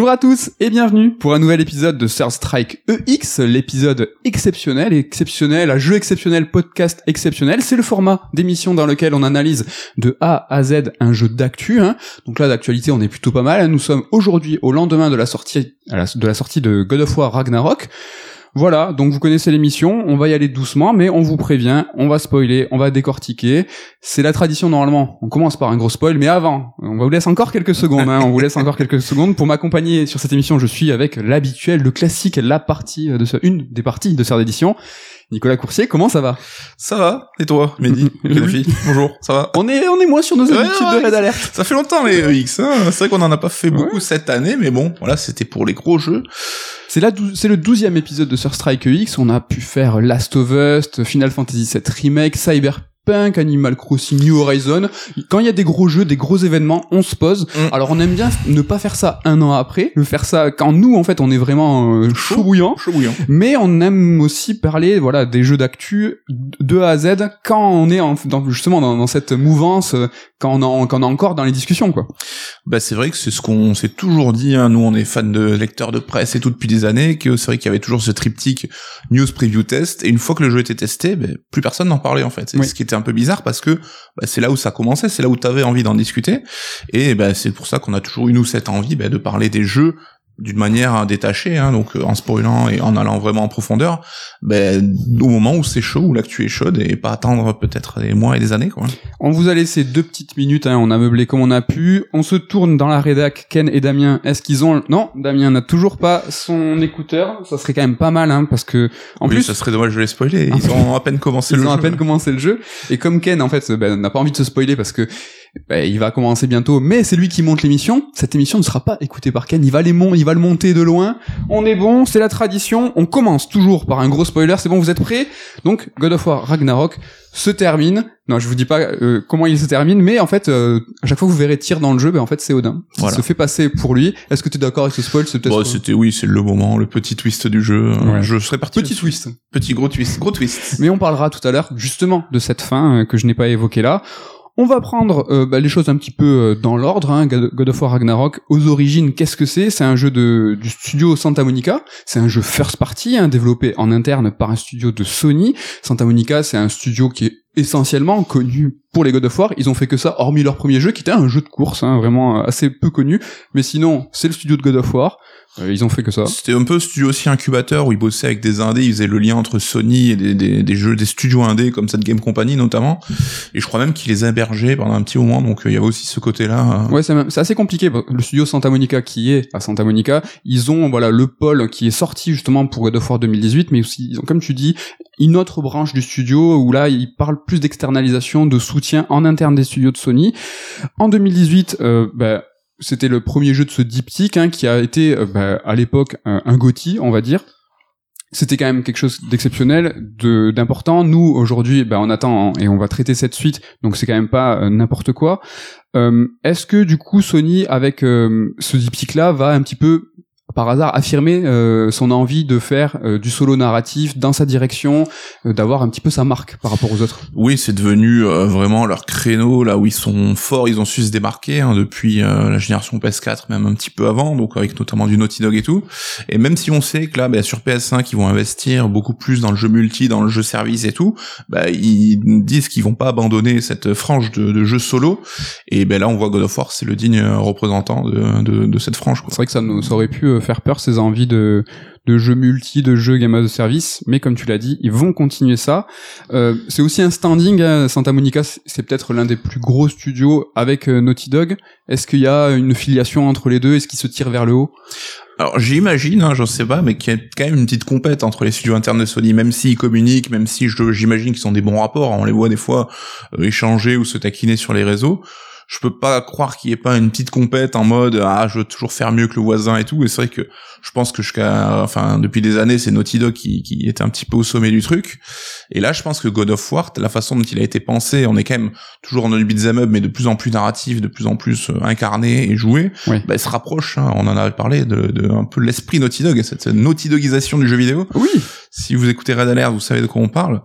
Bonjour à tous et bienvenue pour un nouvel épisode de Third Strike EX, l'épisode exceptionnel, exceptionnel, un jeu exceptionnel, podcast exceptionnel. C'est le format d'émission dans lequel on analyse de A à Z un jeu d'actu. Hein. Donc là, d'actualité, on est plutôt pas mal. Nous sommes aujourd'hui au lendemain de la sortie, de la sortie de God of War Ragnarok. Voilà, donc vous connaissez l'émission, on va y aller doucement, mais on vous prévient, on va spoiler, on va décortiquer. C'est la tradition normalement. On commence par un gros spoil, mais avant, on vous laisse encore quelques secondes. Hein, on vous laisse encore quelques secondes pour m'accompagner sur cette émission. Je suis avec l'habituel, le classique, la partie de ce, une des parties de cette édition. Nicolas Coursier, comment ça va? Ça va. Et toi, Mehdi Bonjour, ça va? On est on est moins sur nos habitudes de Red Alert. Ça fait longtemps les EX. Hein c'est vrai qu'on en a pas fait beaucoup cette année, mais bon, voilà, c'était pour les gros jeux. C'est là, c'est le douzième épisode de Sur Strike X. On a pu faire Last of Us, Final Fantasy VII Remake, Cyber Punk, Animal Crossing, New Horizon. Quand il y a des gros jeux, des gros événements, on se pose. Mm. Alors on aime bien ne pas faire ça un an après, le faire ça quand nous en fait on est vraiment euh, chaud bouillant. Chaud bouillant. Mais on aime aussi parler voilà des jeux d'actu de A à Z quand on est en, dans, justement dans, cette mouvance, quand on, en, quand on est encore dans les discussions quoi. Bah c'est vrai que c'est ce qu'on s'est toujours dit. Hein. Nous on est fans de lecteurs de presse et tout depuis des années. Que c'est vrai qu'il y avait toujours ce triptyque news preview test. Et une fois que le jeu était testé, bah, plus personne n'en parlait en fait. C'est ce qui était un peu bizarre parce que bah, c'est là où ça commençait, c'est là où tu avais envie d'en discuter. Et bah, c'est pour ça qu'on a toujours eu nous cette envie bah, de parler des jeux d'une manière détachée, hein, donc euh, en spoilant et en allant vraiment en profondeur, ben, au moment où c'est chaud, où l'actu est chaude, et pas attendre peut-être des mois et des années. Quoi. On vous a laissé deux petites minutes, hein, on a meublé comme on a pu, on se tourne dans la rédac, Ken et Damien, est-ce qu'ils ont... Non, Damien n'a toujours pas son écouteur, ça serait quand même pas mal, hein, parce que... En plus, ça serait dommage de les spoiler, ils ont à peine commencé le jeu. Ils ont à peine commencé le jeu, et comme Ken, en fait, ben, n'a pas envie de se spoiler parce que bah, il va commencer bientôt, mais c'est lui qui monte l'émission. Cette émission ne sera pas écoutée par Ken. Il va les mon il va le monter de loin. On est bon, c'est la tradition. On commence toujours par un gros spoiler. C'est bon, vous êtes prêts? Donc, God of War Ragnarok se termine. Non, je vous dis pas euh, comment il se termine, mais en fait, euh, à chaque fois que vous verrez tir dans le jeu, ben en fait c'est Odin. Il se fait passer pour lui. Est-ce que tu es d'accord avec ce spoil? C'est peut-être. c'était oui, c'est le moment, le petit twist du jeu. Je serais parti. Petit twist. Petit gros twist, gros twist. Mais on parlera tout à l'heure justement de cette fin euh, que je n'ai pas évoquée là. On va prendre euh, bah, les choses un petit peu euh, dans l'ordre. Hein. God of War Ragnarok, aux origines, qu'est-ce que c'est? C'est un jeu de, du studio Santa Monica. C'est un jeu first party, hein, développé en interne par un studio de Sony. Santa Monica, c'est un studio qui est essentiellement connu pour les God of War. Ils ont fait que ça, hormis leur premier jeu, qui était un jeu de course, hein, vraiment assez peu connu. Mais sinon, c'est le studio de God of War. Euh, ils ont fait que ça. C'était un peu studio aussi incubateur où ils bossaient avec des indés, ils faisaient le lien entre Sony et des, des, jeux, des studios indés comme cette Game Company notamment. Et je crois même qu'ils les hébergeaient pendant un petit moment, donc euh, il y avait aussi ce côté-là. Euh. Ouais, c'est assez compliqué. Le studio Santa Monica qui est à Santa Monica, ils ont voilà le pôle qui est sorti justement pour God of War 2018, mais aussi ils ont, comme tu dis, une autre branche du studio où là ils parlent plus d'externalisation, de soutien en interne des studios de Sony. En 2018, euh, bah, c'était le premier jeu de ce diptyque hein, qui a été euh, bah, à l'époque un, un GOTY, on va dire. C'était quand même quelque chose d'exceptionnel, de d'important. Nous aujourd'hui, bah, on attend et on va traiter cette suite, donc c'est quand même pas euh, n'importe quoi. Euh, Est-ce que du coup Sony avec euh, ce diptyque là va un petit peu par hasard affirmer euh, son envie de faire euh, du solo narratif dans sa direction, euh, d'avoir un petit peu sa marque par rapport aux autres. Oui, c'est devenu vraiment leur créneau là où ils sont forts, ils ont su se démarquer hein, depuis la génération PS4, même un petit peu avant, donc avec notamment du Naughty Dog et tout. Et même si on sait que là, bah, sur PS5, ils vont investir beaucoup plus dans le jeu multi, dans le jeu service et tout, bah, ils disent qu'ils vont pas abandonner cette frange de, de jeu solo. Et ben là, on voit God of War, c'est le digne représentant de, de, de cette frange. C'est vrai que ça, nous, ça aurait pu faire peur ses envies de de jeux multi, de jeux game as service, mais comme tu l'as dit, ils vont continuer ça. Euh, c'est aussi un standing. Hein. Santa Monica, c'est peut-être l'un des plus gros studios avec euh, Naughty Dog. Est-ce qu'il y a une filiation entre les deux? Est-ce qu'ils se tirent vers le haut? Alors j'imagine, hein, je sais pas, mais qu'il y a quand même une petite compète entre les studios internes de Sony, même s'ils communiquent, même si j'imagine qu'ils ont des bons rapports, on les voit des fois euh, échanger ou se taquiner sur les réseaux je peux pas croire qu'il y ait pas une petite compète en mode ah je veux toujours faire mieux que le voisin et tout. Et c'est vrai que je pense que jusqu'à enfin depuis des années c'est Naughty Dog qui, qui était un petit peu au sommet du truc. Et là je pense que God of War la façon dont il a été pensé on est quand même toujours en beat'em up mais de plus en plus narratif de plus en plus euh, incarné et joué. Oui. bah, se rapproche hein, on en avait parlé de, de un peu l'esprit Naughty Dog cette, cette Naughty Dogisation du jeu vidéo. Oui. Si vous écoutez Red Alert vous savez de quoi on parle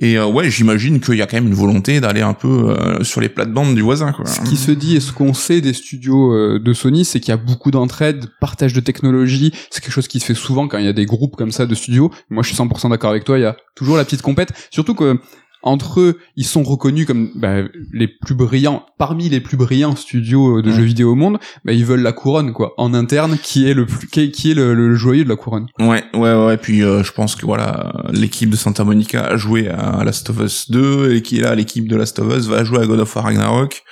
Et euh, ouais, j'imagine qu'il y a quand même une volonté d'aller un peu euh, sur les plates-bandes du voisin. Quoi. Ce qui se dit et ce qu'on sait des studios euh, de Sony, c'est qu'il y a beaucoup d'entraide, partage de technologie. C'est quelque chose qui se fait souvent quand il y a des groupes comme ça de studios. Moi, je suis 100% d'accord avec toi. Il y a toujours la petite compète. Surtout que entre eux, ils sont reconnus comme bah, les plus brillants, parmi les plus brillants studios de Ouais. jeux vidéo au monde. Bah, ils veulent la couronne, quoi, en interne, qui est le plus, qui, qui est le, le joyeux de la couronne. Ouais, ouais, ouais. Puis euh, je pense que voilà, l'équipe de Santa Monica a joué à Last of Us 2 et qui est là, l'équipe de Last of Us va jouer à God of War Ragnarok.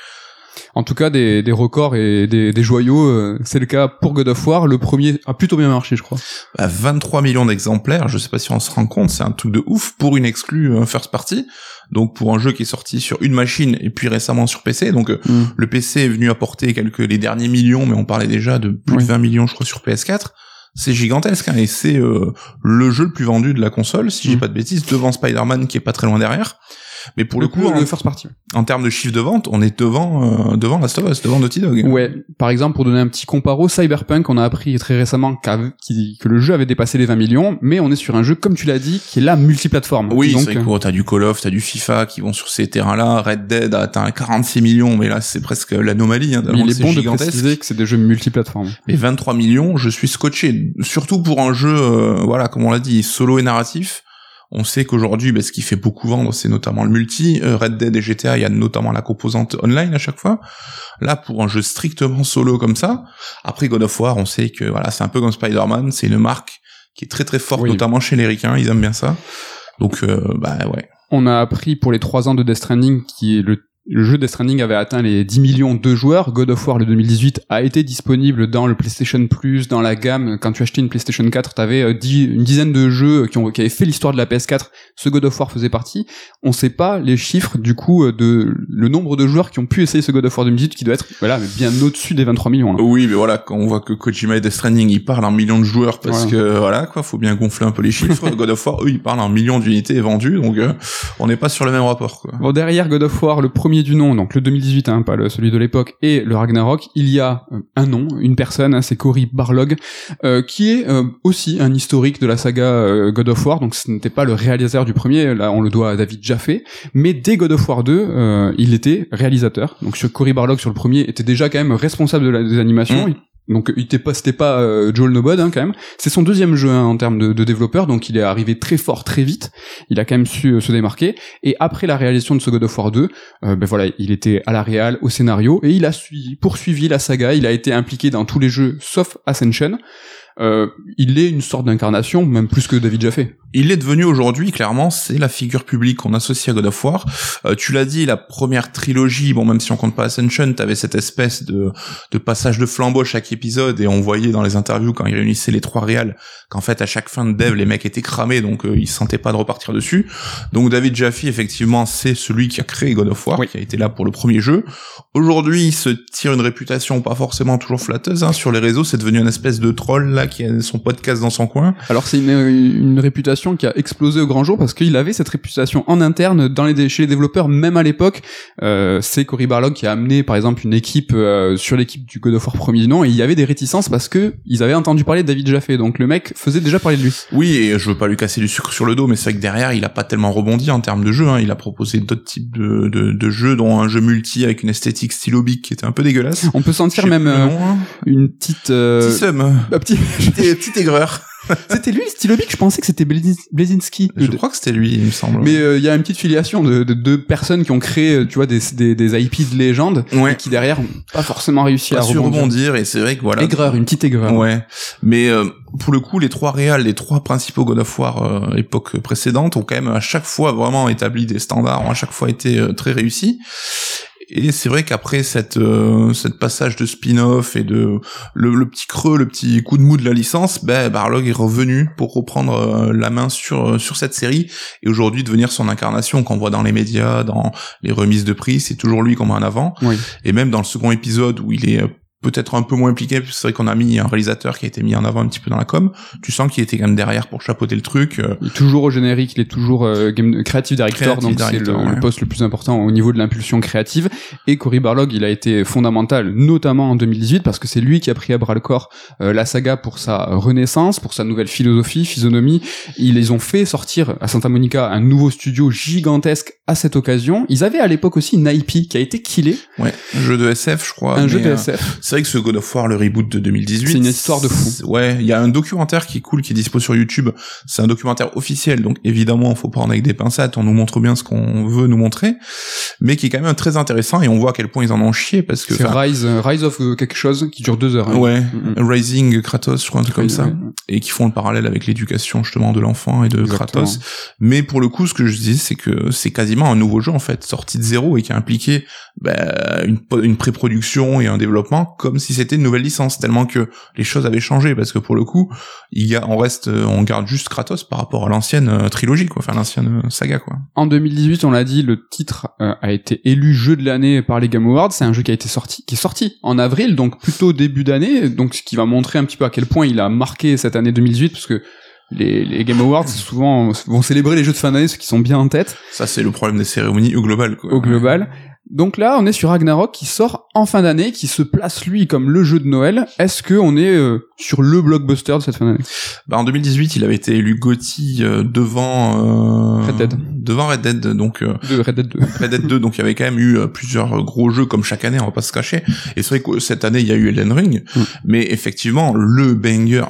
En tout cas, des, des records et des, des joyaux, euh, c'est le cas pour God of War. Le premier a plutôt bien marché, je crois. À 23 millions d'exemplaires, je sais pas si on se rend compte, c'est un truc de ouf pour une exclue euh, first party. Donc pour un jeu qui est sorti sur une machine et puis récemment sur PC. Donc euh, le PC est venu apporter quelques les derniers millions, mais on parlait déjà de plus Oui. de 20 millions, je crois, sur PS4. C'est gigantesque hein, et c'est euh, le jeu le plus vendu de la console, si j'ai Mm. pas de bêtises, devant Spider-Man qui est pas très loin derrière. Mais pour le, coup, en, le first party. en termes de chiffre de vente, on est devant euh, devant Last of Us, devant Naughty Dog. Ouais, par exemple, pour donner un petit comparo, Cyberpunk, on a appris très récemment que le jeu avait dépassé les 20 millions, mais on est sur un jeu, comme tu l'as dit, qui est là multiplateforme. Oui, Donc, t'as du Call of, t'as du FIFA qui vont sur ces terrains-là. Red Dead a atteint 46 millions, mais là c'est presque l'anomalie. Hein, il est bon de préciser que c'est des jeux multiplateformes. Mais 23 millions, je suis scotché. Surtout pour un jeu, euh, voilà, comme on l'a dit, solo et narratif. On sait qu'aujourd'hui, bah, ce qui fait beaucoup vendre, c'est notamment le multi. Euh, Red Dead et GTA, il y a notamment la composante online à chaque fois. Là, pour un jeu strictement solo comme ça, après God of War, on sait que voilà, c'est un peu comme Spider-Man, c'est une marque qui est très très forte, Oui. notamment chez les ricains, ils aiment bien ça. Donc, euh, bah ouais. On a appris pour les 3 ans de Death Stranding, qui est le, le jeu Death Stranding avait atteint les 10 millions de joueurs. God of War, le 2018, a été disponible dans le PlayStation Plus, dans la gamme. Quand tu achetais une PlayStation 4, t'avais euh, une dizaine de jeux qui, ont, qui avaient fait l'histoire de la PS4. Ce God of War faisait partie. On sait pas les chiffres, du coup, euh, de le nombre de joueurs qui ont pu essayer ce God of War 2018, qui doit être, voilà, mais bien au-dessus des 23 millions, là. Oui, mais voilà, quand on voit que Kojima et Death Stranding, ils parlent en millions de joueurs parce Voilà. que voilà quoi, faut bien gonfler un peu les chiffres. God of War, eux, ils parlent en millions d'unités vendues, donc euh, on n'est pas sur le même rapport quoi. Bon, derrière God of War, le premier du nom, donc le 2018, hein, pas le, celui de l'époque, et le Ragnarok, il y a euh, un nom, une personne, hein, c'est Cory Barlog, euh, qui est euh, aussi un historique de la saga euh, God of War, donc ce n'était pas le réalisateur du premier, là on le doit à David Jaffe, mais dès God of War 2, euh, il était réalisateur. Donc Cory Barlog sur le premier était déjà quand même responsable de la, des animations. Mm. Donc il était pas, c'était pas euh, Joel Nobod hein, quand même. C'est son deuxième jeu hein, en termes de, de développeur, donc il est arrivé très fort très vite. Il a quand même su euh, se démarquer. Et après la réalisation de ce God of War 2, euh, ben voilà, il était à la réal, au scénario, et il a suivi, poursuivi la saga. Il a été impliqué dans tous les jeux sauf Ascension. Euh, il est une sorte d'incarnation, même plus que David Jaffe. Il est devenu aujourd'hui, clairement, c'est la figure publique qu'on associe à God of War. Euh, tu l'as dit, la première trilogie, bon, même si on compte pas Ascension, t'avais cette espèce de, de passage de flambeau chaque épisode, et on voyait dans les interviews quand ils réunissaient les trois réals, qu'en fait, à chaque fin de dev, les mecs étaient cramés, donc euh, ils se sentaient pas de repartir dessus. Donc David Jaffe, effectivement, c'est celui qui a créé God of War, Oui. qui a été là pour le premier jeu. Aujourd'hui, il se tire une réputation pas forcément toujours flatteuse, hein. sur les réseaux, c'est devenu une espèce de troll, là, qui a son podcast dans son coin. Alors c'est une, une réputation qui a explosé au grand jour parce qu'il avait cette réputation en interne dans les, chez les développeurs, même à l'époque. Euh, c'est Cory Barlog qui a amené par exemple une équipe euh, sur l'équipe du God of War premier nom et il y avait des réticences parce que ils avaient entendu parler de David Jaffe. Donc le mec faisait déjà parler de lui. Oui, et je veux pas lui casser du sucre sur le dos, mais c'est vrai que derrière, il a pas tellement rebondi en termes de jeu. Hein. Il a proposé d'autres types de, de, de jeux, dont un jeu multi avec une esthétique stylobique qui était un peu dégueulasse. On peut sentir même euh, nom, hein. une petite... euh, Petit seum, un petit... petit, petit aigreur. c'était lui le stylobique, je pensais que c'était Blazin- Blazinski. Je crois que c'était lui, il me semble. Mais euh, il y a une petite filiation de, de deux personnes qui ont créé, euh, tu vois, des, des, des IP de légende ouais, et qui derrière pas forcément réussi pas à su rebondir. rebondir, et c'est vrai que voilà. Aigreur, une petite aigreur. Ouais, mais euh, pour le coup, les trois réals, les trois principaux God of War euh, époque précédente ont quand même à chaque fois vraiment établi des standards, ont à chaque fois été euh, très réussis. Et c'est vrai qu'après cette euh, cette passage de spin-off et de le, le petit creux, le petit coup de mou de la licence, ben Barlog est revenu pour reprendre euh, la main sur euh, sur cette série et aujourd'hui devenir son incarnation qu'on voit dans les médias, dans les remises de prix, c'est toujours lui qu'on met en avant. Oui. Et même dans le second épisode où il est euh, peut-être un peu moins impliqué, c'est vrai qu'on a mis un réalisateur qui a été mis en avant un petit peu dans la com. Tu sens qu'il était quand même derrière pour chapeauter le truc. euh, Il est toujours au générique, il est toujours euh, game creative director, Creative donc c'est le, director, le ouais. poste le plus important au niveau de l'impulsion créative. Et Cory Barlog, il a été fondamental, notamment en 2018, parce que c'est lui qui a pris à bras le corps euh, la saga pour sa renaissance, pour sa nouvelle philosophie, physionomie. Ils les ont fait sortir à Santa Monica un nouveau studio gigantesque à cette occasion. Ils avaient à l'époque aussi une IP qui a été killée, ouais, un jeu de SF, je crois. un jeu de euh, SF. C'est vrai que ce God of War, le reboot de 2018, C'est une histoire de fou. Ouais, il y a un documentaire qui est cool, qui est dispo sur YouTube. C'est un documentaire officiel, donc évidemment, faut prendre avec des pincettes. On nous montre bien ce qu'on veut nous montrer, mais qui est quand même très intéressant et on voit à quel point ils en ont chié parce que. C'est Rise, euh, Rise of quelque chose qui dure deux heures. hein. Ouais, Mm, mm. Rising Kratos, je crois un truc comme ça, et qui font le parallèle avec l'éducation justement de l'enfant et de Exactement. Kratos. Mais pour le coup, ce que je dis, c'est que c'est quasiment un nouveau jeu en fait, sorti de zéro et qui a impliqué bah, une, une pré-production et un développement comme si c'était une nouvelle licence, tellement que les choses avaient changé. Parce que pour le coup, il y a, on reste, euh, on garde juste Kratos par rapport à l'ancienne euh, trilogie, quoi, enfin l'ancienne euh, saga, quoi. En 2018, on l'a dit, le titre euh, a été élu jeu de l'année par les Game Awards. C'est un jeu qui a été sorti, qui est sorti en avril, donc plutôt début d'année, donc ce qui va montrer un petit peu à quel point il a marqué cette année 2018, parce que les, les Game Awards souvent vont célébrer les jeux de fin d'année, ceux qui sont bien en tête Ça, c'est le problème des cérémonies au global, quoi. au global. Donc là, on est sur Ragnarok qui sort en fin d'année, qui se place lui comme le jeu de Noël. Est-ce que on est euh, sur le blockbuster de cette fin d'année? Bah, en 2018, il avait été élu GOTY euh, devant euh, Red Dead. devant Red Dead, donc euh, de Red Dead 2 Red Dead 2, donc il y avait quand même eu euh, plusieurs gros jeux comme chaque année, on va pas se cacher. Et c'est vrai que cette année, il y a eu Elden Ring, Mm. mais effectivement, le banger,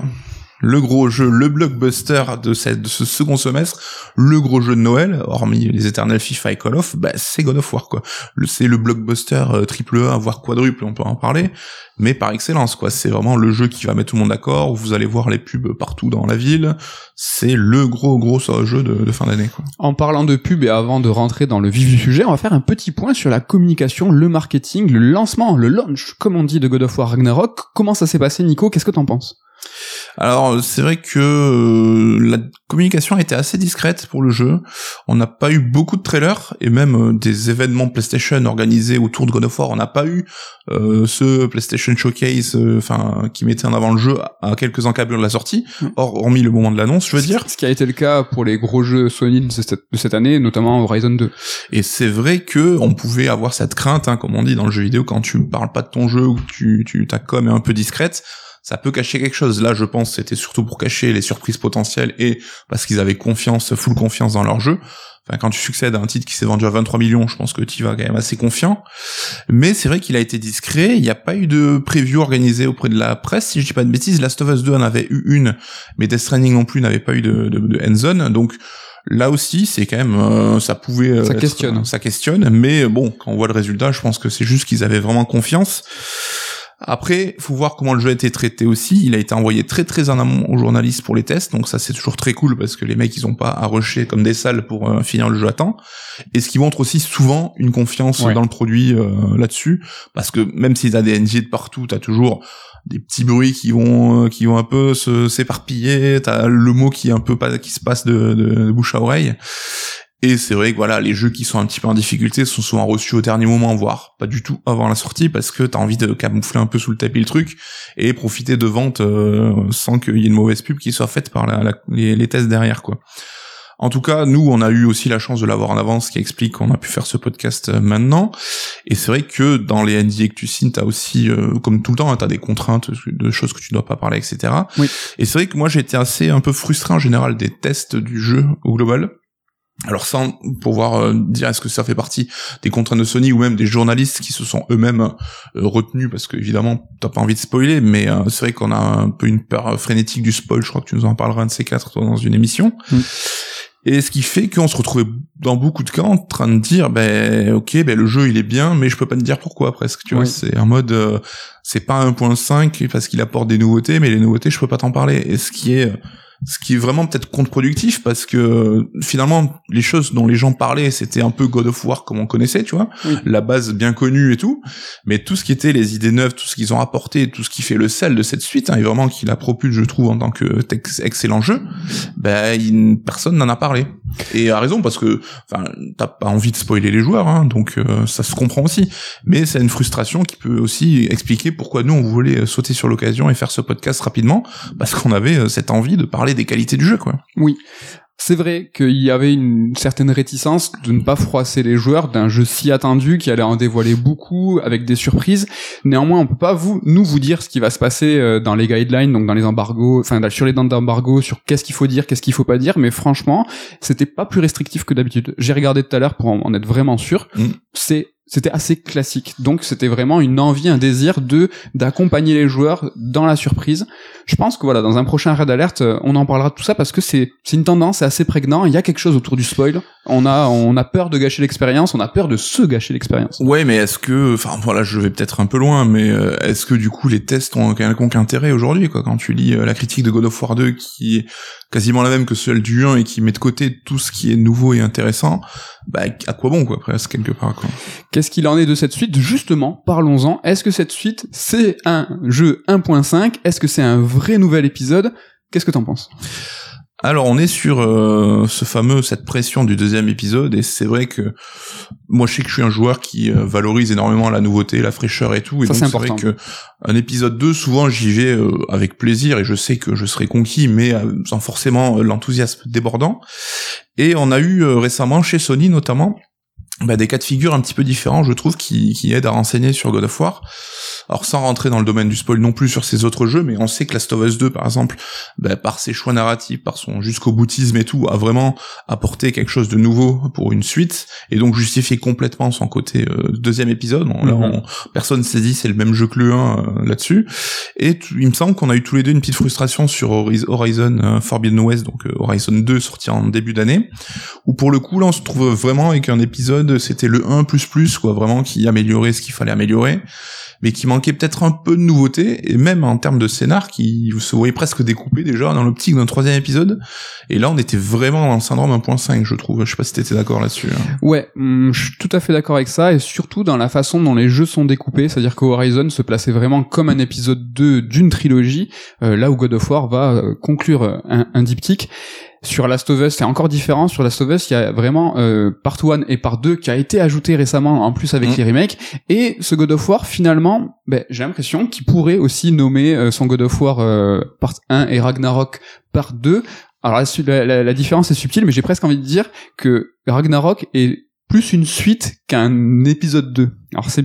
le gros jeu, le blockbuster de, ce second semestre, le gros jeu de Noël, hormis les éternels FIFA et Call of, bah, c'est God of War, quoi. C'est le blockbuster euh, triple A, voire quadruple, on peut en parler, mais par excellence, quoi. C'est vraiment le jeu qui va mettre tout le monde d'accord, vous allez voir les pubs partout dans la ville, c'est le gros, gros jeu de, de fin d'année, quoi. En parlant de pub et avant de rentrer dans le vif du sujet, on va faire un petit point sur la communication, le marketing, le lancement, le launch, comme on dit, de God of War Ragnarok. Comment ça s'est passé, Nico? Qu'est-ce que t'en penses? Alors euh, c'est vrai que euh, la communication a été assez discrète pour le jeu. On n'a pas eu beaucoup de trailers et même euh, des événements PlayStation organisés autour de God of War. On n'a pas eu euh, ce PlayStation Showcase, euh, enfin qui mettait en avant le jeu à, quelques encablures de la sortie. Mm. Or hormis le moment de l'annonce, je veux dire. Ce qui a été le cas pour les gros jeux Sony de cette, de cette année, notamment Horizon 2. Et c'est vrai que on pouvait avoir cette crainte, hein, comme on dit dans le jeu vidéo, quand tu parles pas de ton jeu ou que tu, tu ta com est un peu discrète, ça peut cacher quelque chose. Là, je pense, c'était surtout pour cacher les surprises potentielles et parce qu'ils avaient confiance, full confiance dans leur jeu. Enfin, quand tu succèdes à un titre qui s'est vendu à 23 millions, je pense que tu vas quand même assez confiant. Mais c'est vrai qu'il a été discret. Il n'y a pas eu de preview organisé auprès de la presse. Si je dis pas de bêtises, Last of Us 2 en avait eu une, mais Death Stranding non plus n'avait pas eu de, de, de end-zone. Donc, là aussi, c'est quand même, euh, ça pouvait. euh, Ça être- questionne. ça questionne. Mais bon, quand on voit le résultat, je pense que c'est juste qu'ils avaient vraiment confiance. Après, faut voir comment le jeu a été traité aussi. Il a été envoyé très très en amont aux journalistes pour les tests, donc ça c'est toujours très cool parce que les mecs ils ont pas à rusher comme des salles pour euh, finir le jeu à temps. Et ce qui montre aussi souvent une confiance Ouais. dans le produit euh, là-dessus, parce que même s'ils a des NG de partout, t'as toujours des petits bruits qui vont euh, qui vont un peu se s'éparpiller. T'as le mot qui est un peu pas qui se passe de, de, de bouche à oreille. Et c'est vrai que voilà, les jeux qui sont un petit peu en difficulté sont souvent reçus au dernier moment, voire pas du tout avant la sortie, parce que t'as envie de camoufler un peu sous le tapis le truc et profiter de ventes euh, sans qu'il y ait une mauvaise pub qui soit faite par la, la- les, les tests derrière, quoi. En tout cas, nous, on a eu aussi la chance de l'avoir en avance, ce qui explique qu'on a pu faire ce podcast euh, maintenant. Et c'est vrai que dans les NDA que tu signes, t'as aussi, euh, comme tout le temps, hein, t'as des contraintes de choses que tu dois pas parler, etc. Oui. Et c'est vrai que moi, été assez un peu frustré en général des tests du jeu au global. Alors sans pouvoir euh, dire est-ce que ça fait partie des contraintes de Sony ou même des journalistes qui se sont eux-mêmes euh, retenus parce que évidemment t'as pas envie de spoiler mais euh, c'est vrai qu'on a un peu une peur frénétique du spoil je crois que tu nous en parleras un de ces quatre toi, dans une émission. Mm. et ce qui fait qu'on se retrouvait dans beaucoup de cas en train de dire ben ok ben le jeu il est bien mais je peux pas te dire pourquoi presque tu vois. C'est un mode euh, c'est pas 1.5 parce qu'il apporte des nouveautés mais les nouveautés je peux pas t'en parler. Et ce qui est ce qui est vraiment peut-être contre-productif parce que finalement les choses dont les gens parlaient c'était un peu God of War comme on connaissait tu vois. Oui. la base bien connue et tout. Mais tout ce qui était les idées neuves tout ce qu'ils ont apporté tout ce qui fait le sel de cette suite hein, et vraiment qui la propulse je trouve en tant que excellent jeu ben il- personne n'en a parlé Et a raison parce que enfin t'as pas envie de spoiler les joueurs, hein, donc euh, ça se comprend aussi. Mais c'est une frustration qui peut aussi expliquer pourquoi nous on voulait sauter sur l'occasion et faire ce podcast rapidement parce qu'on avait cette envie de parler des qualités du jeu, quoi. Oui. C'est vrai qu'il y avait une certaine réticence de ne pas froisser les joueurs d'un jeu si attendu qui allait en dévoiler beaucoup avec des surprises. Néanmoins, on peut pas vous nous vous dire ce qui va se passer euh, dans les guidelines, donc dans les embargos, enfin sur les dents d'embargo, sur qu'est-ce qu'il faut dire, qu'est-ce qu'il faut pas dire. Mais franchement, c'était pas plus restrictif que d'habitude. J'ai regardé tout à l'heure pour en être vraiment sûr. Mm. C'est c'était assez classique. Donc c'était vraiment une envie, un désir de d'accompagner les joueurs dans la surprise. Je pense que voilà, dans un prochain raid alerte, euh, on en parlera de tout ça parce que c'est c'est une tendance, c'est assez prégnant. Il y a quelque chose autour du spoil. On a on a peur de gâcher l'expérience, on a peur de se gâcher l'expérience. Ouais, mais est-ce que, enfin voilà, je vais peut-être un peu loin, mais euh, est-ce que du coup les tests ont quelconque intérêt aujourd'hui quoi Quand tu lis euh, la critique de God of War 2 qui quasiment la même que celle du 1 et qui met de côté tout ce qui est nouveau et intéressant, bah à quoi bon quoi presque quelque part quoi. Qu'est-ce qu'il en est de cette suite? Justement, parlons-en. Est-ce que cette suite c'est un jeu 1.5 Est-ce que c'est un vrai nouvel épisode? Qu'est-ce que t'en penses? Alors on est sur euh, ce fameux cette pression du deuxième épisode et c'est vrai que moi je sais que je suis un joueur qui euh, valorise énormément la nouveauté, la fraîcheur et tout et donc c'est vrai que un épisode 2 souvent j'y vais euh, avec plaisir et je sais que je serai conquis mais sans forcément l'enthousiasme débordant. Et on a eu récemment chez Sony notamment bah, des cas de figure un petit peu différents, je trouve, qui, qui aident à renseigner sur God of War. Alors sans rentrer dans le domaine du spoil non plus sur ces autres jeux, mais on sait que Last of Us 2, par exemple, bah, par ses choix narratifs, par son jusqu'au boutisme et tout, a vraiment apporté quelque chose de nouveau pour une suite, et donc justifié complètement son côté euh, deuxième épisode. Là, mhm. personne s'est dit c'est le même jeu que le 1 euh, là-dessus. Et il me semble qu'on a eu tous les deux une petite frustration sur Horizon euh, Forbidden West, donc Horizon 2 sorti en début d'année, où pour le coup là on se trouve vraiment avec un épisode c'était le 1 quoi, vraiment qui améliorait ce qu'il fallait améliorer mais qui manquait peut-être un peu de nouveauté, et même en termes de scénar, qui se voyait presque découpé déjà dans l'optique d'un troisième épisode. Et là, on était vraiment dans le syndrome 1.5, je trouve. Je sais pas si t'étais d'accord là-dessus. Hein. Ouais, hum, je suis tout à fait d'accord avec ça, et surtout dans la façon dont les jeux sont découpés, c'est-à-dire que Horizon se plaçait vraiment comme un épisode 2 d'une trilogie, euh, là où God of War va euh, conclure un, un diptyque. Sur Last of Us, c'est encore différent. Sur Last of Us, il y a vraiment euh, Part 1 et Part 2 qui a été ajouté récemment en plus avec mm. les remakes. Et ce God of War, finalement, ben, j'ai l'impression qu'il pourrait aussi nommer euh, son God of War euh, Part 1 et Ragnarok Part 2. Alors la, la, la différence est subtile, mais j'ai presque envie de dire que Ragnarok est plus une suite qu'un épisode 2. Alors c'est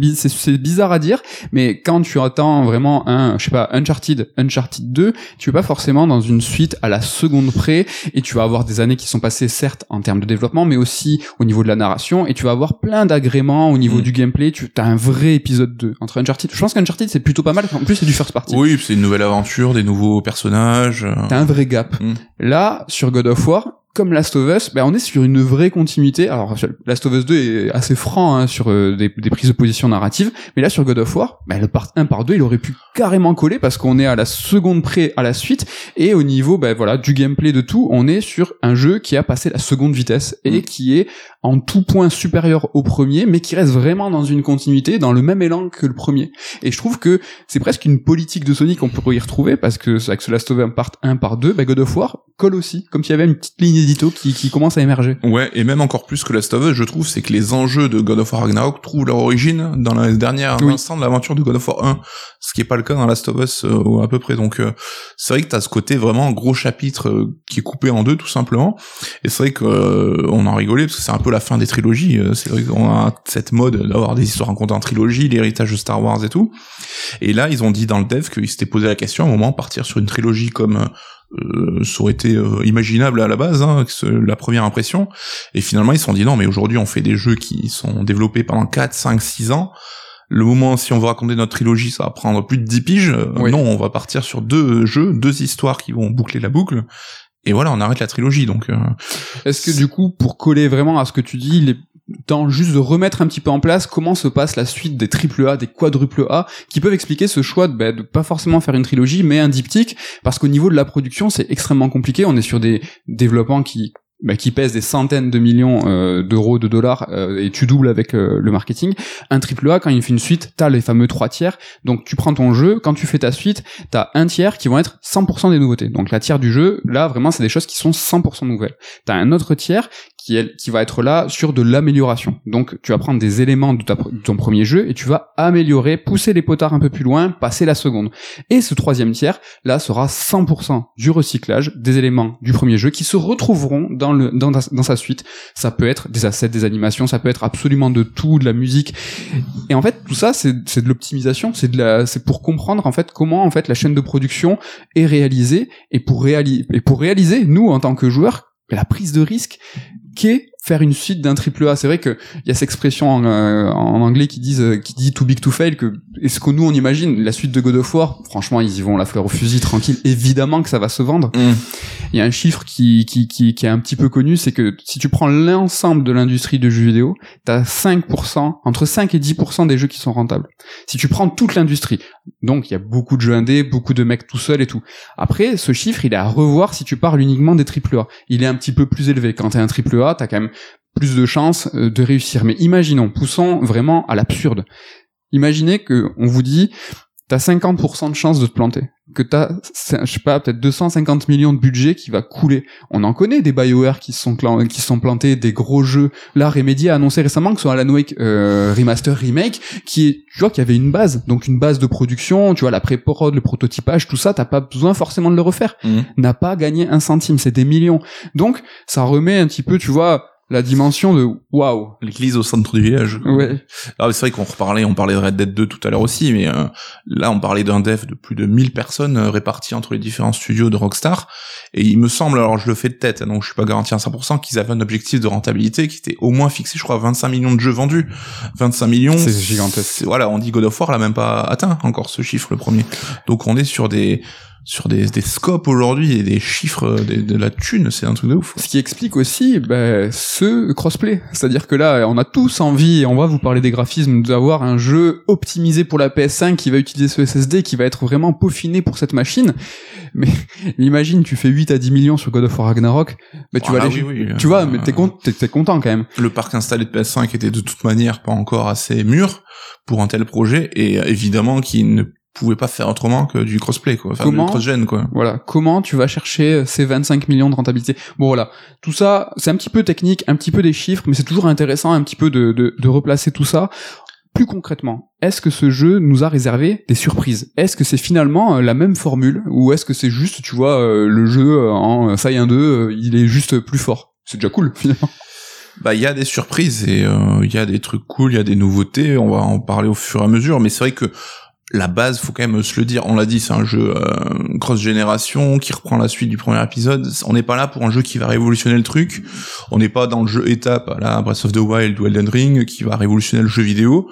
bizarre à dire, mais quand tu attends vraiment un, je sais pas, Uncharted, Uncharted 2, tu es pas forcément dans une suite à la seconde près, et tu vas avoir des années qui sont passées certes en termes de développement, mais aussi au niveau de la narration, et tu vas avoir plein d'agréments au niveau mm. du gameplay. Tu as un vrai épisode 2 entre Uncharted. Je pense qu'Uncharted c'est plutôt pas mal. En plus c'est du first party. Oui, c'est une nouvelle aventure, des nouveaux personnages. Euh. T'as un vrai gap. Mm. Là sur God of War, comme Last of Us, ben on est sur une vraie continuité. Alors Last of Us 2 est assez franc hein, sur euh, des, des, prises de position narratives, mais là sur God of War, ben, le part 1 par 2 il aurait pu carrément coller parce qu'on est à la seconde près à la suite et au niveau ben voilà du gameplay de tout, on est sur un jeu qui a passé la seconde vitesse et mm. qui est en tout point supérieur au premier, mais qui reste vraiment dans une continuité, dans le même élan que le premier. Et je trouve que c'est presque une politique de Sony qu'on pourrait y retrouver parce que avec ce Last of Us part 1 par 2, ben God of War colle aussi, comme s'il y avait une petite ligne édito qui, qui commence à émerger. Ouais, et même encore plus que Last of Us, je trouve, c'est que les enjeux de God of War Ragnarok trouvent leur origine dans la dernière instant de l'aventure de God of War 1, ce qui est pas le cas dans Last of Us euh, à peu près. Donc euh, c'est vrai que t'as ce côté vraiment gros chapitre euh, qui est coupé en deux tout simplement. Et c'est vrai que on en rigolait parce que c'est un peu la fin des trilogies. c'est vrai qu'on a cette mode d'avoir des histoires racontées en trilogie, l'héritage de Star Wars et tout. Et là, ils ont dit dans le dev qu'ils s'étaient posé la question à un moment partir sur une trilogie comme euh, ça aurait été euh, imaginable à la base, hein, la première impression. Et finalement, ils se sont dit non, mais aujourd'hui, on fait des jeux qui sont développés pendant 4, 5, 6 ans. Le moment, si on veut raconter notre trilogie, ça va prendre plus de 10 piges. Euh, non, on va partir sur deux jeux, deux histoires qui vont boucler la boucle. Et voilà, on arrête la trilogie. Donc, est-ce que du coup, pour coller vraiment à ce que tu dis, les temps juste de remettre un petit peu en place comment se passe la suite des triple A, des quadruple A, qui peuvent expliquer ce choix de, bah, de pas forcément faire une trilogie, mais un diptyque, parce qu'au niveau de la production, c'est extrêmement compliqué. On est sur des développements qui bah, qui pèse des centaines de millions euh, d'euros, de dollars, euh, et tu doubles avec euh, le marketing. Un triple A, quand il fait une suite, t'as les fameux trois tiers. Donc tu prends ton jeu, quand tu fais ta suite, t'as un tiers qui vont être 100% des nouveautés. Donc la tiers du jeu, là vraiment, c'est des choses qui sont 100% nouvelles. T'as un autre tiers qui, qui va être là sur de l'amélioration. Donc tu vas prendre des éléments de, ta, de, ton premier jeu et tu vas améliorer, pousser les potards un peu plus loin, passer la seconde. Et ce troisième tiers, là, sera 100% du recyclage des éléments du premier jeu qui se retrouveront dans, le, dans, sa suite. Ça peut être des assets, des animations, ça peut être absolument de tout, de la musique. Et en fait, tout ça, c'est de l'optimisation, c'est pour comprendre en fait comment en fait la chaîne de production est réalisée et pour réaliser, et pour réaliser, nous en tant que joueurs, la prise de risque qu'est faire une suite d'un triple A. C'est vrai qu'il y a cette expression en, euh, en, anglais qui disent, euh, qui dit too big to fail, que est-ce que nous on imagine la suite de God of War, franchement ils y vont la fleur au fusil tranquille, évidemment que ça va se vendre. Mm. Il y a un chiffre qui, qui, qui, qui est un petit peu connu, c'est que si tu prends l'ensemble de l'industrie de jeux vidéo, t'as 5%, entre 5 et 10% des jeux qui sont rentables. Si tu prends toute l'industrie, donc il y a beaucoup de jeux indés, beaucoup de mecs tout seuls et tout. Après, ce chiffre, il est à revoir si tu parles uniquement des triple A. Il est un petit peu plus élevé. Quand t'es un triple A, t'as quand même plus de chances euh, de réussir. Mais imaginons, poussons vraiment à l'absurde. Imaginez que on vous dit, t'as 50% de chances de te planter. Que t'as, je sais pas, peut-être 250 millions de budget qui va couler. On en connaît des BioWare qui sont, qui sont plantés, des gros jeux. Là, Remedy a annoncé récemment que soit Alan Wake euh, Remaster Remake, qui est, tu vois, qu'il y avait une base. Donc une base de production, tu vois, la pré-prod, le prototypage, tout ça, t'as pas besoin forcément de le refaire. Mmh. N'a pas gagné un centime, c'est des millions. Donc, ça remet un petit peu, tu vois, la dimension de waouh. L'église au centre du village. Ouais. Ah, c'est vrai qu'on reparlait, on parlait de Red Dead 2 tout à l'heure aussi, mais euh, là on parlait d'un dev de plus de 1000 personnes euh, réparties entre les différents studios de Rockstar. Et il me semble, alors je le fais de tête, hein, donc je suis pas garanti à 100%, qu'ils avaient un objectif de rentabilité qui était au moins fixé, je crois, à 25 millions de jeux vendus. 25 millions. C'est gigantesque. Voilà, on dit God of War l'a même pas atteint encore ce chiffre le premier. Donc on est sur des sur des, des scopes aujourd'hui et des chiffres de, de la thune, c'est un truc de ouf. Ce qui explique aussi bah, ce crossplay. C'est-à-dire que là, on a tous envie, et on va vous parler des graphismes, d'avoir un jeu optimisé pour la PS5 qui va utiliser ce SSD, qui va être vraiment peaufiné pour cette machine. Mais imagine, tu fais 8 à 10 millions sur God of War Ragnarok, bah, tu Ah, vas oui, aller... oui. Tu vois, Euh, mais t'es, con- content quand même. le parc installé de PS5 était de toute manière pas encore assez mûr pour un tel projet et euh, évidemment qu'il ne pouvait pas faire autrement que du crossplay quoi, enfin Comment du cross-gen quoi. Voilà, comment tu vas chercher ces 25 millions de rentabilité Bon voilà, tout ça, c'est un petit peu technique, un petit peu des chiffres, mais c'est toujours intéressant un petit peu de, de, de replacer tout ça. Plus concrètement, est-ce que ce jeu nous a réservé des surprises? Est-ce que c'est finalement euh, la même formule ou est-ce que c'est juste, tu vois, euh, le jeu euh, en Saiyan 2, euh, il est juste plus fort? C'est déjà cool finalement. Bah il y a des surprises et euh, il y a des trucs cool, il y a des nouveautés, on va en parler au fur et à mesure, mais c'est vrai que la base, faut quand même se le dire. On l'a dit, c'est un jeu euh, cross génération qui reprend la suite du premier épisode. On n'est pas là pour un jeu qui va révolutionner le truc. On n'est pas dans le jeu étape à la Breath of the Wild ou Elden Ring qui va révolutionner le jeu vidéo.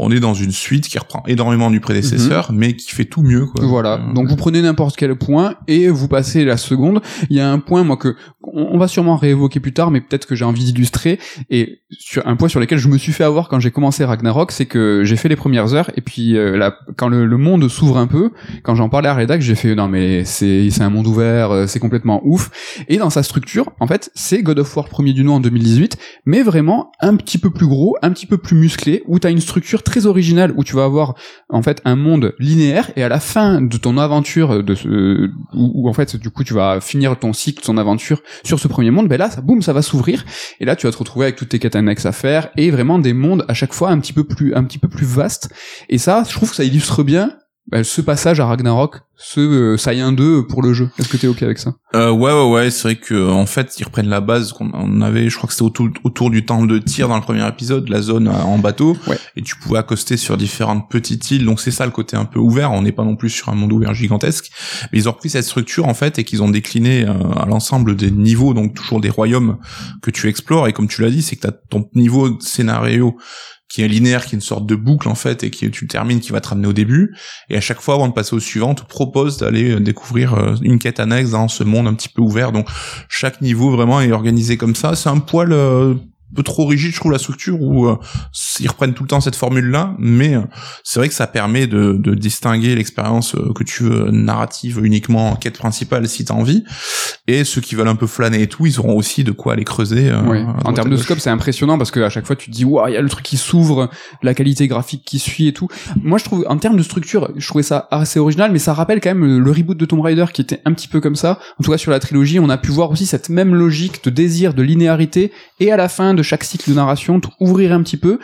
On est dans une suite qui reprend énormément du prédécesseur, mais qui fait tout mieux. Quoi. Voilà. Euh, Donc vous prenez n'importe quel point et vous passez la seconde. Il y a un point moi que on va sûrement réévoquer plus tard, mais peut-être que j'ai envie d'illustrer et sur un point sur lequel je me suis fait avoir quand j'ai commencé Ragnarok, c'est que j'ai fait les premières heures et puis euh, là, quand le, le monde s'ouvre un peu, quand j'en parlais à Redac, j'ai fait non mais c'est c'est un monde ouvert, euh, c'est complètement ouf. Et dans sa structure, en fait, c'est God of War premier du nom en 2018, mais vraiment un petit peu plus gros, un petit peu plus musclé, où t'as une structure très originale, où tu vas avoir en fait un monde linéaire et à la fin de ton aventure de où, en fait du coup tu vas finir ton cycle ton aventure sur ce premier monde ben là ça boum ça va s'ouvrir et là tu vas te retrouver avec toutes tes quêtes à faire et vraiment des mondes à chaque fois un petit peu plus un petit peu plus vastes. Et ça je trouve que ça illustre bien ben, ce passage à Ragnarok ce euh, Saiyan 2 pour le jeu est-ce que t'es ok avec ça? Euh, ouais, ouais, ouais, c'est vrai que en fait, ils reprennent la base qu'on on avait. Je crois que c'était autour, autour du temple de tir dans le premier épisode, la zone euh, en bateau, Ouais. et tu pouvais accoster sur différentes petites îles. Donc c'est ça le côté un peu ouvert. On n'est pas non plus sur un monde ouvert gigantesque, mais ils ont repris cette structure en fait et qu'ils ont décliné euh, à l'ensemble des niveaux, donc toujours des royaumes que tu explores. Et comme tu l'as dit, c'est que t'as ton niveau de scénario qui est linéaire, qui est une sorte de boucle en fait, et qui tu termines, qui va te ramener au début. Et à chaque fois, avant de passer au suivant, te propose d'aller euh, découvrir euh, une quête annexe dans ce monde un petit peu ouvert. Donc chaque niveau vraiment est organisé comme ça. C'est un poil euh, peu trop rigide, je trouve, la structure, où euh, ils reprennent tout le temps cette formule-là, mais euh, c'est vrai que ça permet de, de distinguer l'expérience euh, que tu veux narrative uniquement en quête principale si t'as envie, et ceux qui veulent un peu flâner et tout, ils auront aussi de quoi aller creuser. euh, Ouais. à En termes de scope, c'est impressionnant parce que à chaque fois tu te dis waouh, il y a le truc qui s'ouvre, la qualité graphique qui suit et tout. Moi, je trouve en termes de structure, je trouvais ça assez original, mais ça rappelle quand même le reboot de Tomb Raider qui était un petit peu comme ça. En tout cas, sur la trilogie, on a pu voir aussi cette même logique de désir, de linéarité, et à la fin de chaque cycle de narration, ouvrir un petit peu.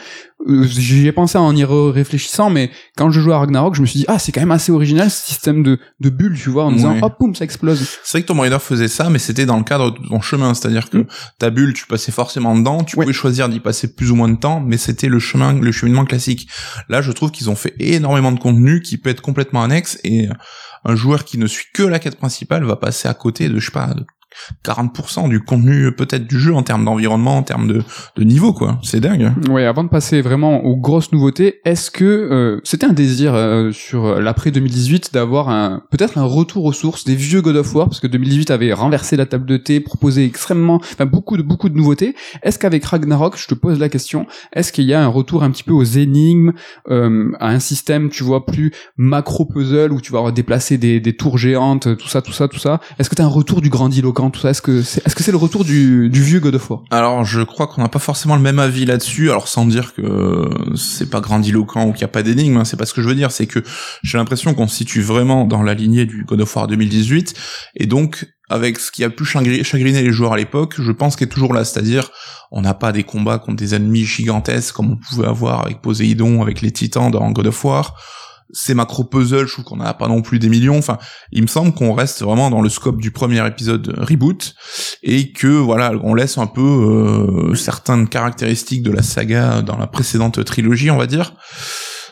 Euh, J'y ai pensé en y réfléchissant, mais quand je jouais à Ragnarok, je me suis dit ah, c'est quand même assez original ce système de de bulles, tu vois, en disant hop, boum, ça explose. C'est vrai que Tomb Raider faisait ça, mais c'était dans le cadre de ton chemin, c'est-à-dire que Mm. ta bulle, tu passais forcément dedans, tu Ouais. pouvais choisir d'y passer plus ou moins de temps, mais c'était le chemin, le cheminement classique. Là, je trouve qu'ils ont fait énormément de contenu qui peut être complètement annexe et un joueur qui ne suit que la quête principale va passer à côté de, je sais pas, de 40% du contenu peut-être du jeu en termes d'environnement, en termes de, niveau, quoi. C'est dingue. Ouais, avant de passer vraiment aux grosses nouveautés, est-ce que euh, c'était un désir euh, sur l'après 2018 d'avoir un peut-être un retour aux sources des vieux God of War? Parce que 2018 avait renversé la table de thé, proposé extrêmement enfin beaucoup de beaucoup de nouveautés. Est-ce qu'avec Ragnarok, je te pose la question, est-ce qu'il y a un retour un petit peu aux énigmes, euh, à un système, tu vois, plus macro puzzle où tu vas déplacé des, des tours géantes, tout ça, tout ça, tout ça? Est-ce que t'as un retour du grandiloquent, Est-ce que c'est le retour du, vieux God of War? Alors, je crois qu'on n'a pas forcément le même avis là-dessus. Alors, sans dire que c'est pas grandiloquent ou qu'il n'y a pas d'énigme, hein, c'est pas ce que je veux dire. C'est que j'ai l'impression qu'on se situe vraiment dans la lignée du God of War 2018, et donc avec ce qui a pu chagri- chagriner les joueurs à l'époque, je pense qu'il est toujours là. C'est-à-dire, on n'a pas des combats contre des ennemis gigantesques comme on pouvait avoir avec Poséidon, avec les Titans dans God of War. Ces macro puzzles, je trouve qu'on n'en a pas non plus des millions. Enfin, il me semble qu'on reste vraiment dans le scope du premier épisode reboot et que voilà, on laisse un peu euh, certaines caractéristiques de la saga dans la précédente trilogie, on va dire.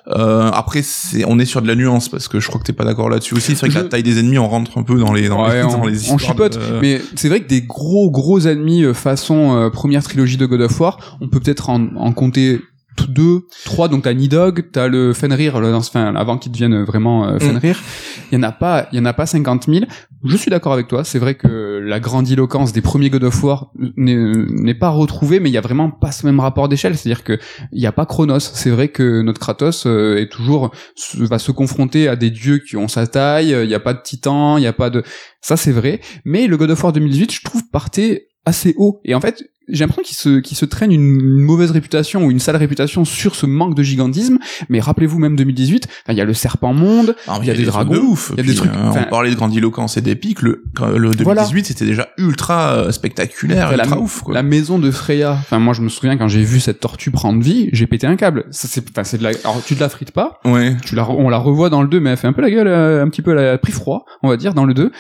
Euh, après, c'est, on est sur de la nuance parce que je crois que t'es pas d'accord là-dessus aussi. C'est vrai que Je- la taille des ennemis, on rentre un peu dans les dans, Ouais, les, on, dans les on chipote, de- mais c'est vrai que des gros gros ennemis euh, façon euh, première trilogie de God of War, on peut peut-être en, en compter t- deux, trois. Donc t'as Nidog, t'as le Fenrir, le, enfin avant qu'il devienne vraiment euh, Fenrir. Il y en a pas, il y en a pas 50 000. Je suis d'accord avec toi. C'est vrai que la grandiloquence des premiers God of War n'est pas retrouvée, mais il y a vraiment pas ce même rapport d'échelle. C'est-à-dire que il y a pas Chronos. C'est vrai que notre Kratos euh, est toujours va se confronter à des dieux qui ont sa taille. Il y a pas de titan, il y a pas de ça c'est vrai. Mais le God of War 2018, je trouve partait assez haut. Et en fait, j'ai l'impression qu'il se, qu'il se traîne une, mauvaise réputation ou une sale réputation sur ce manque de gigantisme. Mais rappelez-vous même 2018, enfin, il y a le serpent monde, Ah, il y a des dragons, de ouf. il y a des trucs- euh, on parlait de grandiloquence et d'épique. Le, le 2018, Voilà. c'était déjà ultra euh, spectaculaire, Enfin, la- ultra ouf. Quoi. La maison de Freya. Enfin, moi, je me souviens quand j'ai vu cette tortue prendre vie, j'ai pété un câble. Ça, c'est, enfin, c'est de la, alors, tu te la frites pas. Ouais. Tu la, on la revoit dans le 2, mais elle fait un peu la gueule, euh, un petit peu, elle a pris froid, on va dire, dans le 2.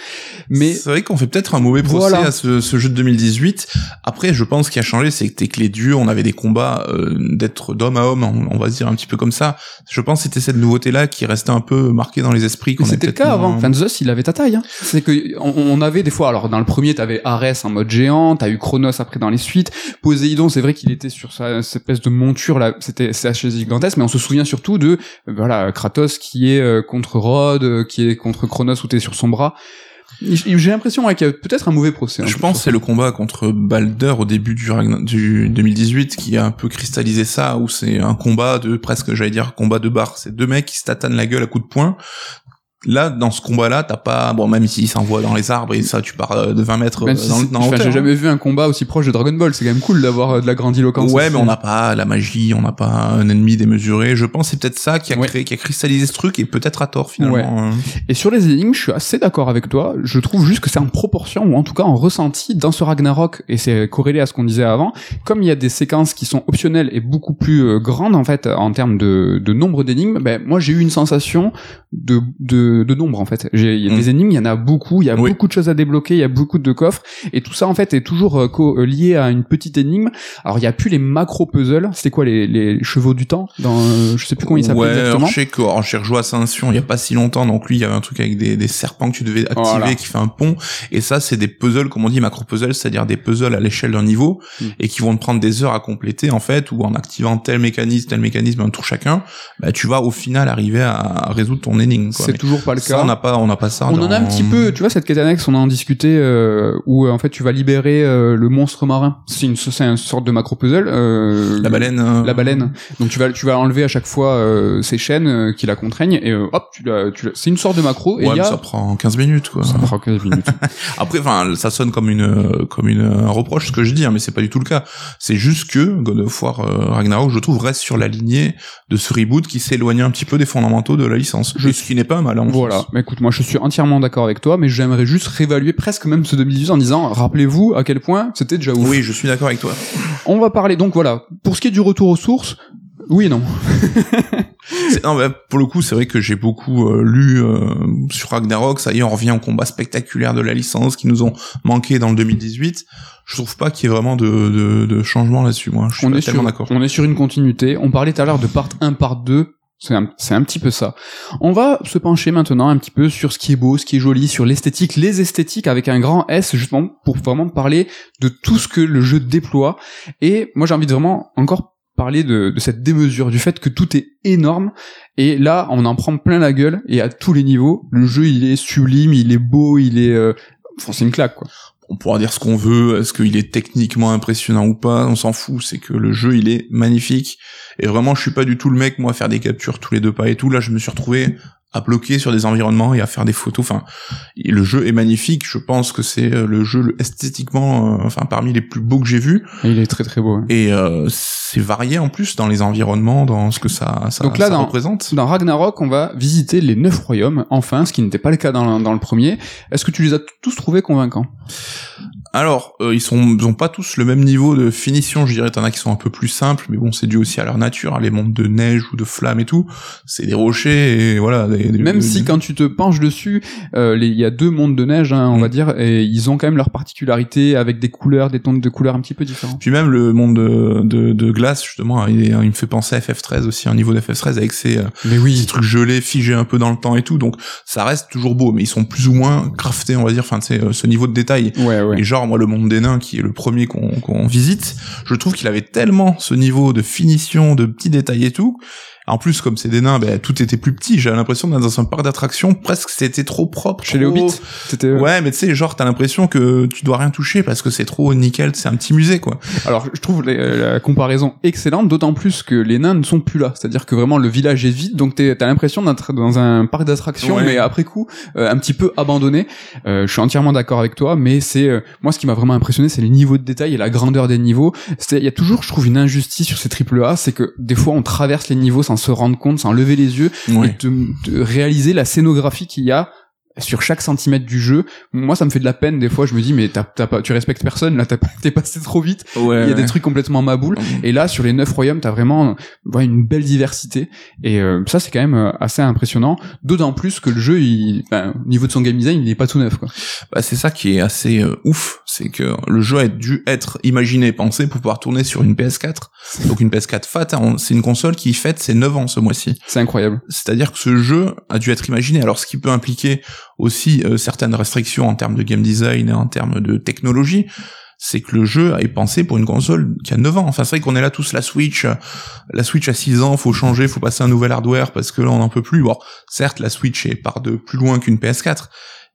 Mais, c'est vrai qu'on fait peut-être un mauvais procès Voilà. à ce, ce jeu de 2018. Après, je pense qu'il a changé, c'est que les dieux, on avait des combats euh, d'être d'homme à homme, on, on va se dire un petit peu comme ça. Je pense que c'était cette nouveauté-là qui restait un peu marquée dans les esprits. c'était le cas avant. Enfin, Zeus, il avait ta taille, hein. C'est que, on, on avait des fois, alors, dans le premier, t'avais Arès en mode géant, t'as eu Chronos après dans les suites. Poséidon, c'est vrai qu'il était sur sa, cette espèce de monture, là, c'était, c'est assez gigantesque, mais on se souvient surtout de, euh, voilà, Kratos qui est euh, contre Rhodes, euh, qui est contre Chronos où t'es sur son bras. J'ai l'impression ouais, qu'il y a peut-être un mauvais procès. un Je pense c'est le combat contre Balder au début du 2018 qui a un peu cristallisé ça, où c'est un combat de presque, j'allais dire, combat de bar. C'est deux mecs qui se tatanent la gueule à coups de poing. Là, dans ce combat-là, t'as pas, bon, même s'ils s'envoient dans les arbres et ça, tu pars euh, de 20 mètres Même euh, si dans, dans enfin, j'ai hein. jamais vu un combat aussi proche de Dragon Ball. C'est quand même cool d'avoir euh, de la grandiloquence. Ouais, aussi. mais on n'a pas la magie, on n'a pas un ennemi démesuré. Je pense que c'est peut-être ça qui a Ouais. créé, qui a cristallisé ce truc et peut-être à tort finalement. hein. Et sur les énigmes, je suis assez d'accord avec toi. Je trouve juste que c'est en proportion, ou en tout cas en ressenti, dans ce Ragnarok, et c'est corrélé à ce qu'on disait avant, comme il y a des séquences qui sont optionnelles et beaucoup plus grandes, en fait, en termes de, de nombre d'énigmes, ben, moi j'ai eu une sensation de, de, de nombre, en fait. J'ai- Il y a Mm. des énigmes, il y en a beaucoup, il y a Oui. beaucoup de choses à débloquer, il y a beaucoup de coffres, et tout ça, en fait, est toujours euh, euh, lié à une petite énigme. Alors, il y a plus les macro-puzzles, c'était quoi, les, les chevaux du temps dans, euh, Je sais plus comment ils s'appellent ouais, exactement. alors, j'ai rejoué Ascension il y a pas si longtemps, donc lui il y avait un truc avec des, des serpents que tu devais activer Voilà. qui fait un pont, et ça c'est des puzzles comme on dit macro puzzles, c'est-à-dire des puzzles à l'échelle d'un niveau Mm. et qui vont te prendre des heures à compléter en fait, ou en activant tel mécanisme, tel mécanisme, un tour chacun, bah tu vas au final arriver à, résoudre ton énigme. C'est toujours pas le Ça, cas. on n'a pas, on n'a pas ça. On dans- en a un petit peu, tu vois, cette quête annexe, on en discutait euh, où euh, en fait tu vas libérer euh, le monstre marin. C'est une, c'est une sorte de macro puzzle. Euh, La baleine. La baleine. Donc tu vas, tu vas enlever à chaque fois ces chaînes qui la contraignent et hop, tu l'as, tu c'est une sorte de macro et Ouais, y a. ça prend 15 minutes, quoi. Ça prend 15 minutes. Après, enfin, ça sonne comme une, comme une un reproche ce que je dis, hein, mais c'est pas du tout le cas. C'est juste que God of War Ragnarok, je trouve, reste sur la lignée de ce reboot qui s'éloigne un petit peu des fondamentaux de la licence. Je- ce qui n'est pas mal. hein, Voilà. France. Mais écoute, moi je suis entièrement d'accord avec toi, mais j'aimerais juste réévaluer presque même ce 2018 en disant, rappelez-vous à quel point c'était déjà ouf. Oui, je suis d'accord avec toi. On va parler donc voilà. Pour ce qui est du retour aux sources, oui et non. Non, mais pour le coup, c'est vrai que j'ai beaucoup euh, lu euh, sur Ragnarok. Ça y est, on revient au combat spectaculaire de la licence qui nous ont manqué dans le 2018. Je trouve pas qu'il y ait vraiment de, de, de changement là-dessus. Moi, je suis on pas est tellement d'accord. on est sur une continuité. On parlait tout à l'heure de part 1, part 2. C'est un, un petit peu ça. On va se pencher maintenant un petit peu sur ce qui est beau, ce qui est joli, sur l'esthétique, les esthétiques avec un grand S, justement, pour vraiment parler de tout ce que le jeu déploie. Et moi, j'ai envie de vraiment encore parler de, de cette démesure, du fait que tout est énorme. Et là, on en prend plein la gueule, et à tous les niveaux, le jeu, il est sublime, il est beau, il est... Euh... C'est une claque, quoi. On pourra dire ce qu'on veut, est-ce qu'il est techniquement impressionnant ou pas, on s'en fout, c'est que le jeu il est magnifique, et vraiment je suis pas du tout le mec moi à faire des captures tous les deux pas et tout, là je me suis retrouvé à bloquer sur des environnements et à faire des photos, enfin le jeu est magnifique, je pense que c'est euh, le jeu esthétiquement, euh, enfin parmi les plus beaux que j'ai vus, il est très très beau. hein. et euh, c'est varié en plus dans les environnements, dans ce que ça, ça, Donc là, ça dans- représente. Dans Ragnarok, on va visiter les neuf royaumes, enfin, ce qui n'était pas le cas dans, dans le premier. Est-ce que tu les as tous trouvés convaincants? Alors, euh, ils sont, ils ont pas tous le même niveau de finition. Je dirais, t'en as qui sont un peu plus simples, mais bon, c'est dû aussi à leur nature. hein, les mondes de neige ou de flammes et tout, c'est des rochers et voilà. des- des- Même des- si quand tu te penches dessus, euh, il y a deux mondes de neige, hein, on Mm. va dire, et ils ont quand même leurs particularités avec des couleurs, des tons de couleurs un petit peu différents. Puis même le monde de, de, de glace, justement, il, est- il me fait penser à FF13 aussi, un niveau de FF13 avec ces, euh, Mais ces oui, trucs gelés, figés un peu dans le temps et tout. Donc, ça reste toujours beau, mais ils sont plus ou moins craftés, on va dire. Enfin, c'est ce niveau de détail. ouais, ouais. Et genre, moi, le monde des nains, qui est le premier qu'on visite, je trouve qu'il avait tellement ce niveau de finition, de petits détails et tout. En plus, comme c'est des nains, ben, tout était plus petit. J'avais l'impression d'être dans un parc d'attractions, presque c'était trop propre. Chez les Hobbits, c'était. euh, Ouais, mais tu sais, genre, t'as l'impression que tu dois rien toucher parce que c'est trop nickel, c'est un petit musée, quoi. Alors, je trouve la, la comparaison excellente, d'autant plus que les nains ne sont plus là. C'est-à-dire que vraiment le village est vide, donc t'es- t'as l'impression d'être dans un parc d'attractions, Ouais. mais après coup, euh, un petit peu abandonné. Euh, je suis entièrement d'accord avec toi, mais c'est euh, moi ce qui m'a vraiment impressionné, c'est les niveaux de détail et la grandeur des niveaux. Il y a toujours, je trouve, une injustice sur ces triple A, c'est que des fois on traverse les niveaux sans se rendre compte, sans lever les yeux et de, de réaliser la scénographie qu'il y a sur chaque centimètre du jeu. Moi, ça me fait de la peine des fois. Je me dis, mais t'as, t'as pas, tu respectes personne là. T'as, pas- t'es passé trop vite. Ouais. Il y a des trucs complètement maboules. Et là, sur les neuf royaumes, t'as vraiment ouais, une belle diversité. Et euh, ça, c'est quand même euh, assez impressionnant. D'autant plus que le jeu, il, ben, au niveau de son game design, il est pas tout neuf. Quoi. Bah, c'est ça qui est assez euh, ouf, c'est que le jeu a dû être imaginé, pensé pour pouvoir tourner sur une PS4. Donc une PS4 FAT, hein, c'est une console qui fête ses 9 ans ce mois-ci. C'est incroyable. C'est-à-dire que ce jeu a dû être imaginé. Alors ce qui peut impliquer aussi euh, certaines restrictions en termes de game design et en termes de technologie, c'est que le jeu est pensé pour une console qui a 9 ans. Enfin c'est vrai qu'on est là tous la Switch, euh, la Switch a 6 ans, faut changer, faut passer un nouvel hardware parce que là on n'en peut plus. Bon, certes la Switch est part de plus loin qu'une PS4,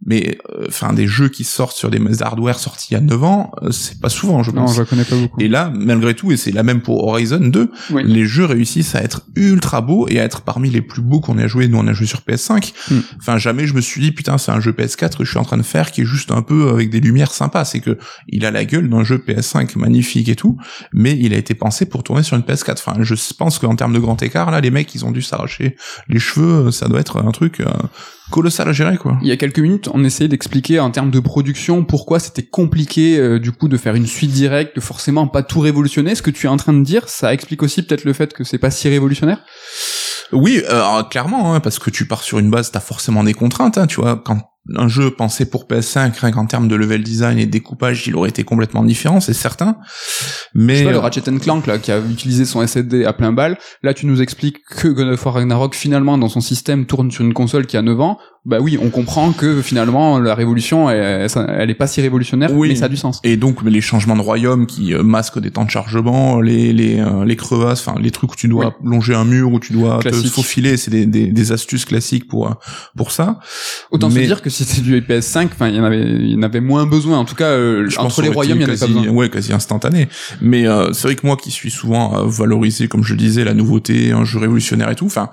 mais euh, enfin des jeux qui sortent sur des hardware sortis il y a 9 ans, euh, c'est pas souvent je Non, pense. je la connais pas beaucoup. Et là, malgré tout, et c'est la même pour Horizon 2, Oui. les jeux réussissent à être ultra beaux et à être parmi les plus beaux qu'on ait joué. Nous, on a joué sur PS5. Hmm. Enfin, jamais je me suis dit, putain, c'est un jeu PS4 que je suis en train de faire qui est juste un peu avec des lumières sympas. C'est que il a la gueule d'un jeu PS5 magnifique et tout, mais il a été pensé pour tourner sur une PS4. Enfin, je pense qu'en termes de grand écart, là, les mecs, ils ont dû s'arracher les cheveux. Ça doit être un truc euh, colossal à gérer, quoi. Il y a quelques minutes, on essayait d'expliquer en termes de production pourquoi c'était compliqué euh, du coup de faire une suite directe, de forcément pas tout révolutionner. Ce que tu es en train de dire, ça explique aussi peut-être le fait que c'est pas si révolutionnaire? Oui, euh, clairement, hein, parce que tu pars sur une base, t'as forcément des contraintes, hein, tu vois. Quand un jeu pensé pour PS5, rien qu'en termes de level design et découpage, il aurait été complètement différent, c'est certain. Mais le Ratchet Clank là, qui a utilisé son SSD à plein balle, là tu nous expliques que God of War Ragnarok finalement dans son système tourne sur une console qui a 9 ans. Bah oui, on comprend que finalement la révolution, elle, elle, est pas si révolutionnaire, mais ça a du sens. Et donc les changements de royaume qui masquent des temps de chargement, les les les crevasses, enfin les trucs où tu dois longer un mur, où tu dois te faufiler, c'est des, des, des astuces classiques pour pour ça. Autant se dire que c'était du PS5, enfin, il y en avait, il y en avait moins besoin. En tout cas, euh, entre les royaumes, il y en avait pas besoin. Ouais, quasi instantané. Mais euh, c'est vrai que moi, qui suis souvent euh, valorisé, comme je le disais, la nouveauté, un jeu révolutionnaire et tout. Enfin,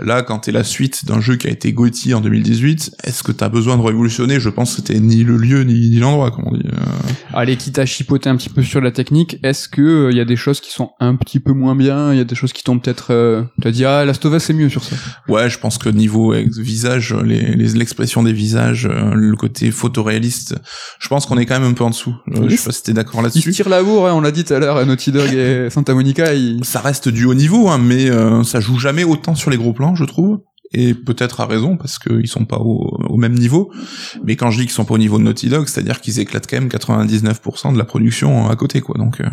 Là, quand t'es la suite d'un jeu qui a été Gauthier en 2018, est-ce que t'as besoin de révolutionner? Je pense que c'était ni le lieu ni, l'endroit, comme on dit. Euh. Allez, quitte à chipoter un petit peu sur la technique, est-ce que il euh, y a des choses qui sont un petit peu moins bien? Il y a des choses qui t'ont peut-être... Euh, T'as dit, ah, Last of Us, c'est mieux sur ça. Ouais, je pense que niveau visage, l'expression les, des visages, euh, le côté photoréaliste, je pense qu'on est quand même un peu en dessous. je sais pas si t'es d'accord là-dessus. Ils tirent la bourre, hein, on l'a dit tout à l'heure, Naughty Dog et Santa Monica. Ça reste du haut niveau, hein, mais ça joue jamais autant sur les gros plans je trouve et peut-être à raison parce qu'ils sont pas au, même niveau. Mais quand je dis qu'ils sont pas au niveau de Naughty Dog, c'est-à-dire qu'ils éclatent quand même 99% de la production à côté, quoi. Donc euh,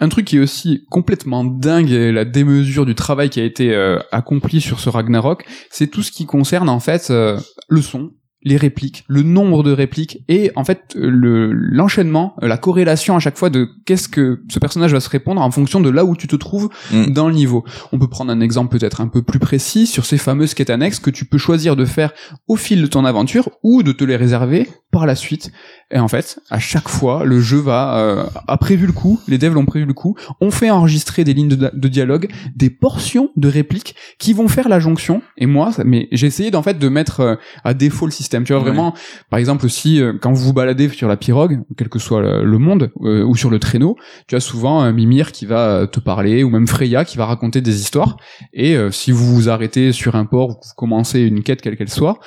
un truc qui est aussi complètement dingue, la démesure du travail qui a été euh, accompli sur ce Ragnarok, c'est tout ce qui concerne en fait euh, le son, les répliques, le nombre de répliques et en fait le l'enchaînement, la corrélation à chaque fois de qu'est-ce que ce personnage va se répondre en fonction de là où tu te trouves mm. dans le niveau. On peut prendre un exemple peut-être un peu plus précis sur ces fameuses quêtes annexes que tu peux choisir de faire au fil de ton aventure ou de te les réserver par la suite. Et en fait, à chaque fois, le jeu va euh, a prévu le coup, les devs l'ont prévu le coup, on fait enregistrer des lignes de, dialogue, des portions de répliques qui vont faire la jonction. Et moi, mais j'ai essayé d'en fait de mettre euh, à défaut le système. Tu vois vraiment, par exemple aussi euh, quand vous vous baladez sur la pirogue, quel que soit le, monde, euh, ou sur le traîneau, tu as souvent Mimir qui va te parler, ou même Freya qui va raconter des histoires. Et si vous vous arrêtez sur un port, vous commencez une quête quelle qu'elle soit,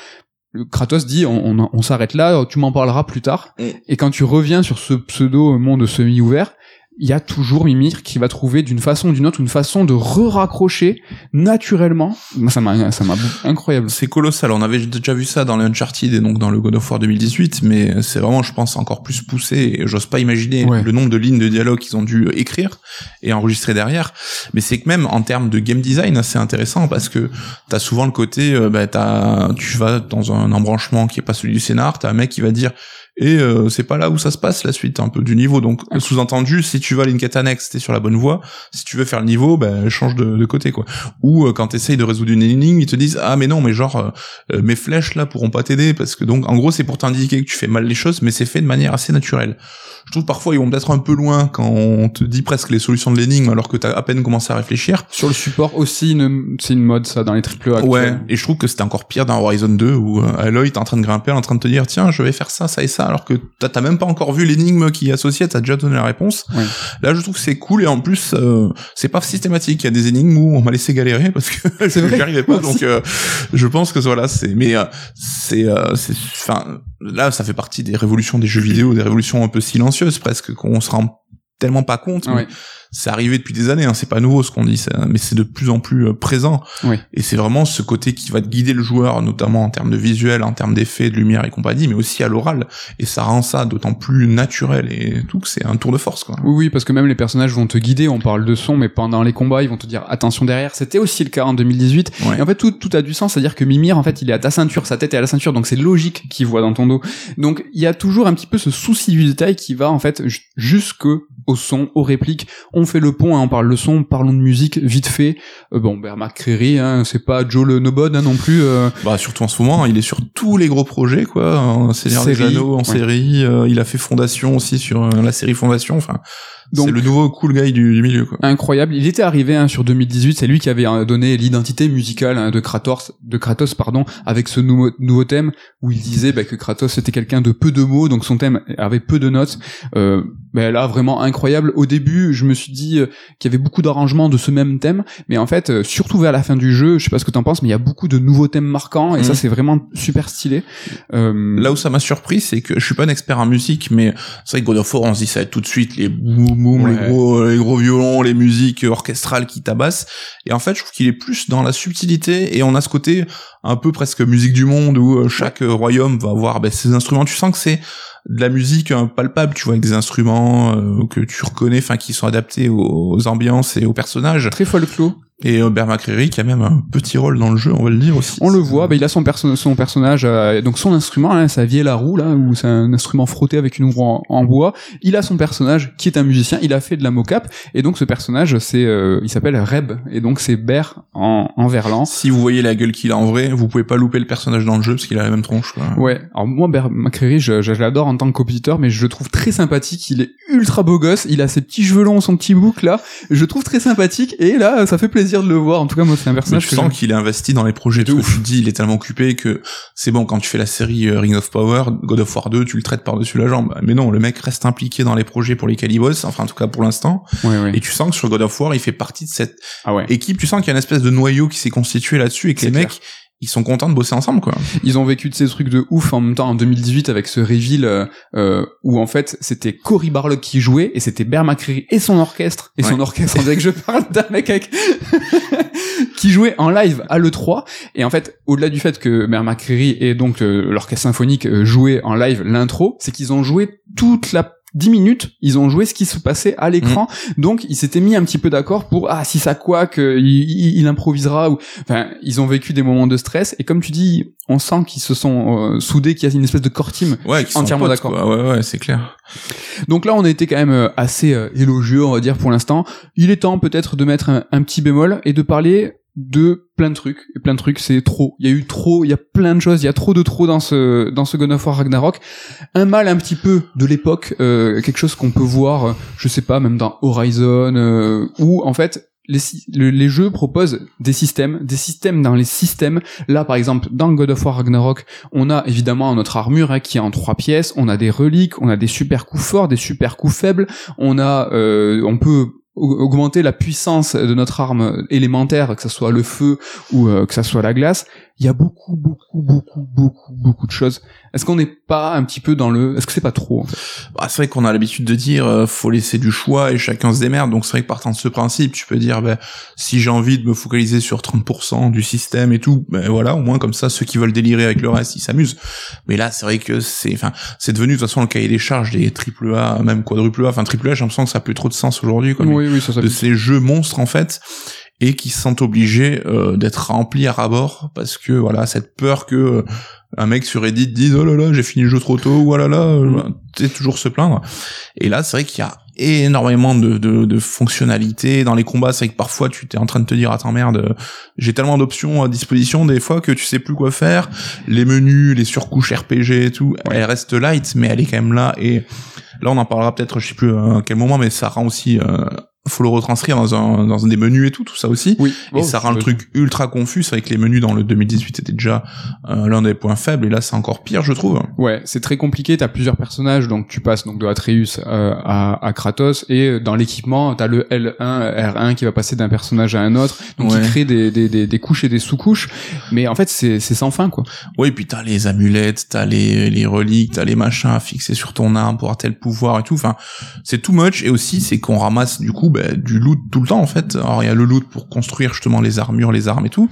Kratos dit on, on, on s'arrête là, tu m'en parleras plus tard. Mm. Et quand tu reviens sur ce pseudo monde semi-ouvert, il y a toujours Mimir qui va trouver d'une façon ou d'une autre une façon de re-raccrocher naturellement. Ça m'a, ça m'a incroyable. C'est colossal. On avait déjà vu ça dans les Uncharted et donc dans le God of War 2018, mais c'est vraiment, je pense, encore plus poussé. Et j'ose pas imaginer le nombre de lignes de dialogue qu'ils ont dû écrire et enregistrer derrière. Mais c'est que même en termes de game design, c'est intéressant parce que t'as souvent le côté, euh, bah, t'as, tu vas dans un embranchement qui est pas celui du scénar, t'as un mec qui va dire et euh, c'est pas là où ça se passe la suite un peu du niveau. Donc sous-entendu si tu vas à une quête annexe t'es sur la bonne voie. Si tu veux faire le niveau ben change de, de côté quoi. Ou euh, quand t'essayes de résoudre une énigme ils te disent ah mais non mais genre euh, mes flèches là pourront pas t'aider. Parce que donc en gros c'est pour t'indiquer que tu fais mal les choses mais c'est fait de manière assez naturelle je trouve parfois ils vont peut-être un peu loin quand on te dit presque les solutions de l'énigme alors que t'as à peine commencé à réfléchir. Sur le support aussi, c'est une mode ça dans les triple A. Ouais, et je trouve que c'était encore pire dans Horizon 2 où euh, Aloy t'es en train de grimper, en train de te dire tiens je vais faire ça, ça et ça alors que t'as même pas encore vu l'énigme qui est associée, t'as déjà donné la réponse. Là je trouve que c'est cool et en plus euh, c'est pas systématique. Il y a des énigmes où on m'a laissé galérer parce que j'y arrivais pas donc euh, je pense que voilà c'est mais euh, c'est c'est enfin là, ça fait partie des révolutions des jeux vidéo, des révolutions un peu silencieuses presque, qu'on se rend tellement pas compte c'est arrivé depuis des années, hein, c'est pas nouveau ce qu'on dit, mais c'est de plus en plus euh, présent. Et c'est vraiment ce côté qui va guider le joueur, notamment en termes de visuel, en termes d'effets, de lumière et compagnie, mais aussi à l'oral. Et ça rend ça d'autant plus naturel et tout que c'est un tour de force. Quoi. Oui, oui, parce que même les personnages vont te guider. On parle de son, mais pendant les combats, ils vont te dire attention derrière. C'était aussi le cas en 2018. Et en fait, tout, tout a du sens, c'est-à-dire que Mimir, en fait, il est à ta ceinture, sa tête est à la ceinture, donc c'est logique qu'il voit dans ton dos. Donc il y a toujours un petit peu ce souci du détail qui va en fait jusque au son, aux répliques. On fait le pont, hein, on parle le son, parlons de musique vite fait. Euh, bon, ben Marc Créry, hein, c'est pas Joe le Nobod hein, non plus. Euh. Bah surtout en ce moment, il est sur tous les gros projets quoi. Seigneur des Anneaux, en série. Euh, il a fait Fondation aussi sur la série Fondation. Enfin, c'est le nouveau cool guy du, milieu quoi. Incroyable. Il était arrivé hein, sur 2018. C'est lui qui avait donné l'identité musicale hein, de Kratos, de Kratos pardon, avec ce nouveau, nouveau thème où il disait bah, que Kratos était quelqu'un de peu de mots, donc son thème avait peu de notes. Euh, ben là vraiment incroyable. Au début, je me suis dit euh, qu'il y avait beaucoup d'arrangements de ce même thème, mais en fait, euh, surtout vers la fin du jeu, je sais pas ce que t'en penses, mais il y a beaucoup de nouveaux thèmes marquants et ça Mhm. c'est vraiment super stylé. Euh, Là où ça m'a surpris, c'est que je suis pas un expert en musique, mais c'est vrai que God of War, on se dit ça va être tout de suite les boum boum, Ouais. les gros, les gros violons, les musiques orchestrales qui tabassent. Et en fait, je trouve qu'il est plus dans la subtilité et on a ce côté un peu presque musique du monde où euh, chaque euh, royaume va avoir ben, ses instruments. Tu sens que c'est de la musique euh, palpable, tu vois, avec des instruments euh, que tu reconnais, enfin qui sont adaptés aux, aux ambiances et aux personnages. très folklore. Et Bear McCreary qui a même un petit rôle dans le jeu, on va le dire aussi. On le voit, bah, il a son, perso son personnage, euh, donc son instrument, hein, sa vieille la roue, là, où c'est un instrument frotté avec une roue en, en bois. Il a son personnage qui est un musicien, il a fait de la mocap, et donc ce personnage, c'est, euh, il s'appelle Reb, et donc c'est Bear en, en verlan. Si vous voyez la gueule qu'il a en vrai, vous pouvez pas louper le personnage dans le jeu parce qu'il a la même tronche. Quoi. Ouais, alors moi, Bear McCreary, je, je l'adore en tant que compositeur, mais je le trouve très sympathique, il est ultra beau gosse, il a ses petits cheveux longs, son petit bouc là, je le trouve très sympathique, et là, ça fait plaisir de le voir, en tout cas, moi, c'est un Mais personnage tu que sens qu'il est investi dans les projets. De ouf. tu te dis, il est tellement occupé que c'est bon, quand tu fais la série euh, Ring of Power, God of War 2, tu le traites par-dessus la jambe. Mais non, le mec reste impliqué dans les projets pour lesquels il bosse, enfin en tout cas pour l'instant. Ouais, ouais. Et tu sens que sur God of War, il fait partie de cette Ah ouais. équipe. Tu sens qu'il y a une espèce de noyau qui s'est constitué là-dessus et que les clair. mecs, ils sont contents de bosser ensemble, quoi. Ils ont vécu de ces trucs de ouf en même temps en 2018 avec ce reveal euh, euh, où en fait c'était Cory Barlog qui jouait et c'était Bear McCreary et son orchestre et son orchestre on dirait que je parle d'un mec avec qui jouait en live à l'E3 et en fait au-delà du fait que Bear McCreary et donc euh, l'orchestre symphonique euh, jouaient en live l'intro c'est qu'ils ont joué toute la 10 minutes, ils ont joué ce qui se passait à l'écran, donc ils s'étaient mis un petit peu d'accord pour ah si ça quoi que il, il- il improvisera ou enfin ils ont vécu des moments de stress. Et comme tu dis on sent qu'ils se sont euh, soudés qu'il y a une espèce de core team Ouais, entièrement d'accord. Ouais, ouais, c'est clair. donc là on a été quand même euh, assez euh, élogieux on va dire pour l'instant. Il est temps peut-être de mettre un, un petit bémol et de parler de plein de trucs et plein de trucs c'est trop il y a eu trop il y a plein de choses il y a trop de trop dans ce dans ce God of War Ragnarok un mal un petit peu de l'époque euh, quelque chose qu'on peut voir euh, je sais pas même dans Horizon euh, où en fait les, les jeux proposent des systèmes, des systèmes dans les systèmes. Là, par exemple, dans God of War Ragnarok, on a évidemment notre armure hein, qui est en trois pièces. On a des reliques, on a des super coups forts, des super coups faibles. On a, euh, on peut augmenter la puissance de notre arme élémentaire, que ce soit le feu ou euh, que ce soit la glace. Il y a beaucoup, beaucoup, beaucoup, beaucoup, beaucoup de choses. Est-ce qu'on n'est pas un petit peu dans le... Est-ce que c'est pas trop en fait? Bah, c'est vrai qu'on a l'habitude de dire euh, faut laisser du choix et chacun se démerde. Donc c'est vrai que partant de ce principe, tu peux dire bah, si j'ai envie de me focaliser sur 30% du système et tout, ben voilà, au moins comme ça ceux qui veulent délirer avec le reste, ils s'amusent. Mais là, c'est vrai que c'est enfin, c'est devenu de toute façon le cahier des charges des triple A, même quadruple A, enfin triple A, j'ai l'impression que ça a plus trop de sens aujourd'hui quoi. Oui, oui, ça, ça de ces jeux monstres en fait et qui se sentent obligés euh, d'être remplis à rabord parce que voilà cette peur que euh, un mec sur Reddit dise oh là là j'ai fini le jeu trop tôt ou oh là là euh, tu sais, toujours se plaindre. Et là c'est vrai qu'il y a énormément de, de, de fonctionnalités dans les combats. C'est vrai que parfois tu t'es en train de te dire attends merde euh, j'ai tellement d'options à disposition des fois que tu sais plus quoi faire. Les menus les surcouches RPG et tout elle reste light mais elle est quand même là. Et là on en parlera peut-être je sais plus à quel moment mais ça rend aussi euh, faut le retranscrire dans un dans des menus et tout tout ça aussi Oui. et Oh, ça rend le truc ultra confus c'est vrai que les menus dans le 2018 étaient déjà euh, l'un des points faibles et là c'est encore pire je trouve Ouais, c'est très compliqué. T'as plusieurs personnages, donc tu passes donc de Atreus euh, à, à Kratos, et euh, dans l'équipement, t'as le L1, R1 qui va passer d'un personnage à un autre, donc Ouais. qui crée des, des, des, des couches et des sous-couches. Mais en fait, c'est sans fin, quoi. oui puis t'as les amulettes t'as les les reliques t'as les machins à fixer sur ton arme pour avoir tel pouvoir et tout enfin c'est too much et aussi c'est qu'on ramasse du coup bah, du loot tout le temps en fait. Alors il y a le loot pour construire justement les armures les armes et tout.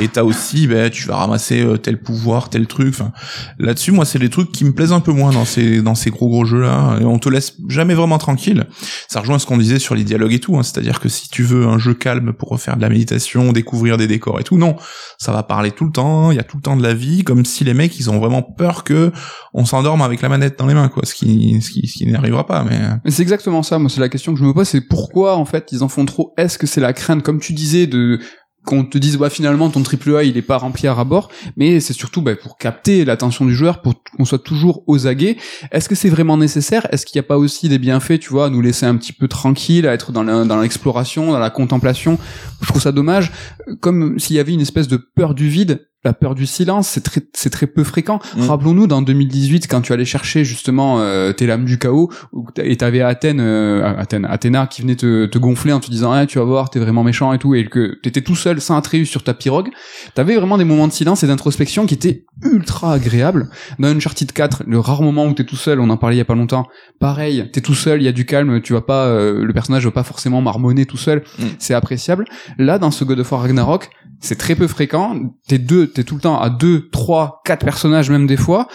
Et t'as aussi bah, tu vas ramasser euh, tel pouvoir tel truc. Enfin là-dessus moi c'est les trucs qui me plaisent un peu moins dans ces dans ces gros gros jeux là et on te laisse jamais vraiment tranquille. Ça rejoint ce qu'on disait sur les dialogues et tout hein. c'est-à-dire que si tu veux un jeu calme pour refaire de la méditation découvrir des décors et tout non. Ça va parler tout le temps il y a tout le temps de la vie comme si les mecs ils ont vraiment peur que on s'endorme avec la manette dans les mains quoi. Ce qui ce qui, ce qui n'arrivera pas mais Mais c'est exactement ça. Moi, c'est la question que je me pose, c'est pourquoi en fait ils en font trop. Est-ce que c'est la crainte, comme tu disais, de qu'on te dise bah finalement ton triple A il est pas rempli à rabord mais c'est surtout bah, pour capter l'attention du joueur pour qu'on soit toujours aux aguets. Est-ce que c'est vraiment nécessaire? Est-ce qu'il n'y a pas aussi des bienfaits tu vois à nous laisser un petit peu tranquille à être dans la- dans l'exploration dans la contemplation? Je trouve ça dommage. Comme s'il y avait une espèce de peur du vide la peur du silence, c'est très, c'est très peu fréquent. Mm. Rappelons-nous dans 2018 quand tu allais chercher justement euh, tes lames du chaos et t'avais Athènes, euh, Athènes, Athéna qui venait te, te gonfler en te disant ah tu vas voir t'es vraiment méchant et tout et que t'étais tout seul sans Atreus sur ta pirogue. T'avais vraiment des moments de silence et d'introspection qui étaient ultra agréables. Dans Uncharted 4, le rare moment où t'es tout seul, on en parlait il y a pas longtemps. Pareil, t'es tout seul, il y a du calme, tu vas pas, euh, le personnage va pas forcément marmonner tout seul. Mm. C'est appréciable. Là, dans ce God of War Ragnarok, c'est très peu fréquent. T'es deux, t'es tout le temps à deux, trois, quatre personnages même des fois.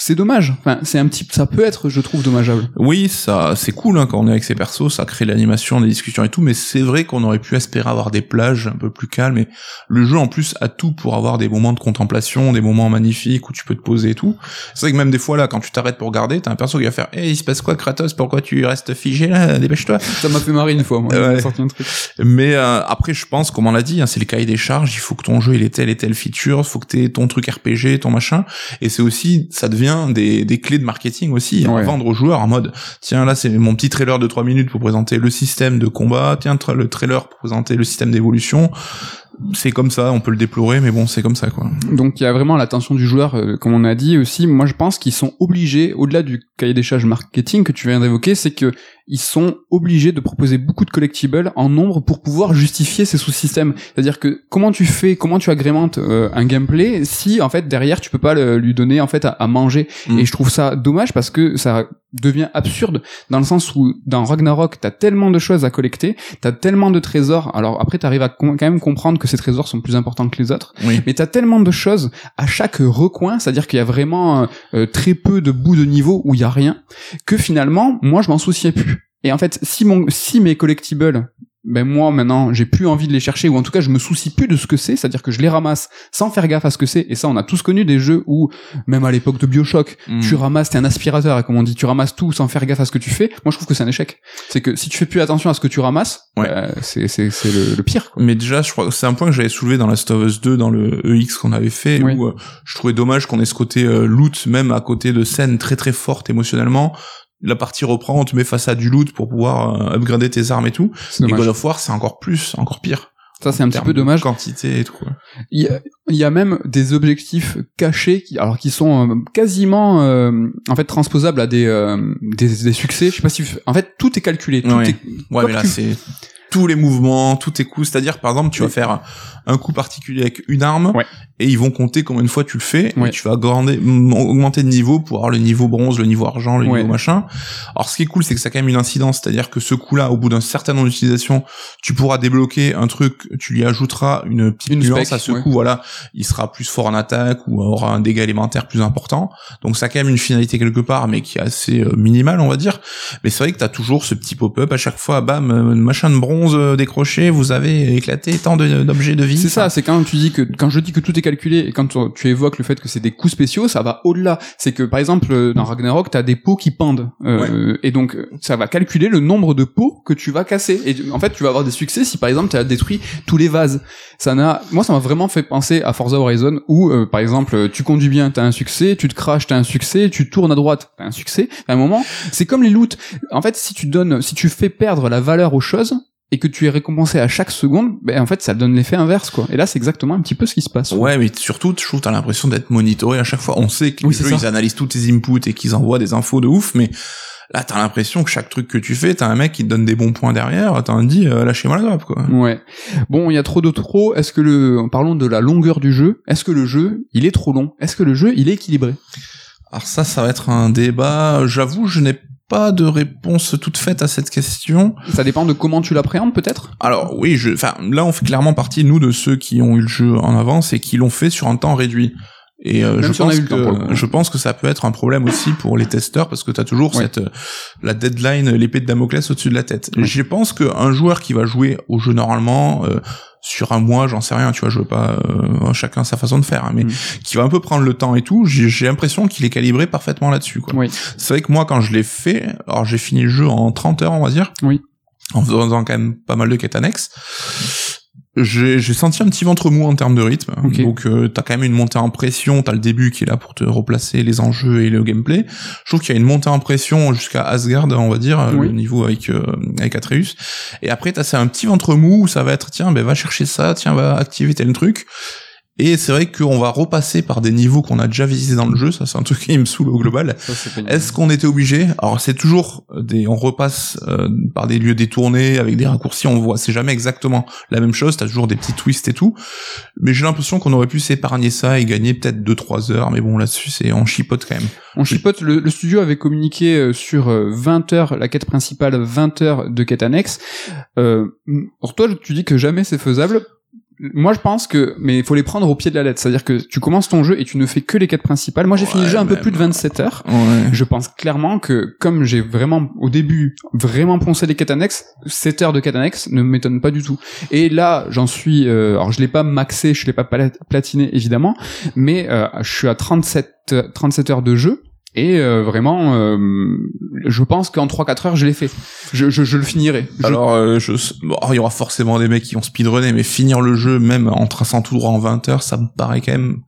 C'est dommage. Enfin, c'est un petit, ça peut être, je trouve, dommageable. Oui, ça, c'est cool hein, quand on est avec ses persos, ça crée l'animation, des discussions et tout, mais c'est vrai qu'on aurait pu espérer avoir des plages un peu plus calmes. Et le jeu en plus a tout pour avoir des moments de contemplation, des moments magnifiques où tu peux te poser et tout. C'est vrai que même des fois là, quand tu t'arrêtes pour regarder, t'as un perso qui va faire, hey, il se passe quoi, Kratos? Pourquoi tu restes figé là? Dépêche-toi. Ça m'a fait marrer une fois, moi. Ouais. Sorti un truc. Mais euh, après, je pense, comme on l'a dit, hein, c'est le cahier des charges. Il faut que ton jeu il ait telle et telle feature, il faut que t'aies ton truc RPG, ton machin. Et c'est aussi, ça devient des, des clés de marketing aussi à Ouais. vendre aux joueurs en mode, tiens là c'est mon petit trailer de 3 minutes pour présenter le système de combat, tiens tra- le trailer pour présenter le système d'évolution. C'est comme ça, on peut le déplorer, mais bon, c'est comme ça quoi. Donc il y a vraiment l'attention du joueur, euh, comme on a dit aussi. Moi, je pense qu'ils sont obligés, au-delà du cahier des charges marketing que tu viens d'évoquer, c'est que ils sont obligés de proposer beaucoup de collectibles en nombre pour pouvoir justifier ces sous-systèmes. C'est-à-dire que comment tu fais, comment tu agrémentes euh, un gameplay si en fait derrière tu peux pas le- lui donner en fait à, à manger. Mm. Et je trouve ça dommage parce que ça devient absurde dans le sens où dans Ragnarok t'as tellement de choses à collecter, t'as tellement de trésors. Alors après t'arrives à quand même comprendre que ces trésors sont plus importants que les autres. Oui. Mais t'as tellement de choses à chaque recoin, c'est-à-dire qu'il y a vraiment euh, euh, très peu de bouts de niveau où il y a rien, que finalement, moi, je m'en souciais plus. Et en fait, si mon, si mes collectibles, ben moi maintenant, j'ai plus envie de les chercher, ou en tout cas, je me soucie plus de ce que c'est, c'est-à-dire que je les ramasse sans faire gaffe à ce que c'est. Et ça, on a tous connu des jeux où, même à l'époque de Bioshock, Mm. tu ramasses, t'es un aspirateur, et comme on dit, tu ramasses tout sans faire gaffe à ce que tu fais. Moi, je trouve que c'est un échec. C'est que si tu fais plus attention à ce que tu ramasses, Ouais. euh, c'est c'est c'est le, le pire. Quoi. Mais déjà, je crois c'est un point que j'avais soulevé dans Last of Us 2, dans le EX qu'on avait fait, Oui. où euh, je trouvais dommage qu'on ait ce côté euh, loot, même à côté de scènes très très fortes émotionnellement. La partie reprend, on te met face à du loot pour pouvoir euh, upgrader tes armes et tout. Et. God of War, c'est encore plus, encore pire. Ça, c'est un petit peu dommage. Quantité et tout. Il y, a, il y a même des objectifs cachés qui, alors qui sont euh, quasiment euh, en fait transposables à des, euh, des des succès. Je sais pas si en fait tout est calculé. Tout Ouais. est, Ouais, Quoi mais là, tu- c'est tous les mouvements, tous tes coups. C'est-à-dire, par exemple, tu vas faire un coup particulier avec une arme, Ouais. et ils vont compter combien de fois tu le fais, Ouais. et tu vas augmenter, augmenter de niveau pour avoir le niveau bronze, le niveau argent, le Ouais. niveau machin. Alors, ce qui est cool, c'est que ça a quand même une incidence, c'est-à-dire que ce coup-là, au bout d'un certain nombre d'utilisations, tu pourras débloquer un truc, tu lui ajouteras une petite Une nuance spec, à ce coup, voilà, il sera plus fort en attaque ou aura un dégât élémentaire plus important. Donc, ça a quand même une finalité quelque part, mais qui est assez euh, minimale, on va dire. Mais c'est vrai que t'as toujours ce petit pop-up à chaque fois, bam, euh, machin de bronze euh, décroché, vous avez éclaté tant d'objets de vie. C'est ça, c'est quand tu dis que quand je dis que tout est calculé et quand tu, tu évoques le fait que c'est des coups spéciaux, ça va au-delà. C'est que par exemple euh, dans Ragnarok, t'as des pots qui pendent euh, et donc ça va calculer le nombre de pots que tu vas casser. Et en fait, tu vas avoir des succès si par exemple tu as détruit tous les vases. Ça n'a, moi, ça m'a vraiment fait penser à Forza Horizon où euh, par exemple tu conduis bien, t'as un succès, tu te craches, t'as un succès, tu tournes à droite, t'as un succès. À un moment, c'est comme les loots. En fait, si tu donnes, si tu fais perdre la valeur aux choses et que tu es récompensé à chaque seconde, ben en fait ça donne l'effet inverse quoi. Et là c'est exactement un petit peu ce qui se passe. Ouais, mais surtout, je trouve t'as l'impression d'être monitoré à chaque fois. On sait que Oui, les c'est jeux, ça. ils analysent tous tes inputs et qu'ils envoient des infos de ouf, mais là, t'as l'impression que chaque truc que tu fais, t'as un mec qui te donne des bons points derrière, t'as un dit, euh, lâchez-moi la grappe, quoi. Ouais. Bon, il y a trop de trop. Est-ce que le, parlons de la longueur du jeu. Est-ce que le jeu, il est trop long? Est-ce que le jeu, il est équilibré? Alors ça, ça va être un débat. J'avoue, je n'ai pas de réponse toute faite à cette question. Ça dépend de comment tu l'appréhendes, peut-être? Alors oui, je, enfin là, on fait clairement partie nous de ceux qui ont eu le jeu en avance et qui l'ont fait sur un temps réduit. Et euh, je si pense que je pense que ça peut être un problème aussi pour les testeurs parce que t'as toujours Ouais. cette euh, la deadline, l'épée de Damoclès au-dessus de la tête. Ouais. Je pense qu'un joueur qui va jouer au jeu normalement euh, sur un mois, j'en sais rien, tu vois, je veux pas euh, chacun sa façon de faire, hein, mais Mm. qui va un peu prendre le temps et tout, j'ai j'ai l'impression qu'il est calibré parfaitement là-dessus. quoi. Oui. C'est vrai que moi, quand je l'ai fait, alors j'ai fini le jeu en 30 heures, on va dire. Oui. En faisant quand même pas mal de quêtes annexes. J'ai j'ai senti un petit ventre mou en termes de rythme. Donc euh, t'as quand même une montée en pression, t'as le début qui est là pour te replacer les enjeux et le gameplay. Je trouve qu'il y a une montée en pression jusqu'à Asgard, on va dire, Oui. le niveau avec euh, avec Atreus. Et après t'as un petit ventre mou où ça va être tiens, ben va chercher ça, tiens va activer tel truc. Et c'est vrai qu'on va repasser par des niveaux qu'on a déjà visités dans le jeu. Ça, c'est un truc qui me saoule au global. Est-ce qu'on était obligé? Alors, c'est toujours des, on repasse euh, par des lieux détournés avec des raccourcis. On voit, c'est jamais exactement la même chose. T'as toujours des petits twists et tout. Mais j'ai l'impression qu'on aurait pu s'épargner ça et gagner peut-être 2-3 heures. Mais bon, là-dessus, c'est on chipote quand même. On chipote. Le, le studio avait communiqué euh, sur 20 heures la quête principale, 20 heures de quête annexe. Euh, pour toi, tu dis que jamais c'est faisable moi je pense que mais il faut les prendre au pied de la lettre. C'est-à-dire que tu commences ton jeu et tu ne fais que les quêtes principales. Moi j'ai fini le jeu un peu plus de 27 heures. Je pense clairement que comme j'ai vraiment au début vraiment poncé les quêtes annexes 7 heures de quêtes annexes ne m'étonne pas du tout. Et là j'en suis euh, alors je l'ai pas maxé je l'ai pas platiné évidemment mais euh, je suis à 37 37 heures de jeu et euh, vraiment, euh, je pense qu'en 3-4 heures, je l'ai fait. Je, je, je, le finirai. Alors, euh, je, bon, il y aura forcément des mecs qui vont speedrunner, mais finir le jeu, même en traçant tout droit en 20 heures, ça me paraît quand même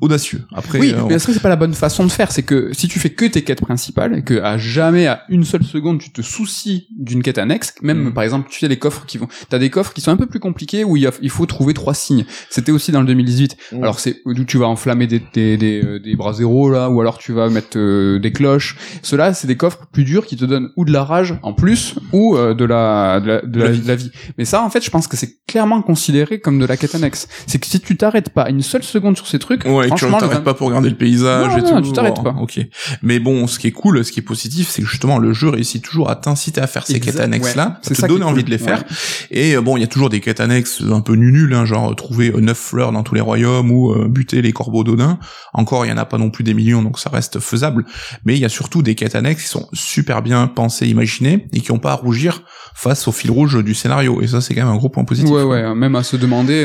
audacieux. Après, oui, mais ça, c'est pas la bonne façon de faire? C'est que si tu fais que tes quêtes principales, et que à jamais, à une seule seconde, tu te soucies d'une quête annexe, même mm. par exemple, tu sais, les coffres qui vont... T'as des coffres qui sont un peu plus compliqués, où il, il faut trouver trois signes. C'était aussi dans le 2018. Mm. Alors, c'est où tu vas enflammer des, des, des, des bras zéro, là, ou alors tu vas mettre euh, des cloches. Cela, c'est des coffres plus durs qui te donnent ou de la rage en plus ou euh, de, la, de, la, de, la, vie. Mais ça, en fait, je pense que c'est clairement considéré comme de la quête annexe. C'est que si tu t'arrêtes pas une seule seconde sur ces trucs, ouais, franchement, tu t'arrêtes pas pour regarder le paysage et tout. tu t'arrêtes pas. Ok. Mais bon, ce qui est cool, ce qui est positif, c'est que justement le jeu réussit toujours à t'inciter à faire ces quêtes annexes là, c'est te donner envie de les faire. Et bon, il y a toujours des quêtes annexes un peu nulles, hein, genre trouver neuf fleurs dans tous les royaumes ou buter les corbeaux d'Odin. Encore, il y en a pas non plus des millions, donc ça reste faisable mais il y a surtout des quêtes annexes qui sont super bien pensées, imaginées, et qui n'ont pas à rougir face au fil rouge du scénario. Et ça, c'est quand même un gros point positif. Ouais, ouais, même à se demander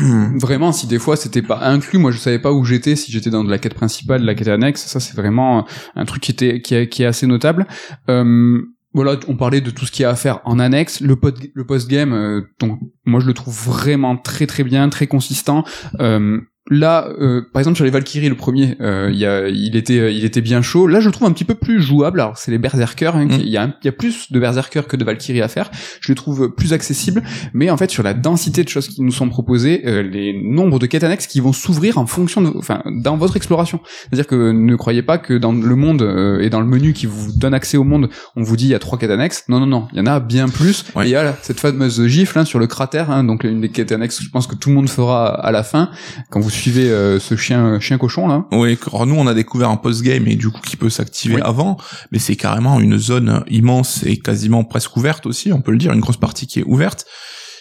euh, vraiment si des fois c'était pas inclus. Moi, je savais pas où j'étais, si j'étais dans de la quête principale, de la quête annexe. Ça, c'est vraiment un truc qui était qui, est, qui est assez notable. Euh, voilà, on parlait de tout ce qu'il y a à faire en annexe. Le, le post-game, euh, donc moi je le trouve vraiment très très bien, très consistant. Euh, Là, euh, par exemple sur les Valkyries, le premier, euh, il, y a, il était, il était bien chaud. Là, je le trouve un petit peu plus jouable. Alors, c'est les berserkers. Hein, mm. il, y a, il y a plus de berserkers que de Valkyries à faire. Je le trouve plus accessible. Mais en fait, sur la densité de choses qui nous sont proposées, euh, les nombres de quêtes annexes qui vont s'ouvrir en fonction de, enfin, dans votre exploration. C'est-à-dire que ne croyez pas que dans le monde et dans le menu qui vous donne accès au monde, on vous dit il y a trois quêtes annexes. Non, non, non, il y en a bien plus. Il y a cette fameuse gifle hein, sur le cratère. Hein, donc une des quêtes annexes, je pense que tout le monde fera à la fin quand vous suivez euh, ce chien chien cochon là. Oui, alors nous on a découvert un post game et du coup qui peut s'activer avant, mais c'est carrément une zone immense et quasiment presque ouverte aussi, on peut le dire, une grosse partie qui est ouverte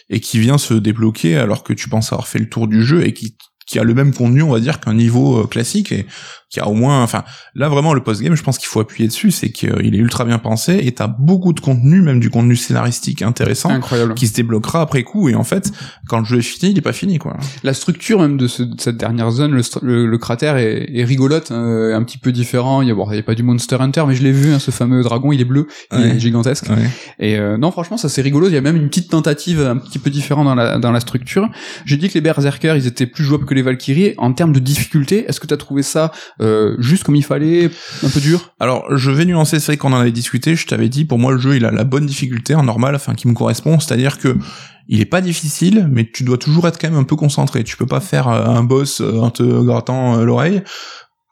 et qui vient se débloquer alors que tu penses avoir fait le tour du jeu et qui qui a le même contenu, on va dire, qu'un niveau euh, classique et qui a au moins, enfin, là vraiment le post-game, je pense qu'il faut appuyer dessus, c'est qu'il est ultra bien pensé et t'as beaucoup de contenu, même du contenu scénaristique intéressant, Incroyable. qui se débloquera après coup. Et en fait, quand le jeu est fini, il est pas fini, quoi. La structure même de, cette dernière zone, le, le, cratère est, est rigolote, hein, un petit peu différent. Il y a, bon, il y a pas du Monster Hunter, mais je l'ai vu, hein, ce fameux dragon, il est bleu, il est gigantesque. Et euh, non, franchement, ça c'est rigolo. Il y a même une petite tentative un petit peu différente dans la dans la structure. J'ai dit que les berserkers, ils étaient plus jouables que les Valkyries en termes de difficulté. Est-ce que tu as trouvé ça euh, juste comme il fallait, un peu dur Alors, je vais nuancer, c'est vrai qu'on en avait discuté, je t'avais dit, pour moi, le jeu, il a la bonne difficulté en normal, enfin, qui me correspond, c'est-à-dire que il est pas difficile, mais tu dois toujours être quand même un peu concentré. Tu peux pas faire euh, un boss euh, en te grattant l'oreille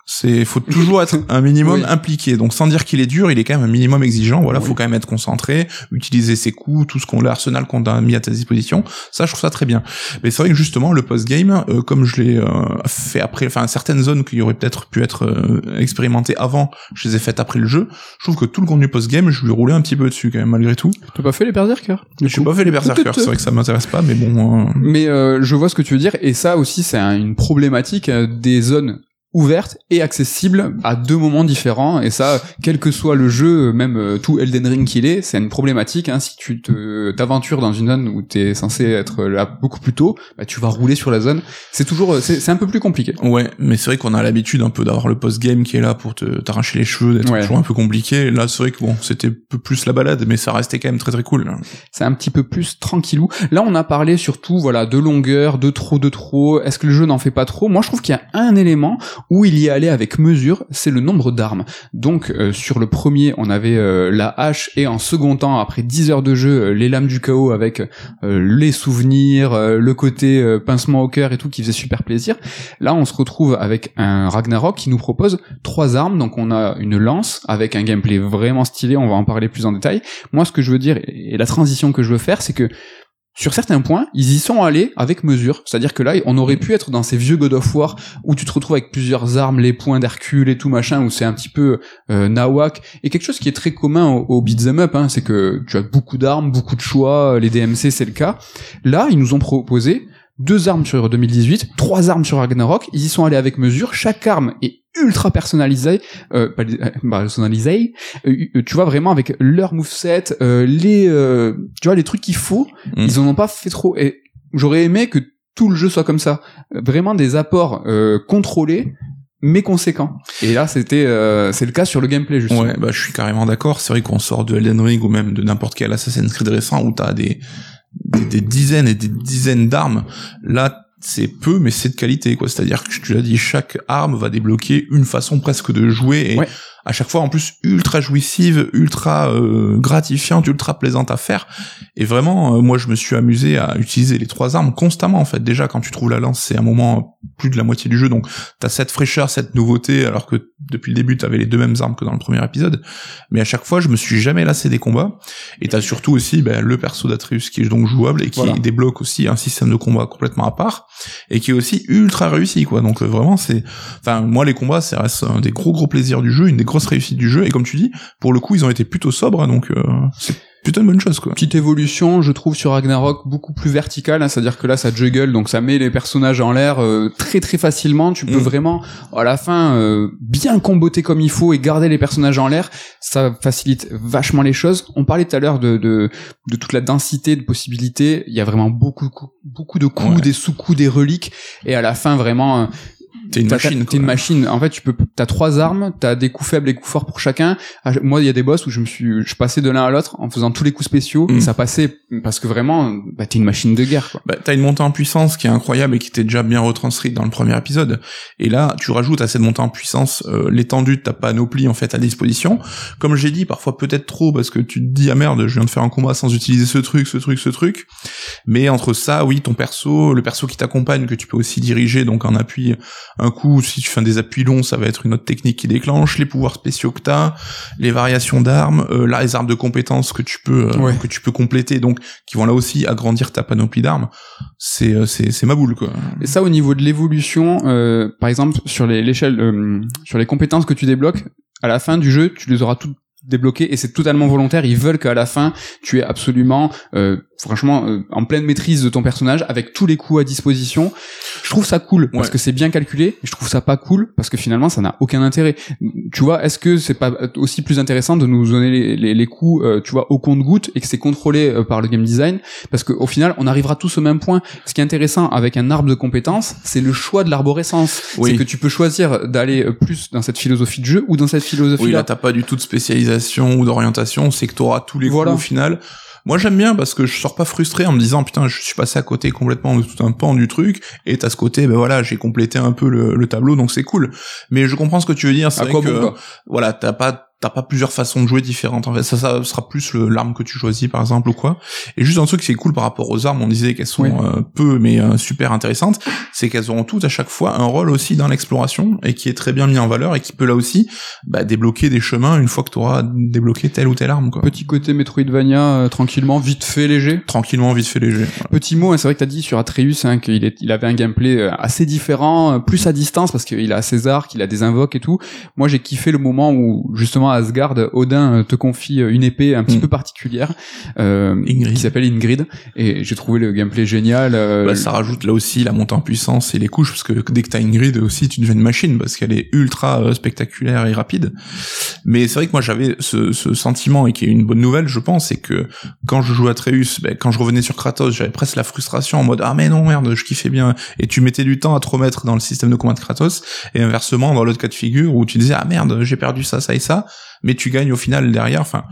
c'est faut toujours être un minimum impliqué. Donc sans dire qu'il est dur, il est quand même un minimum exigeant. Voilà, faut quand même être concentré, utiliser ses coups, tout ce qu'on l'arsenal qu'on a mis à ta disposition. Ça, je trouve ça très bien. Mais c'est vrai que justement le post game, euh, comme je l'ai euh, fait après, enfin certaines zones qui auraient peut-être pu être euh, expérimentées avant, je les ai faites après le jeu. Je trouve que tout le contenu post game, je lui ai roulé un petit peu dessus quand même malgré tout. T'as pas fait les berserkers Je pas fait les berserkers. C'est vrai que ça m'intéresse pas, mais bon. Mais je vois ce que tu veux dire et ça aussi c'est une problématique des zones ouverte et accessible à deux moments différents. Et ça quel que soit le jeu même euh, tout Elden Ring qu'il est c'est une problématique hein. si tu te t'aventures dans une zone où t'es censé être là beaucoup plus tôt bah, tu vas rouler sur la zone. C'est toujours c'est un peu plus compliqué. Ouais mais c'est vrai qu'on a l'habitude un peu d'avoir le post game qui est là pour te t'arracher les cheveux d'être toujours un peu compliqué. Là c'est vrai que bon c'était plus la balade mais ça restait quand même très très cool. C'est un petit peu plus tranquillou. Là on a parlé surtout voilà de longueur de trop de trop. Est-ce que le jeu n'en fait pas trop? Moi je trouve qu'il y a un élément où il y allait avec mesure, c'est le nombre d'armes. Donc euh, sur le premier, on avait euh, la hache et en second temps, après 10 heures de jeu, les lames du chaos avec les souvenirs, le côté pincement au cœur et tout qui faisait super plaisir. Là, on se retrouve avec un Ragnarok qui nous propose trois armes. Donc on a une lance avec un gameplay vraiment stylé, on va en parler plus en détail. Moi, ce que je veux dire et la transition que je veux faire, c'est que sur certains points, ils y sont allés avec mesure. C'est-à-dire que là, on aurait pu être dans ces vieux God of War où tu te retrouves avec plusieurs armes, les points d'Hercule et tout machin, où c'est un petit peu euh, nawak. Et quelque chose qui est très commun au, au beat'em up, hein, c'est que tu as beaucoup d'armes, beaucoup de choix. Les DMC, c'est le cas. Là, ils nous ont proposé deux armes sur 2018, trois armes sur Ragnarok. Ils y sont allés avec mesure. Chaque arme est ultra personnalisé, euh, euh personnalisé, euh, euh, tu vois vraiment avec leur moveset, euh, les, tu vois les trucs qu'il faut, mm. ils en ont pas fait trop. Et j'aurais aimé que tout le jeu soit comme ça, vraiment des apports contrôlés mais conséquents. Et là, c'était, c'est le cas sur le gameplay justement. Ouais, bah je suis carrément d'accord. C'est vrai qu'on sort de Elden Ring ou même de n'importe quel Assassin's Creed récent où t'as des, des des dizaines et des dizaines d'armes. Là, c'est peu mais c'est de qualité quoi. C'est à dire que tu l'as dit chaque arme va débloquer une façon presque de jouer à chaque fois en plus ultra jouissive, ultra euh, gratifiante, ultra plaisante à faire. Et vraiment, euh, moi je me suis amusé à utiliser les trois armes constamment en fait. Déjà quand tu trouves la lance, c'est un moment plus de la moitié du jeu, donc t'as cette fraîcheur, cette nouveauté, alors que depuis le début t'avais les deux mêmes armes que dans le premier épisode. Mais à chaque fois, je me suis jamais lassé des combats. Et t'as surtout aussi ben, le perso d'Atreus qui est donc jouable et qui débloque aussi un système de combat complètement à part et qui est aussi ultra réussi quoi. Donc euh, vraiment c'est, enfin moi les combats c'est un des gros gros plaisirs du jeu, une des grosse réussite du jeu. Et comme tu dis, pour le coup, ils ont été plutôt sobres, donc euh, c'est plutôt une bonne chose quoi. Petite évolution, je trouve sur Ragnarok beaucoup plus verticale, hein, c'est-à-dire que là ça juggle, donc ça met les personnages en l'air euh, très très facilement. Tu peux mm. vraiment à la fin euh, bien comboter comme il faut et garder les personnages en l'air. Ça facilite vachement les choses. On parlait tout à l'heure de, de, de toute la densité de possibilités. Il y a vraiment beaucoup beaucoup de coups, des sous-coups, des reliques, et à la fin vraiment T'es une machine. T'es une machine. En fait, tu peux, t'as trois armes, t'as des coups faibles et coups forts pour chacun. Ah, moi, il y a des boss où je me suis, je passais de l'un à l'autre en faisant tous les coups spéciaux et mm. ça passait parce que vraiment, bah, t'es une machine de guerre. Quoi. Bah, t'as une montée en puissance qui est incroyable et qui était déjà bien retranscrite dans le premier épisode. Et là, tu rajoutes à cette montée en puissance euh, l'étendue de ta panoplie en fait à disposition. Comme j'ai dit, parfois peut-être trop parce que tu te dis ah merde, je viens de faire un combat sans utiliser ce truc, ce truc, ce truc. Mais entre ça, oui, ton perso, le perso qui t'accompagne que tu peux aussi diriger donc en appui un coup si tu fais des appuis longs, ça va être une autre technique qui déclenche, les pouvoirs spéciaux que t'as, les variations d'armes, euh, là les armes de compétences que tu peux euh, que tu peux compléter, donc qui vont là aussi agrandir ta panoplie d'armes. C'est euh, c'est c'est ma boule quoi. Et ça au niveau de l'évolution, par exemple sur l'échelle sur les compétences que tu débloques, à la fin du jeu, tu les auras toutes débloquées et c'est totalement volontaire. Ils veulent qu'à la fin, tu aies absolument euh, franchement euh, en pleine maîtrise de ton personnage avec tous les coups à disposition. Je trouve ça cool parce que c'est bien calculé. Je trouve ça pas cool parce que finalement ça n'a aucun intérêt. Tu vois, est-ce que c'est pas aussi plus intéressant de nous donner les, les, les coups, euh, tu vois, au compte-goutte et que c'est contrôlé euh, par le game design? Parce qu'au final on arrivera tous au même point. Ce qui est intéressant avec un arbre de compétences, c'est le choix de l'arborescence. C'est que tu peux choisir d'aller plus dans cette philosophie de jeu ou dans cette philosophie. Oui, là t'as pas du tout de spécialisation ou d'orientation. C'est que t'auras tous les coups au final. Moi j'aime bien parce que je sors pas frustré en me disant putain je suis passé à côté complètement de tout un pan du truc et t'as ce côté ben voilà j'ai complété un peu le, tableau donc c'est cool. Mais je comprends ce que tu veux dire. C'est vrai que voilà t'as pas t'as pas plusieurs façons de jouer différentes en fait. Ça, ça sera plus l'arme que tu choisis par exemple ou quoi. Et juste un truc qui est cool par rapport aux armes. On disait qu'elles sont euh, peu mais euh, super intéressantes. C'est qu'elles auront toutes à chaque fois un rôle aussi dans l'exploration et qui est très bien mis en valeur et qui peut là aussi bah, débloquer des chemins une fois que tu auras débloqué telle ou telle arme quoi. petit côté Metroidvania euh, tranquillement vite fait léger. Tranquillement vite fait léger petit mot hein, c'est vrai que t'as dit sur Atreus hein, qu'il il avait un gameplay assez différent plus à distance parce qu'il a ses arcs qu'il a des invoques et tout. Moi j'ai kiffé le moment où justement Asgard, Odin euh, te confie euh, une épée un petit mm. peu particulière euh, qui s'appelle Ingrid et j'ai trouvé le gameplay génial. Bah, ça rajoute là aussi la montée en puissance et les couches parce que dès que t'as Ingrid aussi tu deviens une machine parce qu'elle est ultra spectaculaire et rapide. Mais c'est vrai que moi j'avais ce, sentiment et qui est une bonne nouvelle je pense c'est que quand je jouais à Atreus, ben, quand je revenais sur Kratos j'avais presque la frustration en mode ah mais non merde je kiffais bien et tu mettais du temps à te remettre dans le système de combat de Kratos et inversement dans l'autre cas de figure où tu disais ah merde j'ai perdu ça ça et ça mais tu gagnes au final derrière. Enfin,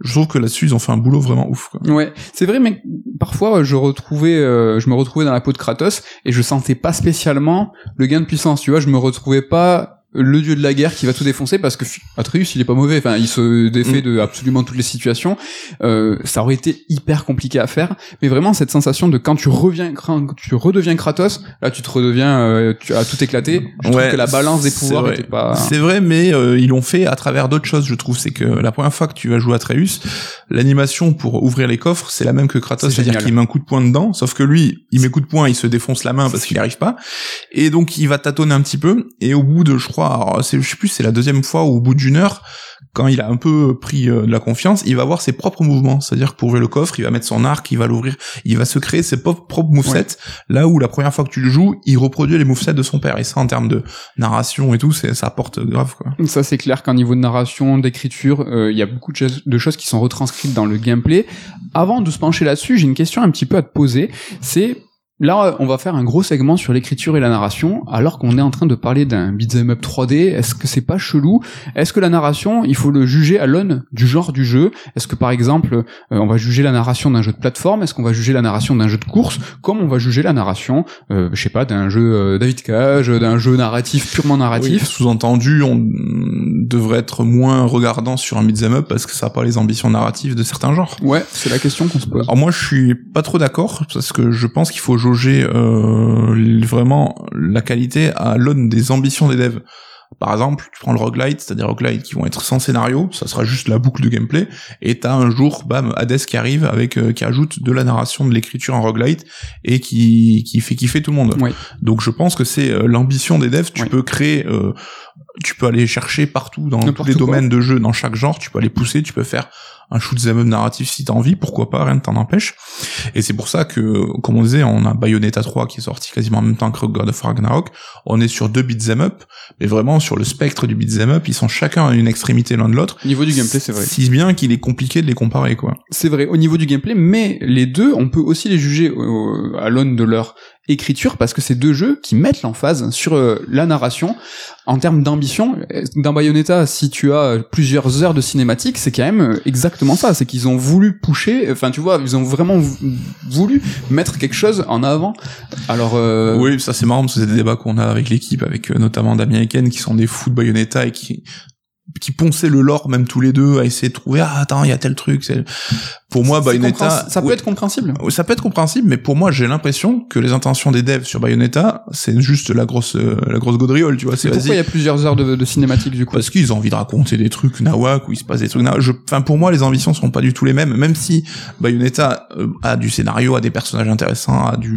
je trouve que là-dessus ils ont fait un boulot vraiment ouf. Quoi. Ouais, c'est vrai, mais parfois je retrouvais, euh, je me retrouvais dans la peau de Kratos et je sentais pas spécialement le gain de puissance. Tu vois, je me retrouvais pas le dieu de la guerre qui va tout défoncer parce que Atreus il est pas mauvais. Enfin il se défait Mm. de absolument toutes les situations. Euh, ça aurait été hyper compliqué à faire. Mais vraiment cette sensation de quand tu reviens quand tu redeviens Kratos là tu te redeviens euh, tu as tout éclaté. Je trouve Ouais, que la balance des pouvoirs vrai. était pas C'est vrai, mais euh, ils l'ont fait à travers d'autres choses, je trouve. C'est que la première fois que tu vas jouer Atreus, l'animation pour ouvrir les coffres, c'est la même que Kratos, C'est c'est-à-dire qu'il met un coup de poing dedans, sauf que lui, il met coup de poing, il se défonce la main parce qu'il n'y arrive pas, et donc il va tâtonner un petit peu, et au bout de, je crois, c'est, je sais plus, c'est la deuxième fois ou au bout d'une heure, quand il a un peu pris euh, de la confiance, il va avoir ses propres mouvements, c'est-à-dire que pour ouvrir le coffre, il va mettre son arc, il va l'ouvrir, il va se créer ses propres, movesets, là où la première fois que tu le joues, il reproduit les movesets de son père, et ça en termes de narration et tout, ça apporte grave quoi. Ça c'est clair qu'en niveau de narration, d'écriture, euh, il y a beaucoup de, de choses qui sont retranscrites dans le gameplay. Avant de se pencher là-dessus, j'ai une question un petit peu à te poser. C'est là, on va faire un gros segment sur l'écriture et la narration, alors qu'on est en train de parler d'un beat'em up 3D. Est-ce que c'est pas chelou? Est-ce que la narration, il faut le juger à l'aune du genre du jeu? Est-ce que par exemple, euh, on va juger la narration d'un jeu de plateforme? Est-ce qu'on va juger la narration d'un jeu de course? Comme on va juger la narration, euh, je sais pas, d'un jeu euh, David Cage, d'un jeu narratif purement Oui, narratif Sous-entendu, on devrait être moins regardant sur un beat'em up parce que ça n'a pas les ambitions narratives de certains genres. Ouais, c'est la question qu'on se pose. Alors moi, je suis pas trop d'accord parce que je pense qu'il faut jauger euh, vraiment la qualité à l'aune des ambitions des devs. Par exemple, tu prends le roguelite, c'est-à-dire roguelite qui vont être sans scénario, ça sera juste la boucle de gameplay, et t'as un jour, bam, Hades qui arrive avec, euh, qui ajoute de la narration, de l'écriture en roguelite, et qui, qui fait kiffer tout le monde. Oui. Donc je pense que c'est euh, l'ambition des devs, tu Oui. peux créer, euh, tu peux aller chercher partout dans tous les quoi. domaines de jeu, dans chaque genre, tu peux aller pousser, tu peux faire un shoot 'em up narratif si t'as envie, pourquoi pas, rien ne t'en empêche. Et c'est pour ça que, comme on disait, on a Bayonetta 3 qui est sorti quasiment en même temps que God of Ragnarok. On est sur deux beat'em up, mais vraiment sur le spectre du beat'em up, ils sont chacun à une extrémité l'un de l'autre. Au niveau du gameplay, c'est vrai. Si bien qu'il est compliqué de les comparer, quoi. C'est vrai, au niveau du gameplay, mais les deux, on peut aussi les juger à l'aune de leur écriture, parce que c'est deux jeux qui mettent l'emphase sur euh, la narration. En termes d'ambition, euh, dans Bayonetta, si tu as euh, plusieurs heures de cinématique, c'est quand même exactement ça. C'est qu'ils ont voulu pusher, enfin tu vois, ils ont vraiment vou- voulu mettre quelque chose en avant. Alors, euh, Oui, ça c'est marrant parce que c'est des débats qu'on a avec l'équipe, avec notamment Damien et Ken qui sont des fous de Bayonetta et qui qui ponçaient le lore même tous les deux à essayer de trouver ah attends il y a tel truc c'est pour moi Bayonetta ça peut être compréhensible. ça peut être compréhensible mais pour moi j'ai l'impression que les intentions des devs sur Bayonetta c'est juste la grosse euh, la grosse gaudriole tu vois c'est pourquoi il y a plusieurs heures de, de cinématique du coup. parce qu'ils ont envie de raconter des trucs nawak où il se passe des trucs nawak. enfin pour moi les ambitions sont pas du tout les mêmes même si Bayonetta euh, a du scénario a des personnages intéressants a du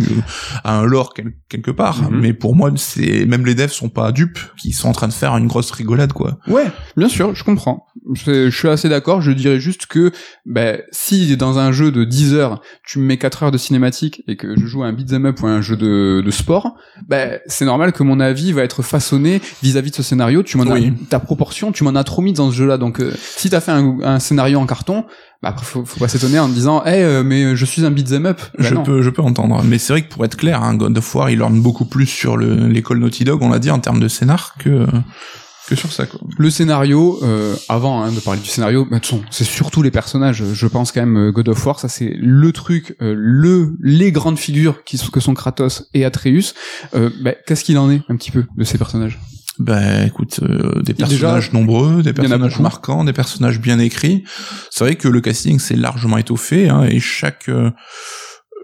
a un lore quel- quelque part Mhm. mais pour moi c'est même les devs sont pas dupes qui sont en train de faire une grosse rigolade quoi Ouais, bien sûr, je comprends. Je, je suis assez d'accord. Je dirais juste que ben, si dans un jeu de 10 heures, tu me mets 4 heures de cinématique et que je joue à un beat'em up ou à un jeu de, de sport, ben, c'est normal que mon avis va être façonné vis-à-vis de ce scénario. Tu m'en Oui. as ta proportion, tu m'en as trop mis dans ce jeu-là. Donc, euh, si t'as fait un, un scénario en carton, bah après faut, faut pas s'étonner en disant, hey, euh, mais je suis un beat'em up. Je non. peux je peux entendre mais c'est vrai que pour être clair hein, God of War il orne beaucoup plus sur le l'école Naughty Dog on l'a dit en termes de scénar que que sur ça quoi Le scénario, euh, avant hein, de parler du scénario, bah, c'est surtout les personnages. Je pense quand même euh, God of War, ça c'est le truc, euh, le les grandes figures qui sont, que sont Kratos et Atreus. Euh, bah, Qu'est-ce qu'il en est un petit peu de ces personnages? Ben écoute, euh, des Déjà, personnages nombreux, des personnages marquants, des personnages bien écrits. C'est vrai que le casting s'est largement étoffé hein, et chaque euh,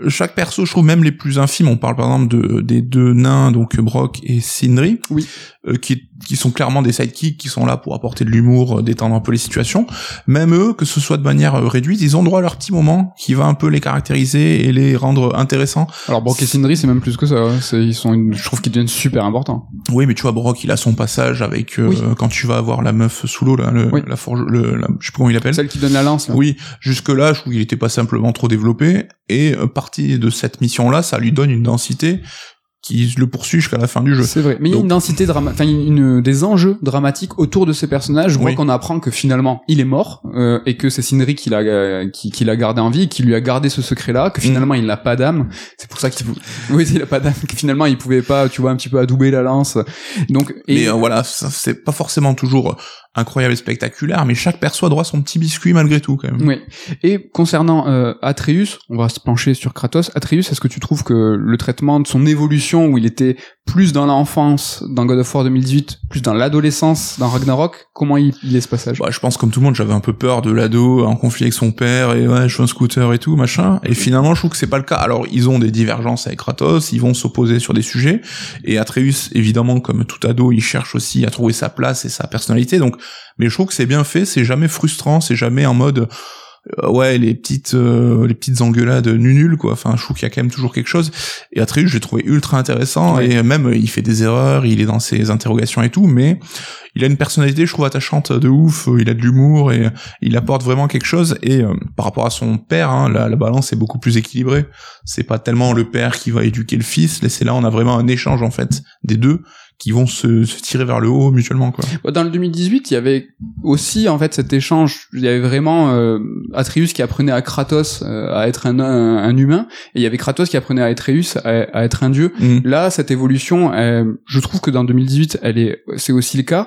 chaque perso, je trouve même les plus infimes. On parle par exemple de des deux nains, donc Brock et Sindri, Oui. euh, qui qui sont clairement des sidekicks, qui sont là pour apporter de l'humour, euh, détendre un peu les situations. Même eux, que ce soit de manière euh, réduite, ils ont droit à leur petit moment qui va un peu les caractériser et les rendre intéressants. Alors Brock et Sindri, c'est même plus que ça. hein. Ils sont, une- je trouve qu'ils deviennent super importants. Oui, mais tu vois, Brock, il a son passage avec euh, Oui. quand tu vas avoir la meuf sous l'eau, là, le, Oui. la forge, le, la- je sais plus comment il appelle. Celle qui donne la lance. Là. Oui, jusque là, je trouve qu'il était pas simplement trop développé, et euh, partie de cette mission-là, ça lui donne une densité qui le poursuit jusqu'à la fin du jeu. C'est vrai, mais il y a une densité drama, enfin une, des enjeux dramatiques autour de ces personnages. Je vois Oui. qu'on apprend que finalement il est mort euh, et que c'est Sindri qui l'a euh, qui, qui l'a gardé en vie, qui lui a gardé ce secret-là, que finalement il n'a pas d'âme. C'est pour ça qu'il oui il a pas d'âme, que finalement il pouvait pas, tu vois, un petit peu adouber la lance. Donc et Mais euh, voilà, c'est pas forcément toujours incroyable et spectaculaire, mais chaque perso a droit à son petit biscuit malgré tout quand même. Oui. Et concernant euh, Atreus, on va se pencher sur Kratos. Atreus, est-ce que tu trouves que le traitement de son évolution, où il était plus dans l'enfance dans God of War 2018, plus dans l'adolescence dans Ragnarok, comment il, il est ce passage? Bah, Je pense comme tout le monde, j'avais un peu peur de l'ado en conflit avec son père, et ouais, je suis un scooter et tout, machin. Et finalement, je trouve que c'est pas le cas. Alors, ils ont des divergences avec Kratos, ils vont s'opposer sur des sujets, et Atreus, évidemment, comme tout ado, il cherche aussi à trouver sa place et sa personnalité, donc mais je trouve que c'est bien fait, c'est jamais frustrant, c'est jamais en mode euh, ouais les petites euh, les petites engueulades nul quoi. Enfin je trouve qu'il y a quand même toujours quelque chose. Et Atreus je l'ai trouvé ultra intéressant et même il fait des erreurs il est dans ses interrogations et tout mais il a une personnalité je trouve attachante de ouf. Il a de l'humour et il apporte vraiment quelque chose. Et euh, par rapport à son père hein, la, la balance est beaucoup plus équilibrée. C'est pas tellement le père qui va éduquer le fils là c'est là on a vraiment un échange en fait des deux qui vont se, se, tirer vers le haut mutuellement quoi. Dans le 2018, il y avait aussi en fait cet échange. Il y avait vraiment euh, Atreus qui apprenait à Kratos euh, à être un, un, humain, et il y avait Kratos qui apprenait à Atreus à, à être un dieu. Mm. Là, cette évolution, euh, je trouve que dans 2018, elle est, c'est aussi le cas.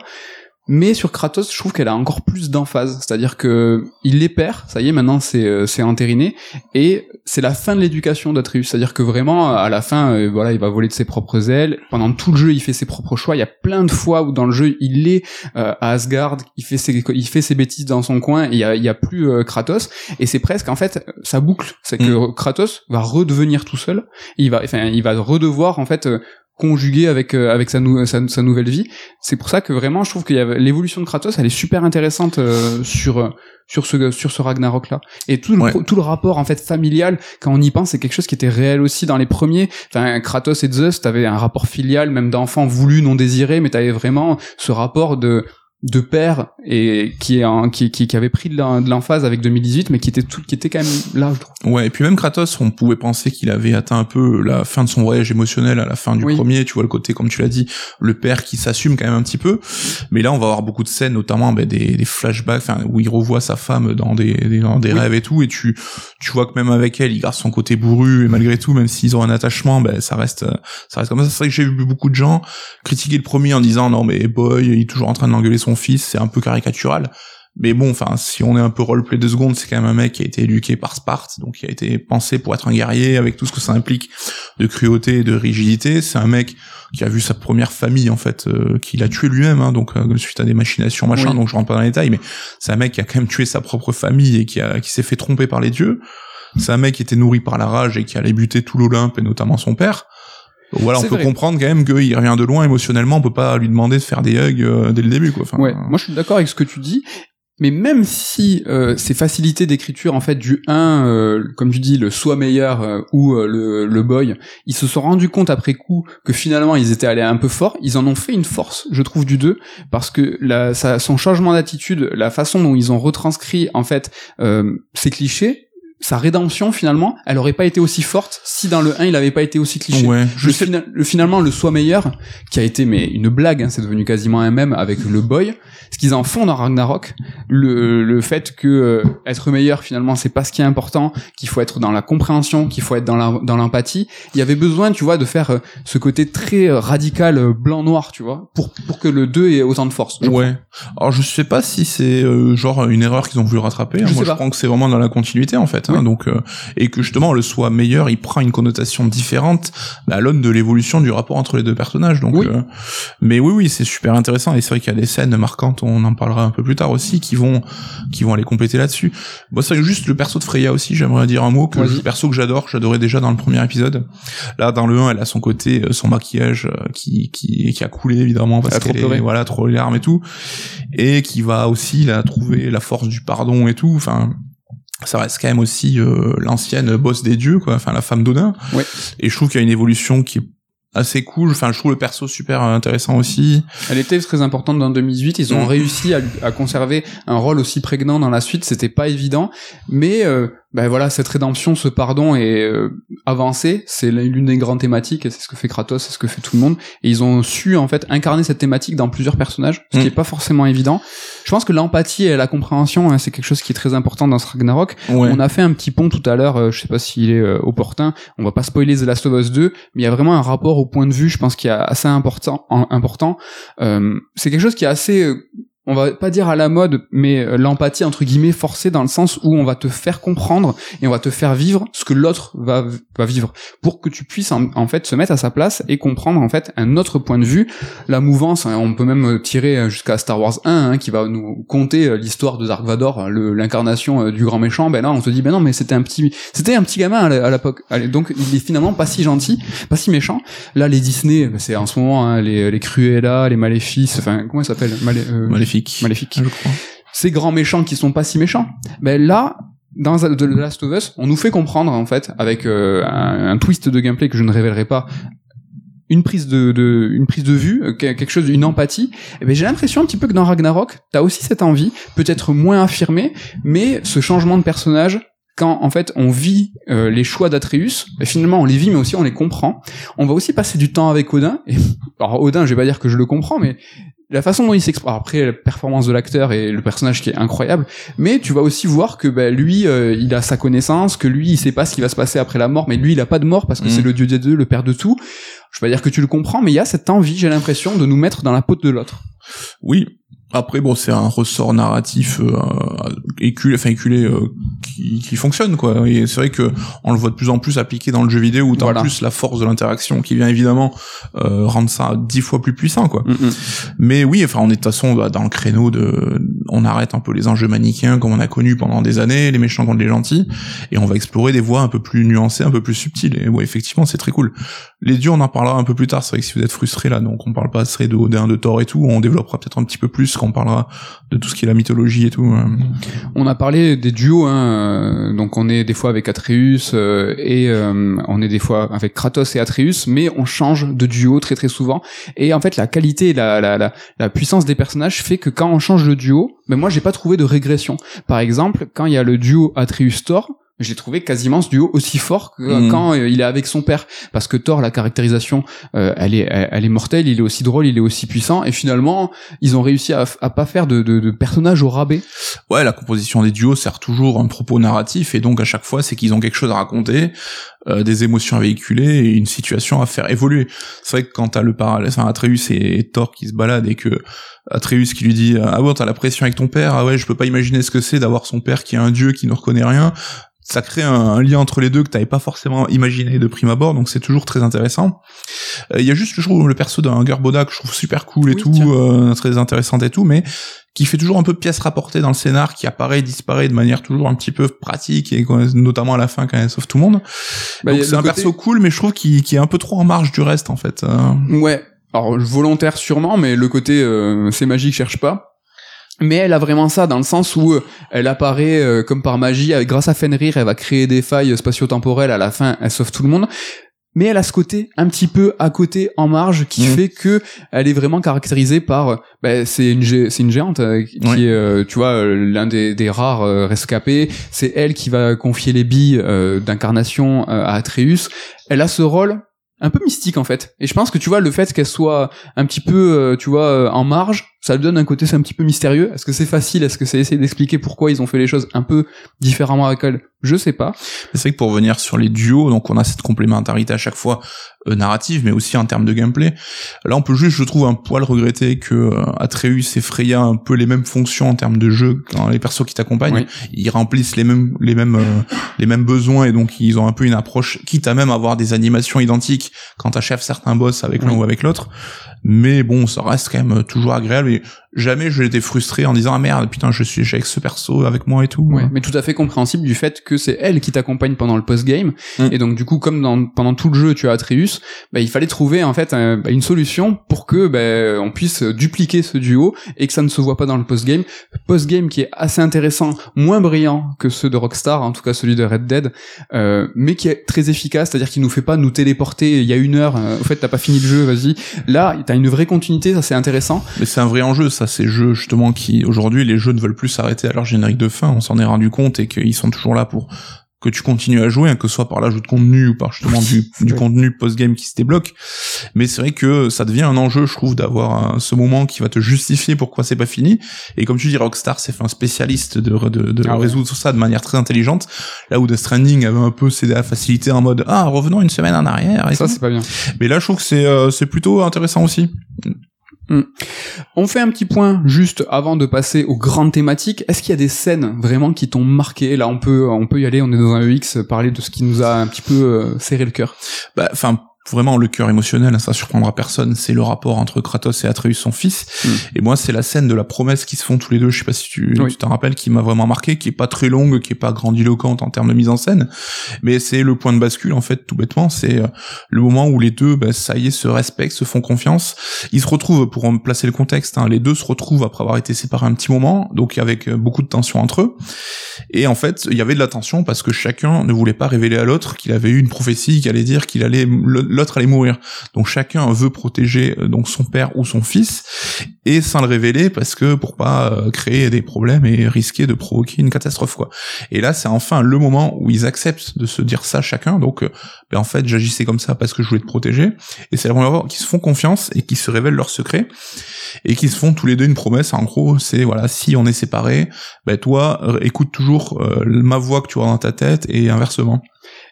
Mais sur Kratos, je trouve qu'elle a encore plus d'emphase, c'est-à-dire que il les perd, ça y est, maintenant c'est euh, c'est entériné, et c'est la fin de l'éducation d'Atreus, c'est-à-dire que vraiment à la fin, euh, voilà, il va voler de ses propres ailes. Pendant tout le jeu, il fait ses propres choix. Il y a plein de fois où dans le jeu, il est euh, à Asgard, il fait ses il fait ses bêtises dans son coin, et il y a il y a plus euh, Kratos, et c'est presque en fait sa boucle, c'est que Kratos va redevenir tout seul, il va enfin il va redevoir en fait euh, conjugué avec euh, avec sa, nou sa, sa, nouvelle vie. C'est pour ça que vraiment je trouve qu'il y a l'évolution de Kratos, elle est super intéressante euh, sur sur ce sur ce Ragnarok là. Et tout le Ouais. tout le rapport en fait familial quand on y pense, c'est quelque chose qui était réel aussi dans les premiers. Enfin Kratos et Zeus, t'avais un rapport filial même d'enfant voulu non désiré, mais t'avais vraiment ce rapport de de père et qui est qui, qui qui avait pris de de l'emphase avec 2018 mais qui était tout qui était quand même là je trouve. Ouais, et puis même Kratos, on pouvait penser qu'il avait atteint un peu la fin de son voyage émotionnel à la fin du Oui. premier, tu vois le côté, comme tu l'as dit, le père qui s'assume quand même un petit peu. Mais là, on va avoir beaucoup de scènes, notamment ben, des, des flashbacks, enfin, où il revoit sa femme dans des, des- dans des Oui. rêves et tout, et tu, tu vois que même avec elle, il garde son côté bourru, et malgré tout, même s'ils ont un attachement, ben, ça reste, ça reste comme ça. C'est vrai que j'ai vu beaucoup de gens critiquer le premier en disant, non, mais boy, il est toujours en train d'engueuler son fils, c'est un peu caricatural. Mais bon, enfin, si on est un peu roleplay deux secondes, c'est quand même un mec qui a été éduqué par Sparte, donc qui a été pensé pour être un guerrier avec tout ce que ça implique de cruauté et de rigidité. C'est un mec qui a vu sa première famille en fait, euh, qu'il a tué lui-même, hein, donc euh, suite à des machinations machin. Oui. Donc je rentre pas dans les détails, mais c'est un mec qui a quand même tué sa propre famille et qui a qui s'est fait tromper par les dieux. C'est un mec qui était nourri par la rage et qui allait buter tout l'Olympe et notamment son père. Donc voilà, on peut vrai. comprendre quand même qu'il revient de loin émotionnellement. On peut pas lui demander de faire des hugs euh, dès le début, quoi. Enfin, Ouais, moi je suis d'accord avec ce que tu dis, mais même si euh, ces facilités d'écriture en fait du 1, euh, comme tu dis, le soit meilleur euh, ou euh, le, le boy, ils se sont rendus compte après coup que finalement ils étaient allés un peu fort, ils en ont fait une force, je trouve, du 2, parce que la, ça, son changement d'attitude, la façon dont ils ont retranscrit en fait euh, ces clichés, sa rédemption finalement, elle aurait pas été aussi forte si dans le 1 il avait pas été aussi cliché. ouais. Je Le, sais. fina- le- finalement le soit meilleur qui a été mais une blague hein, c'est devenu quasiment un même avec le boy ce qu'ils en font dans Ragnarok le, le fait que euh, être meilleur finalement c'est pas ce qui est important qu'il faut être dans la compréhension qu'il faut être dans la- dans l'empathie il y avait besoin tu vois de faire euh, ce côté très euh, radical euh, blanc noir tu vois pour pour que le 2 ait autant de force Ouais. Alors je sais pas si c'est euh, genre une erreur qu'ils ont voulu rattraper. hein. Je Moi je pense que c'est vraiment dans la continuité en fait. Hein. Oui. Donc euh, et que justement le soit meilleur, il prend une connotation différente bah, à l'aune de l'évolution du rapport entre les deux personnages. Donc, Oui. euh, mais oui oui c'est super intéressant et c'est vrai qu'il y a des scènes marquantes. On en parlera un peu plus tard aussi qui vont qui vont aller compléter là-dessus. Moi c'est juste le perso de Freya aussi. J'aimerais dire un mot que perso que j'adore, que j'adorais déjà dans le premier épisode. Là dans le 1 elle a son côté euh, son maquillage euh, qui qui qui a coulé évidemment parce qu'elle est voilà trop les larmes et tout et qui va aussi là trouver la force du pardon et tout enfin ça reste quand même aussi euh, l'ancienne boss des dieux quoi enfin la femme d'Odin Ouais. et je trouve qu'il y a une évolution qui est assez cool enfin je trouve le perso super intéressant aussi Elle était très importante dans 2018. Ils ont Mm. réussi à, à conserver un rôle aussi prégnant dans la suite. C'était pas évident, mais euh, ben voilà, cette rédemption, ce pardon est euh, avancé. C'est l'une des grandes thématiques. C'est ce que fait Kratos, c'est ce que fait tout le monde. Et ils ont su en fait incarner cette thématique dans plusieurs personnages, ce qui Mm. est pas forcément évident. Je pense que l'empathie et la compréhension, hein, c'est quelque chose qui est très important dans ce Ragnarok. ouais On a fait un petit pont tout à l'heure, euh, je sais pas s'il est euh, opportun, on va pas spoiler The Last of Us 2, mais il y a vraiment un rapport au point de vue, je pense qui est assez important. important. Euh, c'est quelque chose qui est assez... euh, on va pas dire à la mode, mais euh, l'empathie entre guillemets forcée dans le sens où on va te faire comprendre et on va te faire vivre ce que l'autre va, va vivre pour que tu puisses en, fait se mettre à sa place et comprendre en fait un autre point de vue. La mouvance, hein, on peut même tirer jusqu'à Star Wars 1 hein, qui va nous conter euh, l'histoire de Dark Vador, l'incarnation euh, du grand méchant. Ben là, on se dit ben non, mais c'était un petit, c'était un petit gamin à l'époque. Donc il est finalement pas si gentil, pas si méchant. Là, les Disney, ben, c'est en ce moment hein, les, les Cruella, les Maléfices, enfin comment ça s'appelle? Malé, Maléfique. Ces grands méchants qui sont pas si méchants. Ben là, dans The Last of Us, on nous fait comprendre en fait avec euh, un, twist de gameplay que je ne révélerai pas, une prise de, une prise de vue, euh, quelque chose, une empathie. Et eh ben j'ai l'impression un petit peu que dans Ragnarok, t'as aussi cette envie, peut-être moins affirmée, mais ce changement de personnage quand en fait on vit euh, les choix d'Atreus, ben, finalement on les vit mais aussi on les comprend. On va aussi passer du temps avec Odin. Et, alors Odin, je vais pas dire que je le comprends, mais la façon dont il s'exprime après la performance de l'acteur et le personnage qui est incroyable mais tu vas aussi voir que bah, lui euh, il a sa connaissance que lui il sait pas ce qui va se passer après la mort mais lui il a pas de mort parce que c'est mm. le dieu des deux le père de tout. Je vais pas dire que tu le comprends mais il y a cette envie j'ai l'impression de nous mettre dans la peau de l'autre. Oui après bon c'est un ressort narratif euh, éculé enfin éculé euh, qui, qui fonctionne quoi. Et c'est vrai que on le voit de plus en plus appliqué dans le jeu vidéo où t'as en plus la force de l'interaction qui vient évidemment euh, rendre ça dix fois plus puissant quoi. Mm, mm. mais oui enfin on est de toute façon bah, dans le créneau de on arrête un peu les enjeux manichéens comme on a connu pendant des années les méchants contre les gentils et on va explorer des voies un peu plus nuancées un peu plus subtiles et ouais effectivement c'est très cool les dieux on en parlera un peu plus tard c'est vrai que si vous êtes frustré là donc on parle pas de Odin de Thor et tout on développera peut-être un petit peu plus quand on parlera de tout ce qui est la mythologie et tout. Hein. On a parlé des duos, hein, donc on est des fois avec Atreus euh, et euh, on est des fois avec Kratos et Atreus, mais on change de duo très très souvent. Et en fait, la qualité la, la, la, la puissance des personnages fait que quand on change de duo, mais moi j'ai pas trouvé de régression. Par exemple, quand il y a le duo J'ai trouvé quasiment ce duo aussi fort que mm. quand euh, il est avec son père. Parce que Thor la caractérisation euh, elle est elle est mortelle il est aussi drôle il est aussi puissant. Et finalement ils ont réussi à, à pas faire de, de, de personnage au rabais. Ouais la composition des duos sert toujours un propos narratif. Et donc à chaque fois c'est qu'ils ont quelque chose à raconter euh, des émotions à véhiculer et une situation à faire évoluer. C'est vrai que quand t'as le parallèle enfin Atreus et Thor qui se baladent et que Atreus qui lui dit ah bon t'as la pression avec ton père? Ah ouais je peux pas imaginer ce que c'est d'avoir son père qui est un dieu qui ne reconnaît rien ça crée un, lien entre les deux que t'avais pas forcément imaginé de prime abord, donc c'est toujours très intéressant. Euh, il y a juste, je trouve, le perso d'un Gerboda que je trouve super cool et tout, euh, très intéressant et tout, mais qui fait toujours un peu pièce rapportée dans le scénar, qui apparaît et disparaît de manière toujours un petit peu pratique, et notamment à la fin quand elle sauve tout le monde. Bah, donc c'est un perso cool, mais je trouve qu'il est un peu trop en marge du reste en fait. Euh. Ouais, alors volontaire sûrement, mais le côté c'est magique cherche pas mais elle a vraiment ça dans le sens où euh, elle apparaît euh, comme par magie avec grâce à Fenrir elle va créer des failles spatio-temporelles à la fin elle sauve tout le monde. Mais elle a ce côté un petit peu à côté en marge qui mmh. fait que elle est vraiment caractérisée par bah, c'est une c'est une géante euh, qui est tu vois l'un des, des rares rescapés. C'est elle qui va confier les billes d'incarnation à Atreus. Elle a ce rôle un peu mystique en fait. Et je pense que tu vois le fait qu'elle soit un petit peu tu vois en marge ça lui donne un côté c'est un petit peu mystérieux. Est-ce que c'est facile? Est-ce que c'est essayer d'expliquer pourquoi ils ont fait les choses un peu différemment avec elle? Je sais pas. C'est vrai que pour revenir sur les duos, donc on a cette complémentarité à chaque fois euh, narrative, mais aussi en termes de gameplay. Là, on peut juste, je trouve, un poil regretter que euh, Atreus et Freya un peu les mêmes fonctions en termes de jeu quand les persos qui t'accompagnent. Ils remplissent les mêmes, les mêmes, euh, les mêmes besoins et donc ils ont un peu une approche, quitte à même avoir des animations identiques quand t'achèves certains boss avec l'un ou avec l'autre mais bon ça reste quand même toujours agréable jamais je été frustré en disant ah merde putain je suis avec ce perso avec moi et tout. Ouais, mais tout à fait compréhensible du fait que c'est elle qui t'accompagne pendant le post game mm. et donc du coup comme dans, pendant tout le jeu tu as Atreus bah, il fallait trouver en fait bah, une solution pour que bah, on puisse dupliquer ce duo et que ça ne se voit pas dans le post game post game qui est assez intéressant moins brillant que ceux de Rockstar en tout cas celui de Red Dead euh, mais qui est très efficace c'est à dire qu'il nous fait pas nous téléporter il y a une heure euh, au fait t'as pas fini le jeu vas-y. Là t'as une vraie continuité ça c'est intéressant. Mais c'est un vrai enjeu ça ces jeux justement qui aujourd'hui les jeux ne veulent plus s'arrêter à leur générique de fin on s'en est rendu compte et qu'ils sont toujours là pour que tu continues à jouer, hein, que ce soit par l'ajout de contenu ou par justement du, du contenu post-game qui se débloque. Mais c'est vrai que ça devient un enjeu, je trouve, d'avoir ce moment qui va te justifier pourquoi c'est pas fini. Et comme tu dis, Rockstar s'est fait un spécialiste de, de, de ah résoudre ça de manière très intelligente. Là où The Stranding avait un peu cédé à la facilité en mode ah revenons une semaine en arrière. Et ça c'est pas bien. Mais là je trouve que c'est euh, c'est plutôt intéressant aussi. On fait un petit point juste avant de passer aux grandes thématiques. Est-ce qu'il y a des scènes vraiment qui t'ont marqué? Là, on peut, on peut y aller. On est dans un EX, parler de ce qui nous a un petit peu euh, serré le cœur. Bah, enfin, vraiment le cœur émotionnel, hein, ça surprendra personne, c'est le rapport entre Kratos et Atreus son fils. Mm. Et moi, c'est la scène de la promesse qui se font tous les deux, je sais pas si tu Oui. tu t'en rappelles, qui m'a vraiment marqué, qui est pas très longue, qui est pas grandiloquente en termes de mise en scène, mais c'est le point de bascule, en fait, tout bêtement, c'est euh, le moment où les deux, bah, ça y est, se respectent, se font confiance. Ils se retrouvent, pour en placer le contexte, hein, les deux se retrouvent après avoir été séparés un petit moment, donc avec euh, beaucoup de tension entre eux. Et en fait, il y avait de la tension parce que chacun ne voulait pas révéler à l'autre qu'il avait eu une prophétie qui allait dire qu'il allait allait mourir. Donc chacun veut protéger euh, donc son père ou son fils et sans le révéler parce que pour pas euh, créer des problèmes et risquer de provoquer une catastrophe quoi. Et là, c'est enfin le moment où ils acceptent de se dire ça chacun. Donc euh, ben, en fait, j'agissais comme ça parce que je voulais te protéger et c'est la première fois qu'ils se font confiance et qu'ils se révèlent leurs secrets et qu'ils se font tous les deux une promesse en gros, c'est voilà, si on est séparés, ben toi écoute toujours ma voix que tu auras dans ta tête et inversement.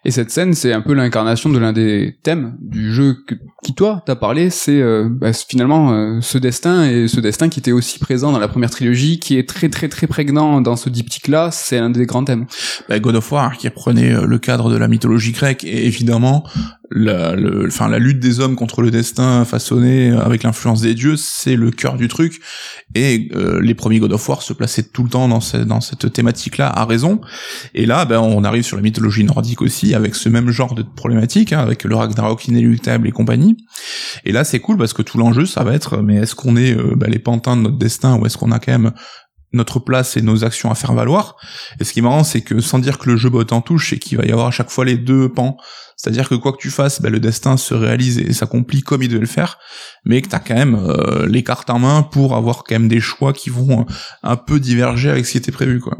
Et cette scène, c'est un peu l'incarnation de l'un des thèmes du jeu qui toi t'as parlé. C'est euh, bah, finalement euh, ce destin et ce destin qui était aussi présent dans la première trilogie, qui est très très très prégnant dans ce diptyque-là. C'est un des grands thèmes. Bah, God of War qui reprenait euh, le cadre de la mythologie grecque et évidemment la, le, enfin, la lutte des hommes contre le destin façonné euh, avec l'influence des dieux, c'est le cœur du truc. Et euh, les premiers God of War se plaçaient tout le temps dans, ce- dans cette thématique-là, à raison. Et là, ben, on arrive sur la mythologie nordique aussi, avec ce même genre de problématique, hein, avec le Ragnarok inéluctable et compagnie. Et là, c'est cool parce que tout l'enjeu, ça va être, mais est-ce qu'on est, euh, ben, les pantins de notre destin ou est-ce qu'on a quand même notre place et nos actions à faire valoir? Et ce qui est marrant, c'est que sans dire que le jeu botte en touche, c'est qu'il va y avoir à chaque fois les deux pans. C'est-à-dire que quoi que tu fasses, ben, le destin se réalise et s'accomplit comme il devait le faire, mais que t'as quand même euh, les cartes en main pour avoir quand même des choix qui vont euh, un peu diverger avec ce qui était prévu, quoi.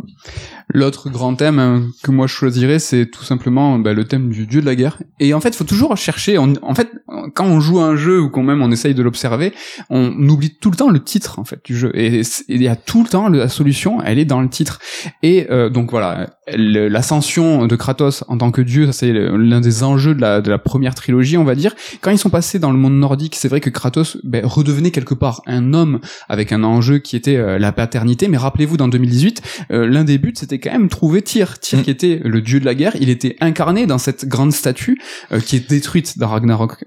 L'autre grand thème hein, que moi je choisirais, c'est tout simplement bah, le thème du dieu de la guerre. Et en fait, faut toujours chercher. en fait, quand on joue à un jeu ou quand même on essaye de l'observer, on oublie tout le temps le titre en fait du jeu. Et il y a tout le temps la solution, elle est dans le titre. Et euh, donc voilà, l'ascension de Kratos en tant que dieu, ça c'est l'un des enjeux de la, de la première trilogie, on va dire. Quand ils sont passés dans le monde nordique, c'est vrai que Kratos ben, redevenait quelque part un homme avec un enjeu qui était euh, la paternité. Mais rappelez-vous, dans 2018, euh, l'un des buts, c'était quand même trouver Tyr. Tyr Mm. qui était le dieu de la guerre, il était incarné dans cette grande statue euh, qui est détruite dans Ragnarok.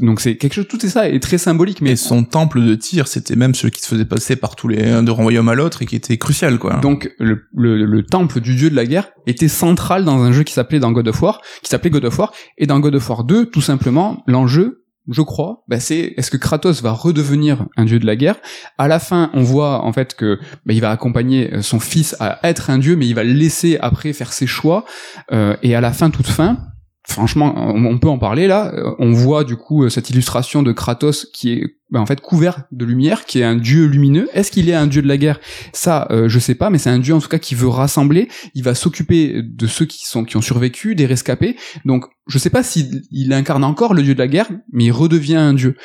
Donc c'est quelque chose, tout est ça est très symbolique. Mais son temple de tir, c'était même celui qui se faisait passer par tous les d'un royaume à l'autre et qui était crucial, quoi. donc le, le, le temple du dieu de la guerre était central dans un jeu qui s'appelait dans God of War, qui s'appelait God of War, et dans God of War 2, tout simplement, l'enjeu je crois, bah c'est est-ce que Kratos va redevenir un dieu de la guerre? À la fin, on voit en fait que bah, il va accompagner euh, son fils à être un dieu, mais il va le laisser après faire ses choix. Euh, et à la fin, toute fin, franchement, on, peut en parler là. euh, On voit du coup cette illustration de Kratos qui est bah, en fait couvert de lumière, qui est un dieu lumineux. Est-ce qu'il est un dieu de la guerre? Ça, euh, je sais pas, mais c'est un dieu en tout cas qui veut rassembler. Il va s'occuper de ceux qui sont qui ont survécu, des rescapés. Donc, je sais pas s'il il incarne encore le dieu de la guerre, mais il redevient un dieu.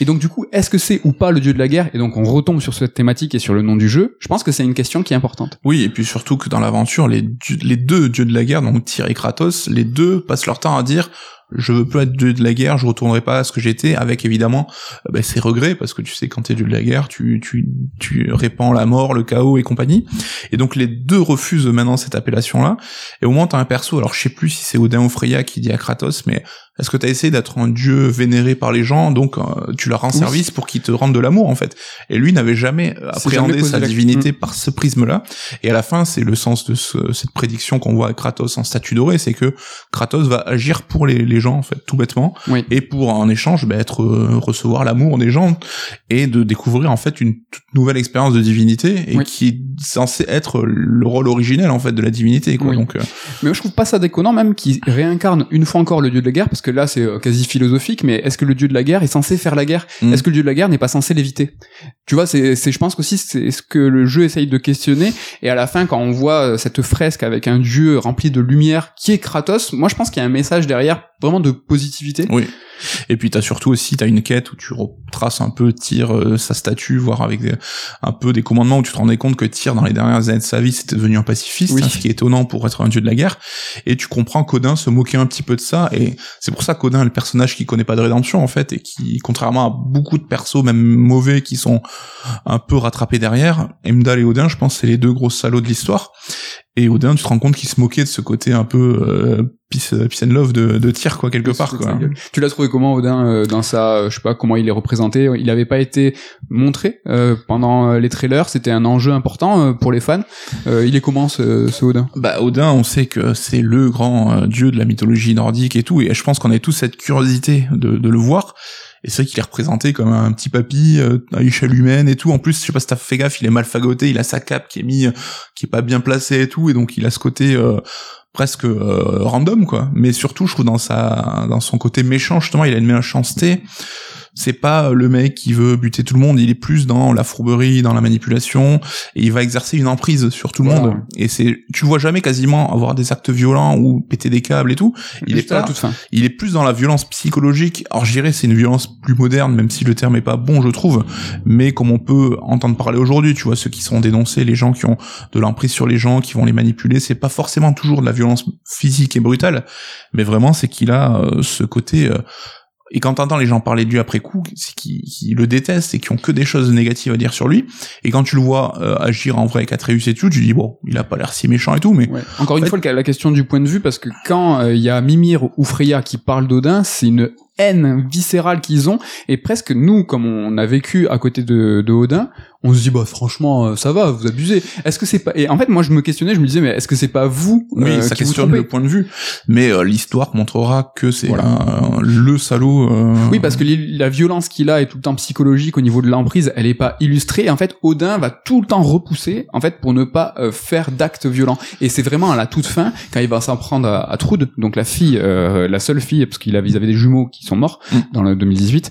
Et donc, du coup, est-ce que c'est ou pas le dieu de la guerre? Et donc, on retombe sur cette thématique et sur le nom du jeu. Je pense que c'est une question qui est importante. Oui, et puis surtout que dans l'aventure, les, les deux dieux de la guerre, donc Tyr et Kratos, les deux passent leur temps à dire je veux plus être dieu de la guerre, je retournerai pas à ce que j'étais, avec évidemment euh, ben, ses regrets, parce que tu sais, quand t'es de la guerre, tu, tu, tu répands la mort, le chaos et compagnie. Et donc les deux refusent maintenant cette appellation-là. Et au moins t'as un perso, alors je sais plus si c'est Odin ou Freya qui dit à Kratos, mais est-ce que t'as essayé d'être un dieu vénéré par les gens, donc euh, tu leur rends Oui. service pour qu'ils te rendent de l'amour en fait? Et lui n'avait jamais appréhendé sa la- divinité par ce prisme-là. Et à la fin, c'est le sens de ce- cette prédiction qu'on voit à Kratos en statue dorée, c'est que Kratos va agir pour les, les gens, en fait, tout bêtement, Oui. et pour en échange, bah, être euh, recevoir l'amour des gens et de découvrir en fait une toute nouvelle expérience de divinité et Oui. qui est censé être le rôle originel en fait de la divinité. Quoi. Donc, euh, Mais moi, je trouve pas ça déconnant même qu'il réincarne une fois encore le dieu de la guerre, parce que là c'est euh, quasi philosophique, mais est-ce que le dieu de la guerre est censé faire la guerre? Mm. Est-ce que le dieu de la guerre n'est pas censé l'éviter? Tu vois, c'est, c'est, je pense qu'aussi c'est ce que le jeu essaye de questionner, et à la fin quand on voit euh, cette fresque avec un dieu rempli de lumière qui est Kratos, moi je pense qu'il y a un message derrière vraiment de positivité. oui. Et puis t'as surtout aussi t'as une quête où tu retraces un peu Tyr euh, sa statue, voire avec un peu des commandements où tu te rendais compte que Tyr dans les dernières années de sa vie c'était devenu un pacifiste, hein, ce qui est étonnant pour être un dieu de la guerre. Et tu comprends qu'Odin se moquait un petit peu de ça, et c'est pour ça qu'Odin est le personnage qui connaît pas de rédemption en fait, et qui, contrairement à beaucoup de persos même mauvais qui sont un peu rattrapés derrière, Emdal et Odin, je pense c'est les deux gros salauds de l'histoire. Et Odin, tu te rends compte qu'il se moquait de ce côté un peu euh, peace, peace and love de, de tir quoi quelque part quoi. Tu l'as trouvé comment Odin euh, dans sa, euh, je sais pas comment il est représenté. Il n'avait pas été montré euh, pendant les trailers. C'était un enjeu important pour les fans. il est comment ce, ce, Odin? Bah Odin, on sait que c'est le grand dieu de la mythologie nordique et tout. Et je pense qu'on a tous cette curiosité de, de le voir. Et c'est vrai qu'il est représenté comme un petit papy euh, à échelle humaine et tout. En plus, je sais pas si t'as fait gaffe, il est mal fagoté, il a sa cape qui est mis, qui est pas bien placée et tout, et donc il a ce côté euh, presque euh, random quoi. Mais surtout, je trouve dans sa, dans son côté méchant justement, il a une méchanceté c'est pas le mec qui veut buter tout le monde, il est plus dans la fourberie, dans la manipulation, et il va exercer une emprise sur tout le monde. Et c'est, tu vois jamais quasiment avoir des actes violents ou péter des câbles et tout. Il est pas, toute fin. il est plus dans la violence psychologique. Alors je dirais c'est une violence plus moderne, même si le terme est pas bon, je trouve. Mais comme on peut entendre parler aujourd'hui, tu vois, ceux qui sont dénoncés, les gens qui ont de l'emprise sur les gens, qui vont les manipuler, c'est pas forcément toujours de la violence physique et brutale, mais vraiment c'est qu'il a euh, ce côté euh, et quand t'entends les gens parler de lui après coup, c'est qu'ils le détestent et qui ont que des choses négatives à dire sur lui. Et quand tu le vois euh, agir en vrai avec Atreus et tout, tu dis bon, il a pas l'air si méchant et tout, mais encore une fois la question du point de vue parce que quand euh, il y a Mimir ou Freya qui parlent d'Odin, c'est une haine viscérale qu'ils ont. Et presque nous comme on a vécu à côté de, de Odin on se dit bah franchement euh, ça va vous abusez. Est-ce que c'est pas et en fait moi je me questionnais je me disais mais est-ce que c'est pas vous oui euh, ça questionne le point de vue. Mais euh, l'histoire montrera que c'est le salaud oui parce que la violence qu'il a est tout le temps psychologique au niveau de l'emprise elle est pas illustrée. En fait Odin va tout le temps repousser en fait pour ne pas faire d'actes violents. Et c'est vraiment à la toute fin quand il va s'en prendre à, à Trude donc la fille la seule fille parce qu'il avait, avaient des jumeaux qui sont morts mm. dans le 2018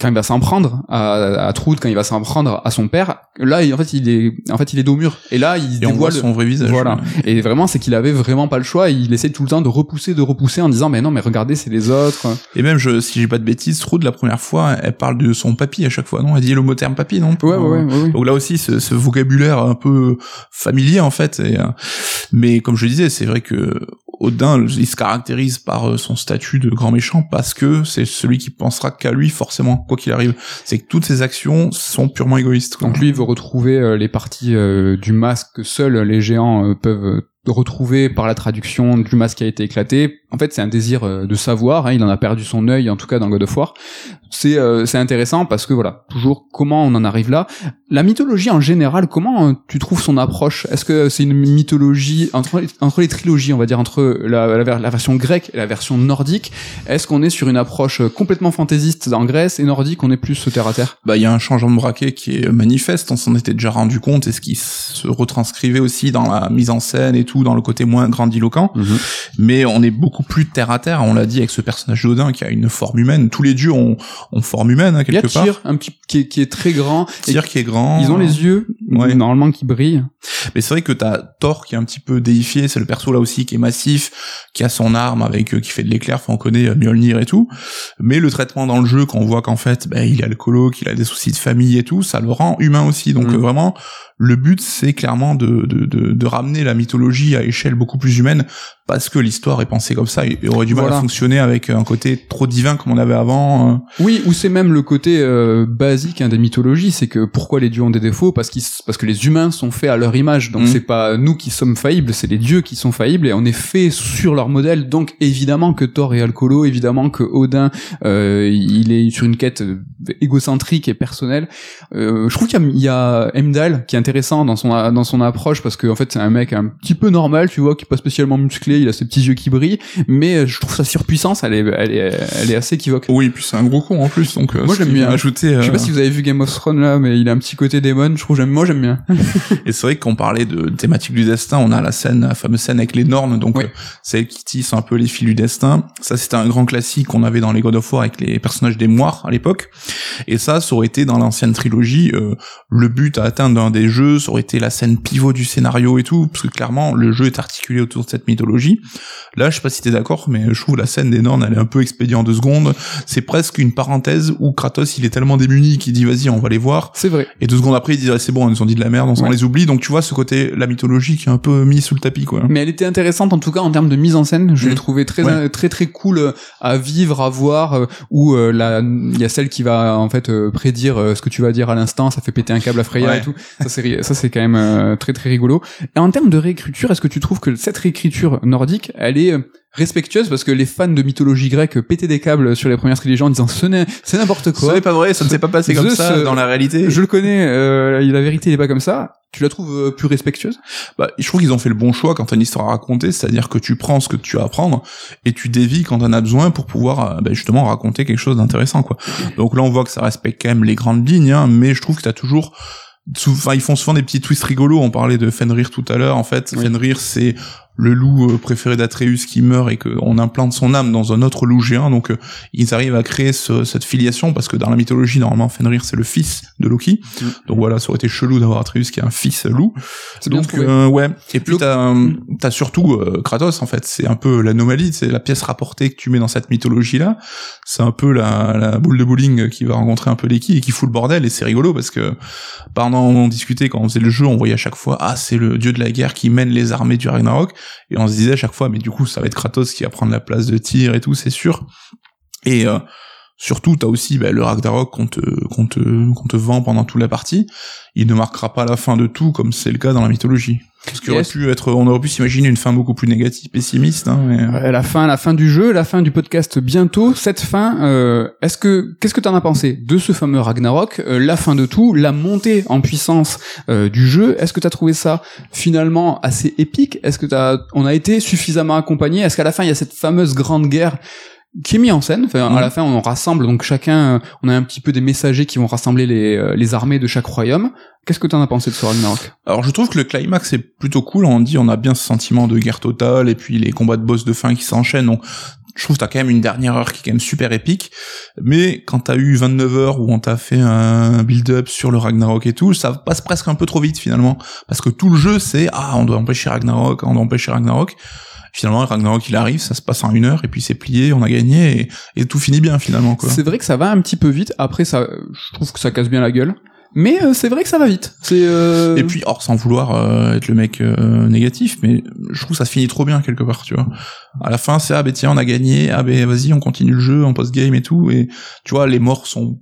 quand il va s'en prendre à, à Trude, quand il va s'en prendre à son père, là, en fait, il est, en fait, il est dos mur. Et là, il dévoile son vrai visage. Voilà. Et vraiment, c'est qu'il avait vraiment pas le choix. il essaie tout le temps de repousser, de repousser en disant, mais non, mais regardez, c'est les autres. Et même, je, si j'ai pas de bêtises, Trude, la première fois, elle parle de son papy à chaque fois, non? Elle dit le mot terme papy, non? Ouais, ouais, ouais, Donc là aussi, ce, ce, vocabulaire un peu familier, en fait. Et, euh, mais comme je disais, c'est vrai que Odin, il se caractérise par euh, son statut de grand méchant parce que c'est celui qui pensera qu'à lui forcément, quoi qu'il arrive. C'est que toutes ses actions sont purement égoïstes. Donc lui, il veut retrouver euh, les parties euh, du masque que seuls les géants peuvent retrouver par la traduction du masque qui a été éclaté. En fait, c'est un désir de savoir. Hein, il en a perdu son œil, en tout cas dans God of War c'est euh, c'est intéressant parce que voilà toujours comment on en arrive là la mythologie en général comment euh, tu trouves son approche? Est-ce que c'est une mythologie entre entre les trilogies on va dire entre la, la, version grecque et la version nordique? Est-ce qu'on est sur une approche complètement fantaisiste en Grèce et nordique on est plus terre à terre? Bah il y a un changement de braquet qui est manifeste on s'en était déjà rendu compte et ce qui se retranscrivait aussi dans la mise en scène et tout dans le côté moins grandiloquent mhm. mais on est beaucoup plus terre à terre on l'a dit avec ce personnage d'Odin qui a une forme humaine tous les dieux ont en forme humaine hein, quelque part. un petit qui est, qui est très grand. Tyr qui est grand. Ils ont les yeux normalement qui brillent. Mais c'est vrai que t'as Thor qui est un petit peu déifié, c'est le perso là aussi qui est massif, qui a son arme avec euh, qui fait de l'éclair, enfin on connaît euh, Mjolnir et tout. Mais le traitement dans le jeu, quand on voit qu'en fait, ben, il est alcoolo, qu'il a des soucis de famille et tout, ça le rend humain aussi. Donc mm. vraiment, le but c'est clairement de, de, ramener la mythologie à échelle beaucoup plus humaine parce que l'histoire est pensée comme ça et aurait du mal à fonctionner avec un côté trop divin comme on avait avant. Euh. Oui, ou c'est même le côté euh, basique hein, des mythologies, c'est que pourquoi les dieux ont des défauts? Parce qu'ils, parce que les humains sont faits à leur image, donc mm. c'est pas nous qui sommes faillibles, c'est les dieux qui sont faillibles et on est fait sur leur modèle. Donc évidemment que Thor est alcoolo, évidemment que Odin, euh, il est sur une quête égocentrique et personnelle. je trouve qu'il y y a Heimdall qui est intéressant dans son dans son approche parce que en fait c'est un mec un petit peu normal, tu vois, qui est pas spécialement musclé il a ses petits yeux qui brillent, mais euh, je trouve sa surpuissance, elle est, elle est, elle est assez équivoque. Oui, et puis c'est un gros con en plus, donc euh, moi j'aime bien. Ajouter, Je sais pas euh, si vous avez vu Game of Thrones là, mais il a un petit côté démon. Je trouve j'aime, moi j'aime bien. et c'est vrai qu'on parlait de thématique du destin, on a la scène, la fameuse scène avec les normes, donc c'est celle qui tisse un peu les fils du destin. Ça c'était un grand classique qu'on avait dans les God of War avec les personnages des moires à l'époque. Et ça, ça aurait été dans l'ancienne trilogie le but à atteindre dans des jeux, ça aurait été la scène pivot du scénario et tout, parce que clairement le jeu est articulé autour de cette mythologie Là, je sais pas si t'es d'accord, mais je trouve la scène des Nornes, elle est un peu expédiée en deux secondes. C'est presque une parenthèse où Kratos, il est tellement démuni qu'il dit vas-y, on va les voir. C'est vrai. Et deux secondes après, il dit ah, c'est bon, ils nous ont dit de la merde, on s'en Ouais. les oublie. Donc tu vois ce côté, la mythologie qui est un peu mis sous le tapis, quoi. Mais elle était intéressante en tout cas en termes de mise en scène. Je l'ai Mhm. trouvé très Ouais. très très cool euh, à vivre, à voir. euh, Où euh, il y a celle qui va en fait prédire ce que tu vas dire à l'instant. Ça fait péter un câble à Freya Ouais. et tout. Ça c'est ri- ça c'est quand même très très rigolo. Et en termes de réécriture, est-ce que tu trouves que cette réécriture nordique, elle est euh, respectueuse parce que les fans de mythologie grecque pétaient des câbles sur les premières religions en disant ce n'est c'est n'importe Ce quoi. n'est pas vrai, ça ne s'est pas passé comme Zeus, ça dans la réalité. Je le connais, euh, la vérité il est pas comme ça. Tu la trouves euh, plus respectueuse? Bah, je trouve qu'ils ont fait le bon choix quand t'as une histoire à raconter, c'est-à-dire que tu prends ce que tu as à prendre et tu dévis quand t'en as besoin pour pouvoir bah, justement raconter quelque chose d'intéressant, quoi. Donc là, on voit que ça respecte quand même les grandes lignes, hein, mais je trouve que t'as toujours Enfin, ils font souvent des petits twists rigolos. On parlait de Fenrir tout à l'heure. En fait, Oui. Fenrir, c'est le loup euh, préféré d'Atreus qui meurt et qu'on implante son âme dans un autre loup géant. Donc, euh, ils arrivent à créer ce- cette filiation parce que dans la mythologie, normalement, Fenrir, c'est le fils de Loki. Mm. Donc voilà, ça aurait été chelou d'avoir Atreus qui est un fils loup. Bien Donc euh, ouais. Et puis t'as euh, t'as surtout euh, Kratos en fait. C'est un peu l'anomalie. C'est la pièce rapportée que tu mets dans cette mythologie là. C'est un peu la, la boule de bowling qui va rencontrer un peu l'équipe et qui fout le bordel. Et c'est rigolo parce que pendant on discutait quand on faisait le jeu, on voyait à chaque fois ah c'est le dieu de la guerre qui mène les armées du Ragnarok. Et on se disait chaque fois mais du coup ça va être Kratos qui va prendre la place de Tyr et tout c'est sûr. Et euh, Surtout, t'as aussi bah, le Ragnarok qu'on te, qu'on te, qu'on te vend pendant toute la partie. Il ne marquera pas la fin de tout, comme c'est le cas dans la mythologie. Parce qu'il aurait pu être, on aurait pu s'imaginer une fin beaucoup plus négative, pessimiste. Hein, mais... Ouais, la fin, la fin du jeu, la fin du podcast bientôt. Cette fin, euh, est-ce que qu'est-ce que t'en as pensé de ce fameux Ragnarok, euh, la fin de tout, la montée en puissance euh, du jeu? Est-ce que t'as trouvé ça finalement assez épique? Est-ce que t'as, on a été suffisamment accompagné? Est-ce qu'à la fin il y a cette fameuse grande guerre qui est mise en scène. Enfin, Mhm. À la fin, on rassemble donc chacun, on a un petit peu des messagers qui vont rassembler les, euh, les armées de chaque royaume. Qu'est-ce que t'en as pensé de ce Ragnarok Alors je trouve que le climax est plutôt cool. On dit, on a bien ce sentiment de guerre totale et puis les combats de boss de fin qui s'enchaînent. Donc je trouve que t'as quand même une dernière heure qui est quand même super épique. Mais quand t'as eu 29 heures où on t'a fait un build-up sur le Ragnarok et tout, ça passe presque un peu trop vite finalement. Parce que tout le jeu c'est, ah, on doit empêcher Ragnarok, on doit empêcher Ragnarok. Finalement, Ragnarok il arrive, ça se passe en une heure et puis c'est plié, on a gagné et, et tout finit bien finalement quoi. C'est vrai que ça va un petit peu vite. Après, ça, je trouve que ça casse bien la gueule. Mais euh, c'est vrai que ça va vite. C'est euh... Et puis, or, sans vouloir euh, être le mec euh, négatif, mais je trouve que ça se finit trop bien quelque part, tu vois. À la fin, c'est ah ben tiens, on a gagné, ah ben vas-y, on continue le jeu en post-game et tout, et tu vois, les morts sont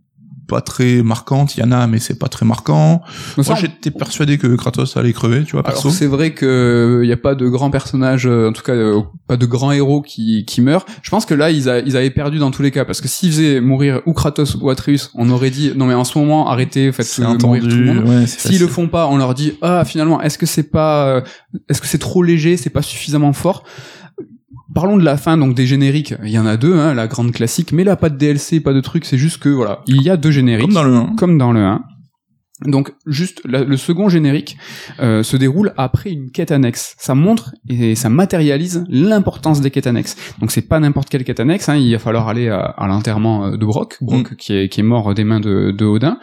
pas très marquantes, il y en a, mais c'est pas très marquant. Moi, j'étais persuadé que Kratos allait crever, tu vois, Alors perso. c'est vrai que il y a pas de grands personnages, euh, en tout cas euh, pas de grands héros qui, qui meurent. Je pense que là ils, a- ils avaient perdu dans tous les cas parce que s'ils faisaient mourir ou Kratos ou Atreus, on aurait dit non mais en ce moment arrêtez, faites euh, mourir tout le entendu, monde. ouais, S'ils le font pas, on leur dit ah finalement est-ce que c'est pas euh, est-ce que c'est trop léger, c'est pas suffisamment fort? Parlons de la fin donc des génériques. Il y en a deux, hein, la grande classique, mais là pas de DLC, pas de truc. C'est juste que voilà, il y a deux génériques Comme dans le 1. comme dans le 1. Donc juste la- le second générique euh, se déroule après une quête annexe. Ça montre et ça matérialise l'importance des quêtes annexes. Donc c'est pas n'importe quelle quête annexe. Hein, il va falloir aller à, à l'enterrement euh, de Brock, Brock qui, est, qui est mort des mains de, de Odin.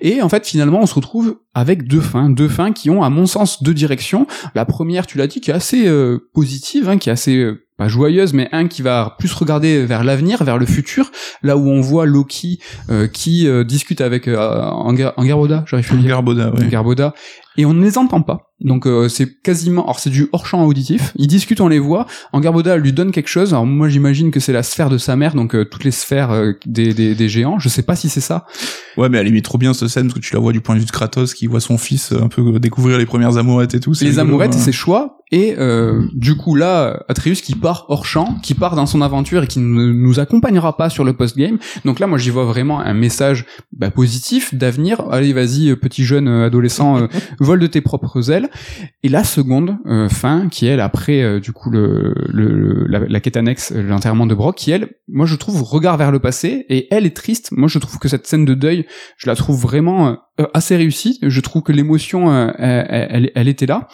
Et en fait finalement on se retrouve avec deux fins, deux fins qui ont à mon sens deux directions. La première, tu l'as dit, qui est assez euh, positive, hein, qui est assez euh, pas joyeuse, mais un qui va plus regarder vers l'avenir, vers le futur, là où on voit Loki euh, qui euh, discute avec euh, Angar- Angaroda, j'arrive plus le dire. Et on ne les entend pas. Donc euh, c'est quasiment, alors c'est du hors champ auditif. Ils discutent, on les voit. Angarboda lui donne quelque chose. Alors moi j'imagine que c'est la sphère de sa mère, donc euh, toutes les sphères euh, des, des, des géants. Je sais pas si c'est ça. Ouais, mais elle aimait trop bien cette scène parce que tu la vois du point de vue de Kratos qui voit son fils euh, un peu découvrir les premières amourettes et tout. les rigolo, amourettes, hein. ses choix. Et euh, du coup là, Atreus qui part hors champ, qui part dans son aventure et qui ne nous accompagnera pas sur le post-game. Donc là, moi j'y vois vraiment un message bah, positif d'avenir. Allez, vas-y, euh, petit jeune euh, adolescent, euh, vole de tes propres ailes. Et la seconde euh, fin, qui elle après euh, du coup le, le la, la quête annexe, euh, l'enterrement de Brock, qui elle moi je trouve regard vers le passé et elle est triste. Moi je trouve que cette scène de deuil, je la trouve vraiment euh, assez réussie. Je trouve que l'émotion, euh, elle, elle, était là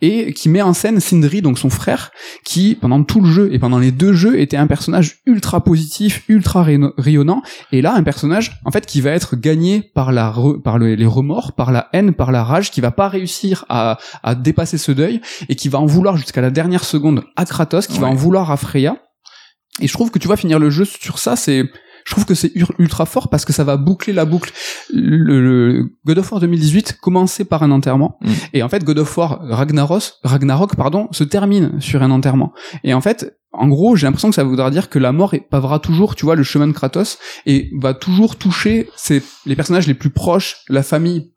et qui met en scène Sindri, donc son frère, qui pendant tout le jeu et pendant les deux jeux était un personnage ultra positif, ultra rayonnant et là un personnage en fait qui va être gagné par la par les remords, par la haine, par la rage, qui va pas réussir à, à dépasser ce deuil et qui va en vouloir jusqu'à la dernière seconde à Kratos, qui va en vouloir à Freya. Et je trouve que tu vois finir le jeu sur ça, c'est je trouve que c'est ultra fort parce que ça va boucler la boucle. Le, God of War 2018 commençait par un enterrement mm. et en fait God of War Ragnaros, Ragnarok pardon se termine sur un enterrement. Et en fait en gros, j'ai l'impression que ça voudra dire que la mort pavera toujours, tu vois, le chemin de Kratos et va toujours toucher les personnages les plus proches, la famille,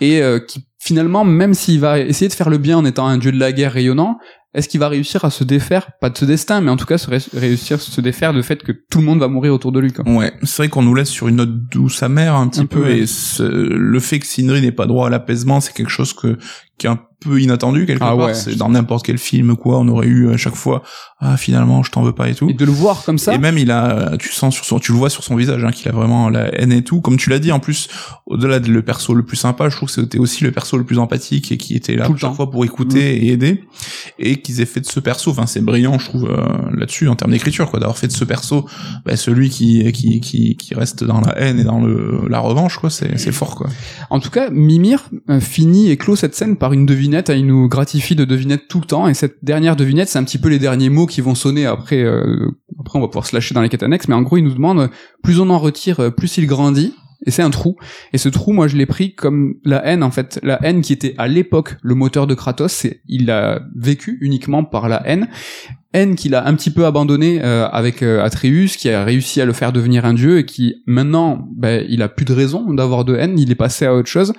et euh, qui finalement, même s'il va essayer de faire le bien en étant un dieu de la guerre rayonnant, est-ce qu'il va réussir à se défaire, pas de ce destin, mais en tout cas se réussir à se défaire du fait que tout le monde va mourir autour de lui. Quoi. Ouais, c'est vrai qu'on nous laisse sur une note douce amère un petit peu, et le fait que Sindri n'ait pas droit à l'apaisement, c'est quelque chose que qui est un peu inattendu quelque ah part. C'est dans n'importe quel film quoi, on aurait eu à chaque fois ah finalement je t'en veux pas et tout. Et de le voir comme ça. Et même il a, tu sens sur son, tu le vois sur son visage hein, qu'il a vraiment la haine et tout. Comme tu l'as dit en plus, au-delà de le perso le plus sympa, je trouve que c'était aussi le perso le plus empathique et qui était là chaque fois pour écouter mm. et aider. Et qu'ils aient fait de ce perso, enfin c'est brillant je trouve euh, là-dessus en termes d'écriture quoi, d'avoir fait de ce perso bah, celui qui, qui qui qui reste dans la haine et dans le la revanche quoi, c'est c'est fort quoi. En tout cas, Mimir euh, finit et clôt cette scène par une devinette, il nous gratifie de devinettes tout le temps, et cette dernière devinette, c'est un petit peu les derniers mots qui vont sonner après, euh, après on va pouvoir se lâcher dans les quêtes annexes, mais en gros il nous demande, plus on en retire, plus il grandit, et c'est un trou. Et ce trou, moi, je l'ai pris comme la haine, en fait. La haine qui était à l'époque le moteur de Kratos, il a vécu uniquement par la haine haine qu'il a un petit peu abandonné euh, avec euh, Atreus, qui a réussi à le faire devenir un dieu et qui maintenant, ben, il a plus de raison d'avoir de haine, il est passé à autre chose.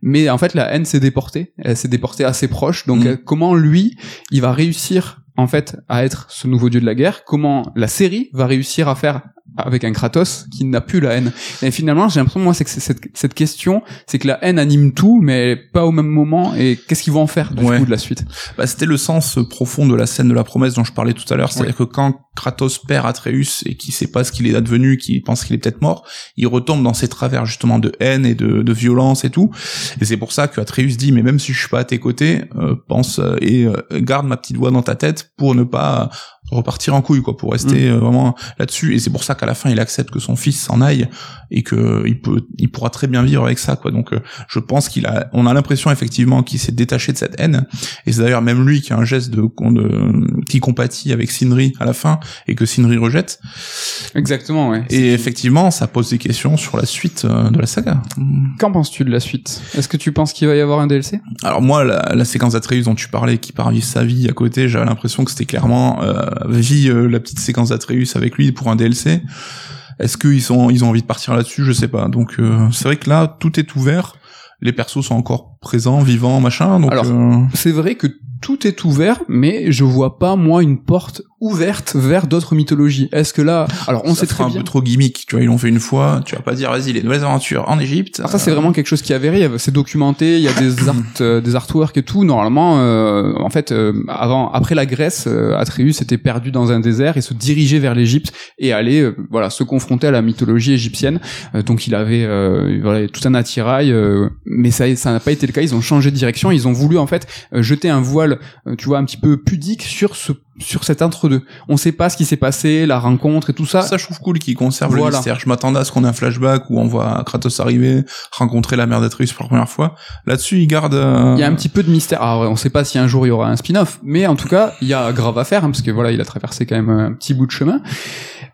Mais en fait, la haine s'est déportée, elle s'est déportée assez proche. Donc, mm. euh, comment lui, il va réussir en fait à être ce nouveau dieu de la guerre? Comment la série va réussir à faire avec un Kratos qui n'a plus la haine. Et finalement, j'ai l'impression, moi, c'est que cette, cette question, c'est que la haine anime tout, mais pas au même moment. Et qu'est-ce qu'ils vont en faire du coup de la suite? Bah, C'était le sens profond de la scène de la promesse dont je parlais tout à l'heure. C'est-à-dire que quand Kratos perd Atreus et qui sait pas ce qu'il est advenu, qui pense qu'il est peut-être mort, il retombe dans ses travers justement de haine et de, de violence et tout. Et c'est pour ça que Atreus dit, mais même si je suis pas à tes côtés, euh, pense euh, et euh, garde ma petite voix dans ta tête pour ne pas repartir en couille quoi pour rester mm. euh, vraiment là-dessus. Et c'est pour ça qu'à la fin il accepte que son fils s'en aille et que il peut il pourra très bien vivre avec ça quoi. Donc euh, je pense qu'il a on a l'impression effectivement qu'il s'est détaché de cette haine. Et c'est d'ailleurs même lui qui a un geste de, de qui compatit avec Sindri à la fin et que Sindri rejette. Exactement ouais. Et effectivement ça pose des questions sur la suite euh, de la saga. Qu'en penses-tu de la suite? Est-ce que tu penses qu'il va y avoir un DLC alors moi la, la séquence d'Atreus dont tu parlais qui part vivre sa vie à côté j'avais l'impression que c'était clairement euh, vit euh, la petite séquence d'Atreus avec lui pour un DLC. Est-ce qu'ils sont ils ont envie de partir là-dessus? Je sais pas. Donc euh, c'est vrai que là tout est ouvert. Les persos sont encore présents, vivants, machin. Donc Alors, euh, c'est vrai que tout est ouvert, mais je vois pas moi une porte ouverte vers d'autres mythologies. Est-ce que là, alors on sait très un peu trop gimmick, tu vois, ils l'ont fait une fois, tu vas pas dire vas-y les nouvelles aventures en Égypte. ça c'est vraiment quelque chose qui est avéré, c'est documenté, il y a des art, euh, des artworks et tout. Normalement, euh, en fait, euh, avant, après la Grèce, Atreus était perdu dans un désert et se dirigeait vers l'Égypte et allait, voilà, se confronter à la mythologie égyptienne. donc il avait, voilà, tout un attirail, mais ça, ça n'a pas été le cas. Ils ont changé de direction, ils ont voulu en fait jeter un voile euh, tu vois, un petit peu pudique sur ce sur cet entre-deux. On sait pas ce qui s'est passé, la rencontre et tout ça. Ça, je trouve cool qu'ils conservent le mystère. Je m'attendais à ce qu'on ait un flashback où on voit Kratos arriver, rencontrer la mère d'Atreus pour la première fois. Là-dessus, ils gardent... Euh, il y a un petit peu de mystère. Alors, on sait pas si un jour il y aura un spin-off, mais en tout cas, il y a grave à faire, hein, parce que voilà, il a traversé quand même un petit bout de chemin.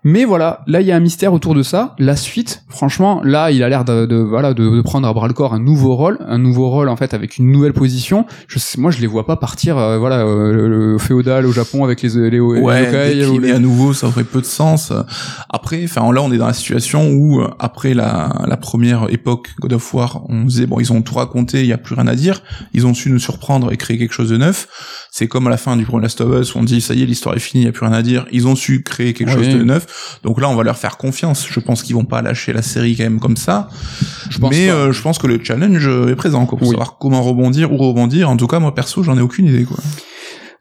Mais voilà, là, il y a un mystère autour de ça. La suite, franchement, là, il a l'air de, voilà, de, prendre à bras le corps un nouveau rôle, un nouveau rôle, en fait, avec une nouvelle position. Je sais, moi, je les vois pas partir, euh, voilà, euh, le, féodal au Japon avec les, les, ouais, à nouveau, ça aurait peu de sens. Après, enfin là, on est dans la situation où euh, après la, la première époque God of War, on disait bon, ils ont tout raconté, il y a plus rien à dire. Ils ont su nous surprendre et créer quelque chose de neuf. C'est comme à la fin du premier Last of Us, où on dit ça y est, l'histoire est finie, il y a plus rien à dire. Ils ont su créer quelque chose de neuf. Donc là, on va leur faire confiance. Je pense qu'ils vont pas lâcher la série quand même comme ça. Je pense Mais euh, je pense que le challenge est présent quoi, pour savoir comment rebondir ou rebondir. En tout cas, moi perso, j'en ai aucune idée quoi.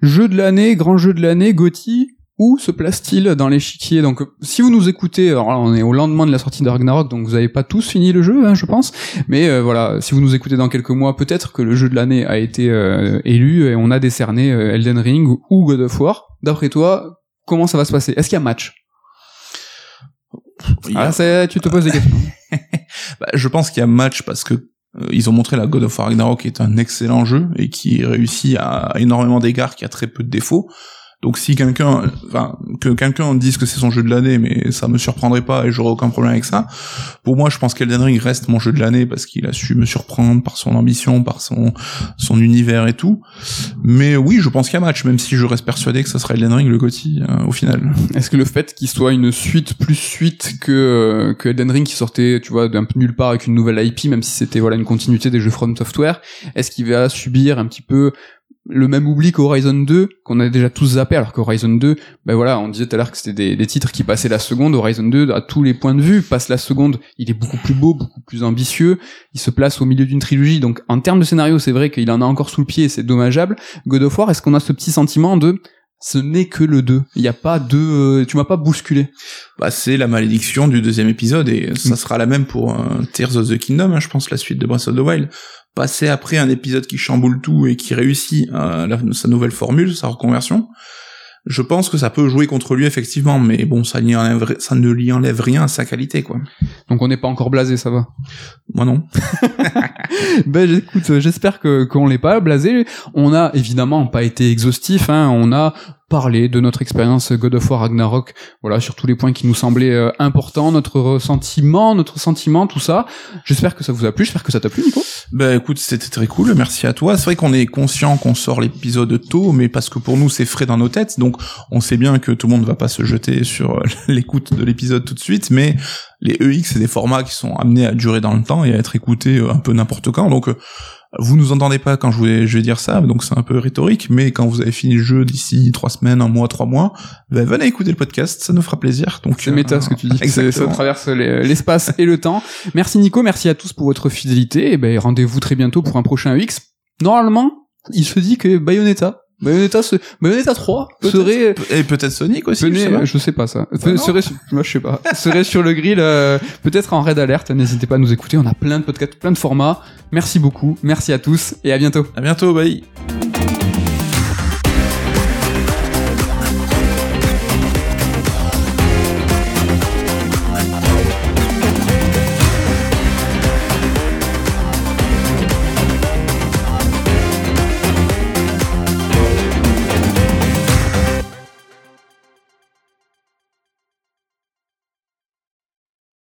Jeu de l'année, grand jeu de l'année, Gotti. où se place-t-il dans l'échiquier? Donc, si vous nous écoutez, alors là, on est au lendemain de la sortie de Ragnarok, donc vous n'avez pas tous fini le jeu, hein, je pense. Mais euh, voilà, si vous nous écoutez dans quelques mois, peut-être que le jeu de l'année a été euh, élu et on a décerné euh, Elden Ring ou God of War. D'après toi, comment ça va se passer? Est-ce qu'il y a match? Ah, c'est- tu te poses des questions. Bah, je pense qu'il y a match parce que euh, ils ont montré la God of War Ragnarok est un excellent jeu et qui réussit à énormément d'égards, qui a très peu de défauts. Donc si quelqu'un, enfin que quelqu'un dise que c'est son jeu de l'année, mais ça me surprendrait pas et j'aurais aucun problème avec ça. Pour moi, je pense qu'Elden Ring reste mon jeu de l'année parce qu'il a su me surprendre par son ambition, par son son univers et tout. Mais oui, je pense qu'il y a match, même si je reste persuadé que ça sera Elden Ring le GOTY euh, au final. Est-ce que le fait qu'il soit une suite plus suite que euh, que Elden Ring qui sortait, tu vois, d'un peu nulle part avec une nouvelle IP, même si c'était voilà une continuité des jeux From Software, est-ce qu'il va subir un petit peu le même oubli qu'Horizon 2 qu'on a déjà tous zappé alors qu'Horizon 2 ben voilà on disait tout à l'heure que c'était des, des titres qui passaient la seconde. Horizon 2 à tous les points de vue passe la seconde. Il est beaucoup plus beau beaucoup plus ambitieux. Il se place au milieu d'une trilogie. Donc en termes de scénario c'est vrai qu'il en a encore sous le pied c'est dommageable. God of War est-ce qu'on a ce petit sentiment de ce n'est que le 2 il n'y a pas de euh, tu m'as pas bousculé. Bah, c'est la malédiction du deuxième épisode et ça sera la même pour euh, Tears of the Kingdom, hein, je pense, la suite de Breath of the Wild. Passer après un épisode qui chamboule tout et qui réussit euh, la- sa nouvelle formule, sa reconversion, je pense que ça peut jouer contre lui effectivement, mais bon, ça, enlève- ça ne lui enlève rien à sa qualité, quoi. donc on n'est pas encore blasé ça va? Moi non. ben écoute, j'espère que qu'on l'est pas blasé. On a évidemment pas été exhaustif, hein, on a parlé de notre expérience God of War Ragnarok, voilà sur tous les points qui nous semblaient euh, importants, notre ressentiment, notre sentiment, tout ça. J'espère que ça vous a plu, j'espère que ça t'a plu, Nico. Bah écoute, c'était très cool, merci à toi. C'est vrai qu'on est conscient qu'on sort l'épisode tôt, mais parce que pour nous c'est frais dans nos têtes, donc on sait bien que tout le monde va pas se jeter sur l'écoute de l'épisode tout de suite, mais les EX c'est des formats qui sont amenés à durer dans le temps et à être écoutés euh, un peu n'importe quand, donc euh, vous nous entendez pas quand je vais, je vais dire ça, donc c'est un peu rhétorique, mais quand vous avez fini le jeu d'ici trois semaines, un mois, trois mois, ben venez écouter le podcast, ça nous fera plaisir. Donc C'est méta ce que tu dis, ça traverse les- l'espace et le temps. Merci Nico, merci à tous pour votre fidélité, et ben rendez-vous très bientôt pour un prochain EX. Normalement, il se dit que Bayonetta, Bayonetta, se- Bayonetta 3 serait Et peut-être Sonic aussi, je sais pas. je sais pas ça. Ah serait, sur- moi je sais pas. serait sur le grill, euh, peut-être en raid alerte. N'hésitez pas à nous écouter. On a plein de podcasts, plein de formats. Merci beaucoup. Merci à tous et à bientôt. À bientôt, bye